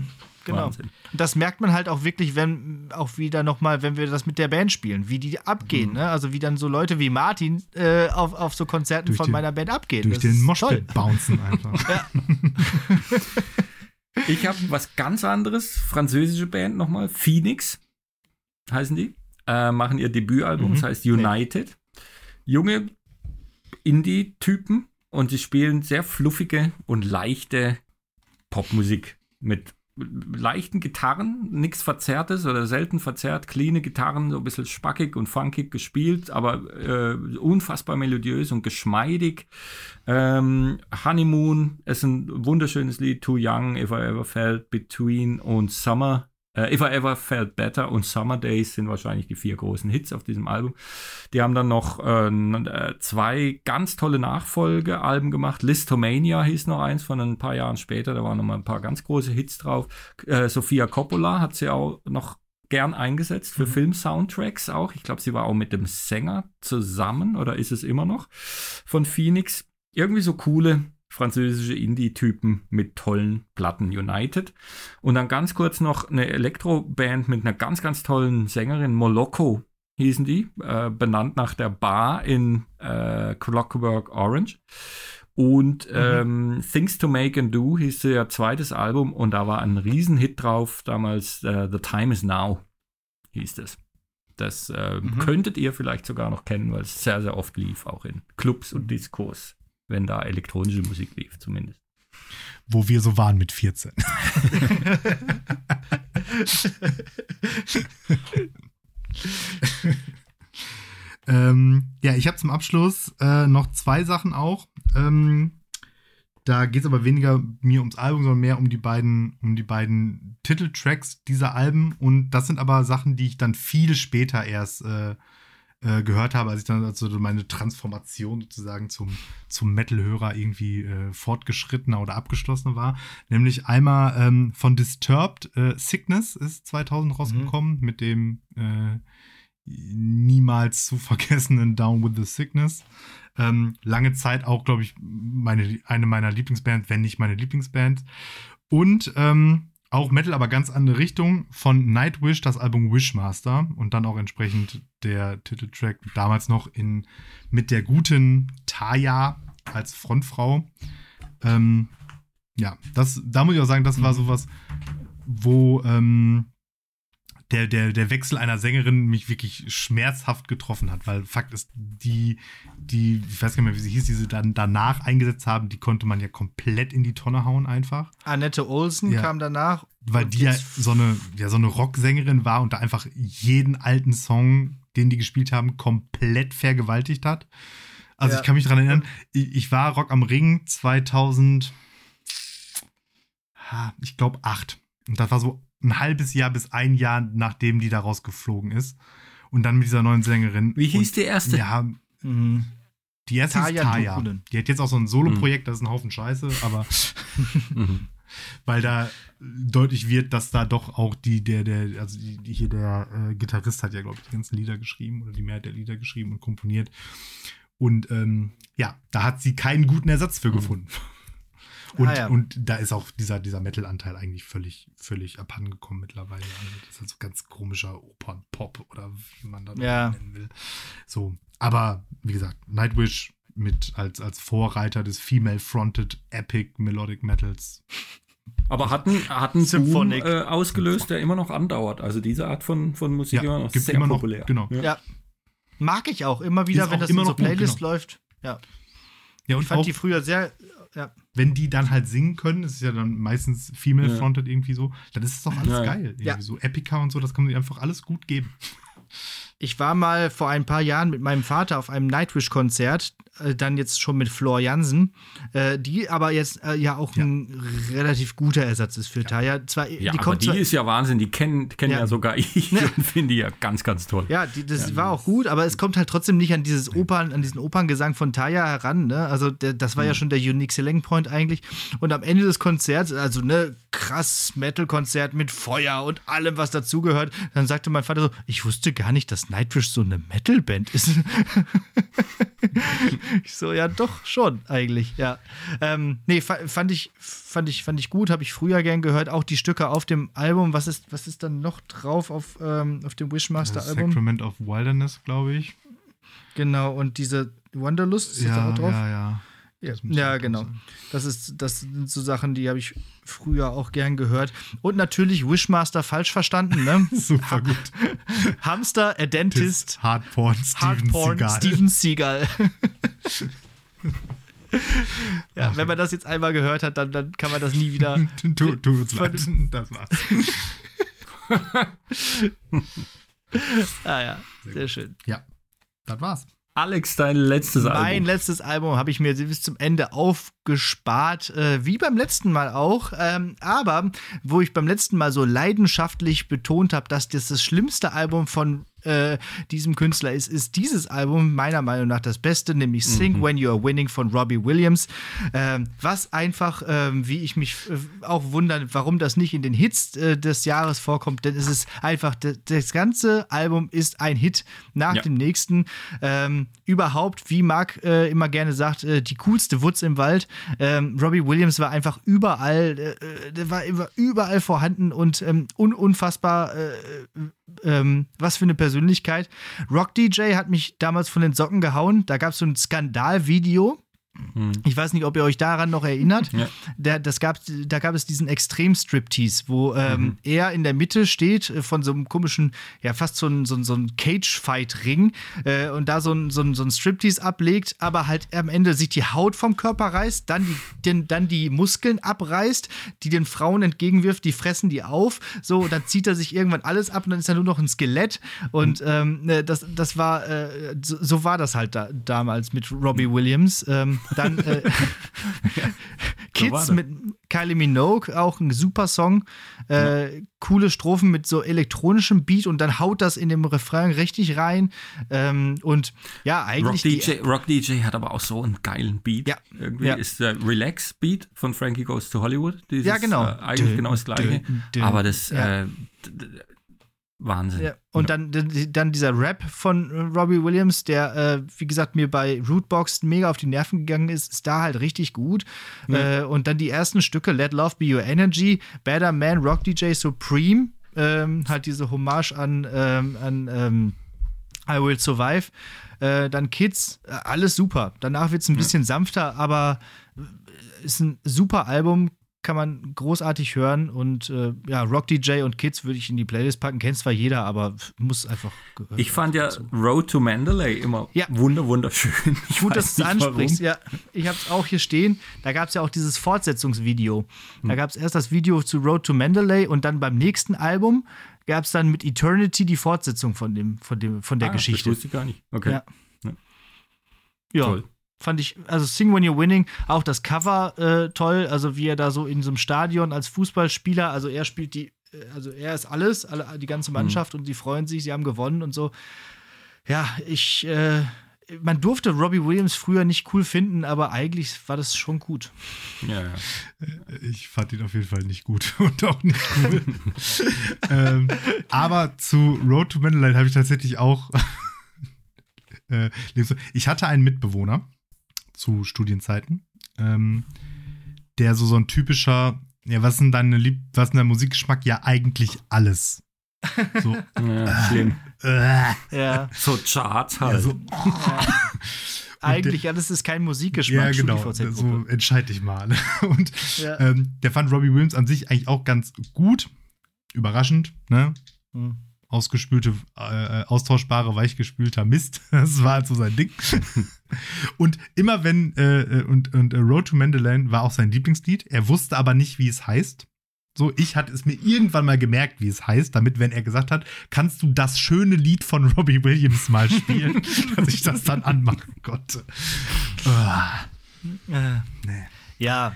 Genau. Wahnsinn. Und das merkt man halt auch wirklich, wenn auch wieder nochmal, wenn wir das mit der Band spielen, wie die Mhm. abgehen. Ne? Also wie dann so Leute wie Martin äh, auf, auf so Konzerten Durch von den- meiner Band abgehen. Durch Das den Moshpit toll. bouncen einfach. Ich habe was ganz anderes, französische Band nochmal, Phoenix heißen die, äh, machen ihr Debütalbum, Mhm. das heißt United. Junge Indie-Typen und sie spielen sehr fluffige und leichte Popmusik mit leichten Gitarren, nichts Verzerrtes oder selten verzerrt, cleane Gitarren, so ein bisschen spackig und funkig gespielt, aber äh, unfassbar melodiös und geschmeidig. Ähm, Honeymoon ist ein wunderschönes Lied, Too Young, If I Ever Felt Between und Summer. Äh, If I Ever Felt Better und Summer Days sind wahrscheinlich die vier großen Hits auf diesem Album. Die haben dann noch äh, äh, zwei ganz tolle Nachfolgealben gemacht. Listomania hieß noch eins von ein paar Jahren später. Da waren noch mal ein paar ganz große Hits drauf. Äh, Sophia Coppola hat sie auch noch gern eingesetzt für Film-Soundtracks auch. Ich glaube, sie war auch mit dem Sänger zusammen oder ist es immer noch von Phoenix. Irgendwie so coole französische Indie-Typen mit tollen Platten United. Und dann ganz kurz noch eine Elektroband mit einer ganz, ganz tollen Sängerin, Moloko hießen die, äh, benannt nach der Bar in äh, Clockwork Orange. Und ähm, Things to Make and Do hieß ihr zweites Album und da war ein Riesenhit drauf, damals äh, The Time is Now hieß es. Das äh, könntet ihr vielleicht sogar noch kennen, weil es sehr, sehr oft lief, auch in Clubs und Diskos, wenn da elektronische Musik lief zumindest. Wo wir so waren mit 14. ähm, ja, ich habe zum Abschluss äh, noch zwei Sachen auch. Ähm, da geht es aber weniger mir ums Album, sondern mehr um die beiden, um die beiden Titeltracks dieser Alben. Und das sind aber Sachen, die ich dann viel später erst äh, äh, gehört habe, als ich dann also meine Transformation sozusagen zum, zum Metal-Hörer irgendwie äh, fortgeschrittener oder abgeschlossener war. Nämlich einmal ähm, von Disturbed, äh, Sickness ist 2000 rausgekommen mit dem äh, niemals zu vergessenen Down with the Sickness. Ähm, lange Zeit auch, glaube ich, meine, eine meiner Lieblingsbands, wenn nicht meine Lieblingsband. Und ähm, auch Metal, aber ganz andere Richtung. Von Nightwish das Album Wishmaster und dann auch entsprechend der Titeltrack damals noch in mit der guten Taya als Frontfrau. Ähm, ja, das, da muss ich auch sagen, das war sowas, wo ähm, der, der, der Wechsel einer Sängerin mich wirklich schmerzhaft getroffen hat, weil Fakt ist, die, die, ich weiß gar nicht mehr, wie sie hieß, die sie dann danach eingesetzt haben, die konnte man ja komplett in die Tonne hauen einfach. Annette Olsen Ja. kam danach. Weil die ja so eine, ja so eine Rocksängerin war und da einfach jeden alten Song, den die gespielt haben, komplett vergewaltigt hat. Also Ja. ich kann mich daran erinnern, ich, war Rock am Ring 2000, ha, ich glaube acht. Und das war so ein halbes Jahr bis ein Jahr, nachdem die da rausgeflogen ist. Und dann mit dieser neuen Sängerin. Wie hieß und, die erste? Ja, Mhm. die erste Taya ist Taya. Die hat jetzt auch so ein Solo-Projekt, das ist ein Haufen Scheiße, aber Mhm. weil da deutlich wird, dass da doch auch die, der, der, also die, die hier der äh, Gitarrist hat ja, glaube ich, die ganzen Lieder geschrieben oder die Mehrheit der Lieder geschrieben und komponiert. Und ähm, ja, da hat sie keinen guten Ersatz für gefunden. Und, Ah, ja. und da ist auch dieser, dieser Metal-Anteil eigentlich völlig, völlig abhandengekommen mittlerweile. Also das ist halt so ganz komischer Opern-Pop oder wie man das Ja. nennen will. So, aber wie gesagt, Nightwish mit als, als Vorreiter des Female-Fronted Epic Melodic Metals Aber hat einen, hat einen Boom Symphonic. äh, ausgelöst, der immer noch andauert. Also diese Art von, von Musik immer noch gibt sehr immer noch, populär. genau. Ja. Ja. Mag ich auch immer wieder, Ist wenn auch das immer in so noch gut, Playlist genau. läuft. Ja. Ja, und Ich fand auch, die früher sehr, Ja. wenn die dann halt singen können, das ist ja dann meistens female-fronted irgendwie so, dann ist es doch alles Ja, ja. geil. Irgendwie Ja. So Epica und so, das kann man sich einfach alles gut geben. Ich war mal vor ein paar Jahren mit meinem Vater auf einem Nightwish-Konzert, äh, dann jetzt schon mit Flor Jansen, äh, die aber jetzt äh, ja auch Ja. ein relativ guter Ersatz ist für Taya. Zwar, Ja, die aber die zwar, ist ja Wahnsinn, die kennen kenn ja. Ja. sogar ich und finde die ja ganz, ganz toll. ja, die, das war auch gut, aber es kommt halt trotzdem nicht an dieses Opern, an diesen Operngesang von Taya heran. Ne? Also der, das war ja schon der unique selling point eigentlich. Und am Ende des Konzerts, also ne krass Metal-Konzert mit Feuer und allem, was dazugehört, dann sagte mein Vater so: Ich wusste gar nicht, dass Nightwish so eine Metal-Band ist. ich so, ja, doch schon eigentlich, ja. Ähm, nee, fa fand ich, fand ich, fand ich gut, habe ich früher gern gehört. Auch die Stücke auf dem Album. Was ist, was ist dann noch drauf auf, ähm, auf dem Wishmaster-Album? Sacrament of Wilderness, glaube ich. Genau, und diese Wanderlust ist da auch drauf. ja, ja. Ja, ja genau. sein. Das, ist, das sind so Sachen, die habe ich früher auch gern gehört. Und natürlich Wishmaster falsch verstanden, ne? Super gut. Hamster, a Dentist, Hardporn, Steven Hardporn, Seagal. Steven Seagal. ja, wenn man das jetzt einmal gehört hat, dann, dann kann man das nie wieder. Tu, tu uns leid. Das war's. Ah ja, sehr schön. Ja, das war's. Alex, dein letztes Mein Album. letztes Album habe ich mir bis zum Ende aufgespart, äh, wie beim letzten Mal auch. Ähm, aber wo ich beim letzten Mal so leidenschaftlich betont habe, dass das das schlimmste Album von äh, diesem Künstler ist, ist dieses Album meiner Meinung nach das Beste, nämlich Sing When You Are Winning von Robbie Williams. Ähm, was einfach, ähm, wie ich mich äh, auch wundere, warum das nicht in den Hits äh, des Jahres vorkommt, denn es ist einfach, das, ganze Album ist ein Hit nach Ja. dem nächsten. Ähm, überhaupt, wie Marc äh, immer gerne sagt, äh, die coolste Wutz im Wald. Ähm, Robbie Williams war einfach überall, äh, der war überall vorhanden und ähm, un unfassbar, äh, ähm, was für eine Persönlichkeit. Rock DJ hat mich damals von den Socken gehauen. Da gab es so ein Skandalvideo. Ich weiß nicht, ob ihr euch daran noch erinnert. Ja. Der, das gab, da gab es diesen Extrem-Striptease, wo ähm, er in der Mitte steht äh, von so einem komischen, ja, fast so ein, so ein, so ein Cage-Fight-Ring äh, und da so ein, so, ein, so ein Striptease ablegt, aber halt am Ende sich die Haut vom Körper reißt, dann die, den, dann die Muskeln abreißt, die den Frauen entgegenwirft, die fressen die auf. So, dann zieht er sich irgendwann alles ab und dann ist er nur noch ein Skelett. Und ähm, ne, das, das war, äh, so, so war das halt da, damals mit Robbie Williams. Ähm, dann äh, Kids das. mit Kylie Minogue, auch ein super Song. Äh, Coole Strophen mit so elektronischem Beat und dann haut das in dem Refrain richtig rein. Ähm, und ja, Rock eigentlich. die- DJ, Rock DJ hat aber auch so einen geilen Beat. Ja. Irgendwie Ja. ist der Relax Beat von Frankie Goes to Hollywood. Dieses, Ja, genau. Äh, eigentlich Dün, genau das gleiche. dün, dün. aber das Ja. Wahnsinn. Ja, und dann, dann dieser Rap von äh, Robbie Williams, der, äh, wie gesagt, mir bei Rootbox mega auf die Nerven gegangen ist, ist da halt richtig gut. Äh, und dann die ersten Stücke, Let Love Be Your Energy, Better Man, Rock DJ Supreme, ähm, halt diese Hommage an, ähm, an ähm, I Will Survive. Äh, dann Kids, äh, alles super. Danach wird es ein bisschen sanfter, aber äh, ist ein super Album, kann man großartig hören. Und äh, ja, Rock DJ und Kids würde ich in die Playlist packen. Kennt zwar jeder, aber muss einfach gehört Ich fand ja werden. Road to Mandalay immer Ja. wunder, wunderschön. Ich Gut, dass du es ansprichst. warum. Ja, ich habe es auch hier stehen. Da gab es ja auch dieses Fortsetzungsvideo. Hm. Da gab es erst das Video zu Road to Mandalay und dann beim nächsten Album gab es dann mit Eternity die Fortsetzung von, dem, von, dem, von der Ah, Geschichte. Das wusste ich gar nicht. Okay. Ja. Ja. Ja, Toll. Fand ich, also Sing When You're Winning, auch das Cover äh, toll, also wie er da so in so einem Stadion als Fußballspieler, also er spielt die, äh, also er ist alles, alle, die ganze Mannschaft und sie freuen sich, sie haben gewonnen und so. Ja, ich, äh, man durfte Robbie Williams früher nicht cool finden, aber eigentlich war das schon gut. Ja, ja. Ich fand ihn auf jeden Fall nicht gut und auch nicht cool. ähm, aber zu Road to Mandalay habe ich tatsächlich auch. äh, ich hatte einen Mitbewohner zu Studienzeiten, ähm, der so so ein typischer, ja, was ist denn deine Lieb was ist denn dein Musikgeschmack? Ja, eigentlich alles. So, ja schlimm. äh, Ja, So Charts halt. ja, so, eigentlich alles ist kein Musikgeschmack. ja, genau. So entscheid dich mal. Und Ja. ähm, der fand Robbie Williams an sich eigentlich auch ganz gut. Überraschend, ne? Hm. Ausgespülte, äh, austauschbare, weichgespülter Mist. Das war halt so sein Ding. und immer wenn, äh, und, und äh, Road to Mandalane war auch sein Lieblingslied. Er wusste aber nicht, wie es heißt. So, ich hatte es mir irgendwann mal gemerkt, wie es heißt, damit, wenn er gesagt hat, kannst du das schöne Lied von Robbie Williams mal spielen, dass ich das dann anmachen konnte. Ah, Äh, nee. ja.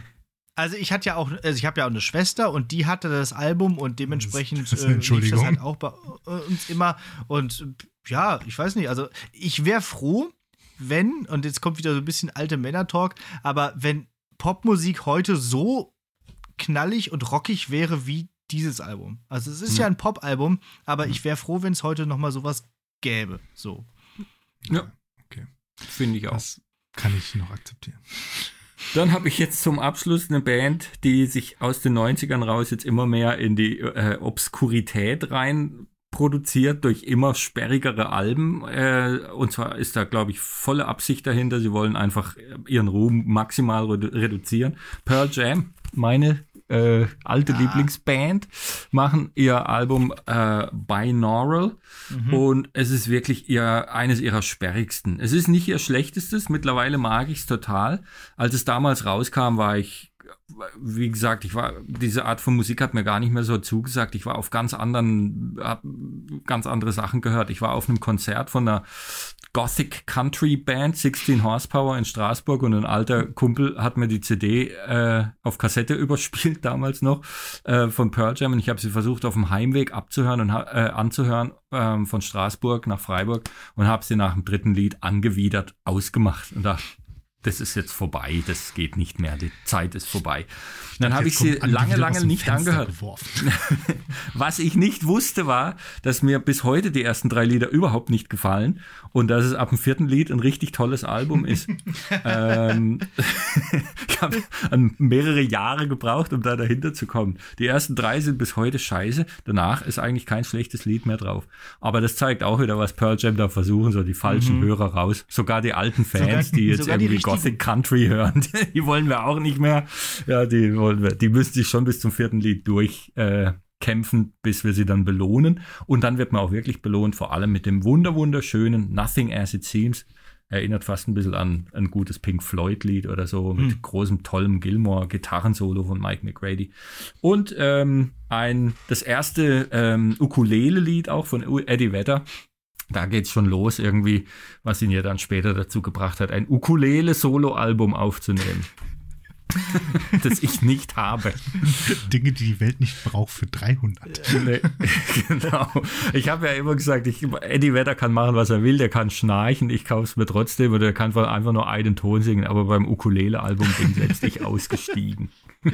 Also ich hatte ja auch, also ich habe ja auch eine Schwester und die hatte das Album und dementsprechend Das ist äh, lief das Entschuldigung. halt auch bei äh, uns immer. Und ja, ich weiß nicht, also ich wäre froh, wenn, und jetzt kommt wieder so ein bisschen alte Männer-Talk, aber wenn Popmusik heute so knallig und rockig wäre wie dieses Album. Also es ist ja, ein Pop-Album, aber ich wäre froh, wenn es heute noch mal sowas gäbe. So. Ja. Okay. Finde ich auch. Das kann ich noch akzeptieren. Dann habe ich jetzt zum Abschluss eine Band, die sich aus den 90ern raus jetzt immer mehr in die äh, Obskurität rein produziert durch immer sperrigere Alben. Äh, und zwar ist da, glaube ich, volle Absicht dahinter. Sie wollen einfach ihren Ruhm maximal redu reduzieren. Pearl Jam, meine äh, alte Lieblingsband, machen ihr Album äh, Binaural und es ist wirklich ihr eines ihrer sperrigsten. Es ist nicht ihr schlechtestes, mittlerweile mag ich es total. Als es damals rauskam, war ich wie gesagt, ich war, diese Art von Musik hat mir gar nicht mehr so zugesagt. Ich war auf ganz anderen, hab ganz andere Sachen gehört. Ich war auf einem Konzert von einer Gothic Country Band, 16 Horsepower in Straßburg und ein alter Kumpel hat mir die CD äh, auf Kassette überspielt, damals noch, äh, von Pearl Jam und ich habe sie versucht auf dem Heimweg abzuhören und äh, anzuhören ähm, von Straßburg nach Freiburg und habe sie nach dem dritten Lied angewidert ausgemacht und dachte, das ist jetzt vorbei, das geht nicht mehr, die Zeit ist vorbei. Dann habe ich sie lange, lange nicht Fenster angehört. Geworfen. Was ich nicht wusste, war, dass mir bis heute die ersten drei Lieder überhaupt nicht gefallen und dass es ab dem vierten Lied ein richtig tolles Album ist. ähm, ich habe mehrere Jahre gebraucht, um da dahinter zu kommen. Die ersten drei sind bis heute scheiße. Danach ist eigentlich kein schlechtes Lied mehr drauf. Aber das zeigt auch wieder, was Pearl Jam da versuchen, so die falschen Hörer raus. Sogar die alten Fans, Sogar- die jetzt irgendwie Gothic Country hören, die wollen wir auch nicht mehr. Ja, die wollen wir, die müssen sich schon bis zum vierten Lied durch äh, bis wir sie dann belohnen. Und dann wird man auch wirklich belohnt, vor allem mit dem wunder wunderschönen Nothing as it seems. Erinnert fast ein bisschen an ein gutes Pink Floyd-Lied oder so, mit großem, tollem Gilmore-Gitarrensolo von Mike McGrady. Und ähm, ein, das erste ähm, Ukulele-Lied auch von Eddie Vedder. Da geht's schon los irgendwie, was ihn ja dann später dazu gebracht hat, ein Ukulele-Solo-Album aufzunehmen. das ich nicht habe. Dinge, die die Welt nicht braucht für 300. Nee, genau. Ich habe ja immer gesagt, ich, Eddie Vedder kann machen, was er will, der kann schnarchen, ich kaufe es mir trotzdem oder er kann einfach nur einen Ton singen, aber beim Ukulele-Album bin ich letztlich ausgestiegen.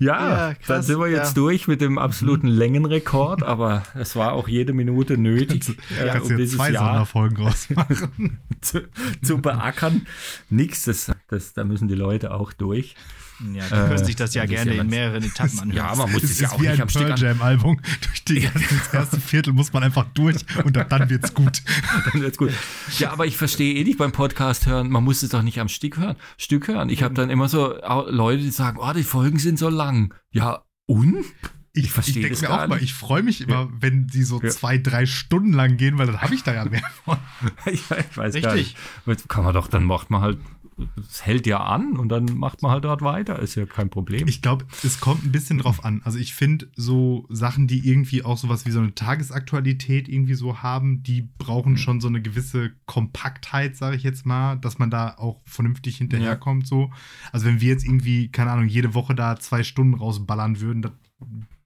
Ja, Ja, krass, dann sind wir jetzt ja. durch mit dem absoluten Längenrekord, aber es war auch jede Minute nötig, äh, Kannst um dieses zwei Jahr Sonderfolgen rausmachen. zu, zu beackern. Nix, das, das, da müssen die Leute auch durch. Ja, die können Äh, sich das ja gerne ja in mehreren Etappen anhören. Ja, man muss Es es ja auch wie nicht ein am Stück Pearl an. Jam Album. Durch die ganze, das erste Viertel muss man einfach durch und dann, wird's gut. dann wird's gut. Ja, aber ich verstehe eh nicht beim Podcast hören, man muss es doch nicht am Stück hören. Stück hören. Ich habe dann immer so Leute, die sagen, oh, die Folgen sind so lang. Ja, und? Ich, Ich verstehe denke das mir gar auch mal, nicht. ich freue mich immer, wenn sie so Ja. zwei, drei Stunden lang gehen, weil dann habe ich da ja mehr von. ich, ich weiß gar Richtig. nicht. Kann man doch, dann macht man halt, es hält ja an und dann macht man halt dort weiter. Ist ja kein Problem. Ich glaube, es kommt ein bisschen drauf an. Also ich finde so Sachen, die irgendwie auch sowas wie so eine Tagesaktualität irgendwie so haben, die brauchen schon so eine gewisse Kompaktheit, sage ich jetzt mal, dass man da auch vernünftig hinterherkommt. So. Also wenn wir jetzt irgendwie, keine Ahnung, jede Woche da zwei Stunden rausballern würden, das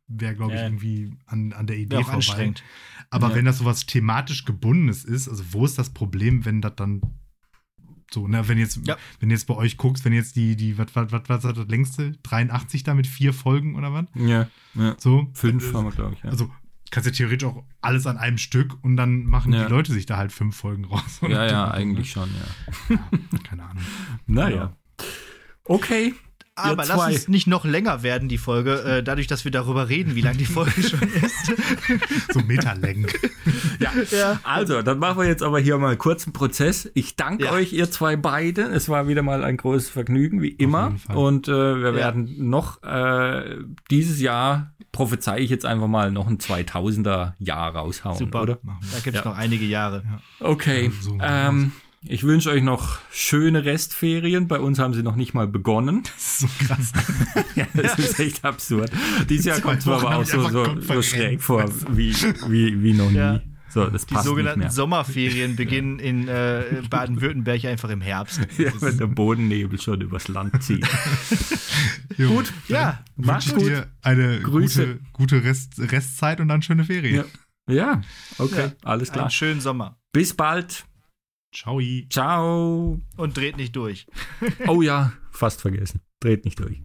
wäre, glaube ich, Ja. irgendwie an, an der Idee auch vorbei. Aber Ja. wenn das sowas thematisch gebundenes ist, also wo ist das Problem, wenn das dann so, ne, wenn jetzt, Ja. wenn jetzt bei euch guckst, wenn jetzt die, die, was, was, was, was hat das längste? 83 da mit vier Folgen oder was? ja, ja. So. Fünf Äh, haben wir, glaube ich. Ja. Also kannst du theoretisch auch alles an einem Stück und dann machen Ja. die Leute sich da halt fünf Folgen raus. ja, ja, eigentlich schon, ja. Keine Ahnung. Naja. Okay. Aber Ihr lass uns nicht noch länger werden, die Folge, äh, dadurch, dass wir darüber reden, wie lang die Folge schon ist. So Meterlängen. Ja. Ja. Also, dann machen wir jetzt aber hier mal einen kurzen Prozess. Ich danke Ja. euch, ihr zwei beide. Es war wieder mal ein großes Vergnügen, wie immer. Und äh, wir Ja. werden noch äh, dieses Jahr prophezei ich jetzt einfach mal noch ein 2000er Jahr raushauen, Super. oder? Machen Da gibt es Ja. noch einige Jahre. Okay. Ja, so ähm, ich wünsche euch noch schöne Restferien. Bei uns haben sie noch nicht mal begonnen. Das ist so krass. ja, das ist echt absurd. Dieses Jahr kommt es mir aber auch die so, so, so schräg vor, wie, wie, wie noch nie. Ja. So, das Die passt nicht sogenannten mehr. Sommerferien beginnen in äh, Baden-Württemberg einfach im Herbst. Ja, wenn der Bodennebel schon übers Land zieht. Gut, Ja, Mach's gut. dir eine Grüße. gute, gute Rest, Restzeit und dann schöne Ferien. Ja. Ja, okay, Ja. alles klar. einen schönen Sommer. Bis bald. Ciao. Ciao. Und dreht nicht durch. Oh ja, fast vergessen. Dreht nicht durch.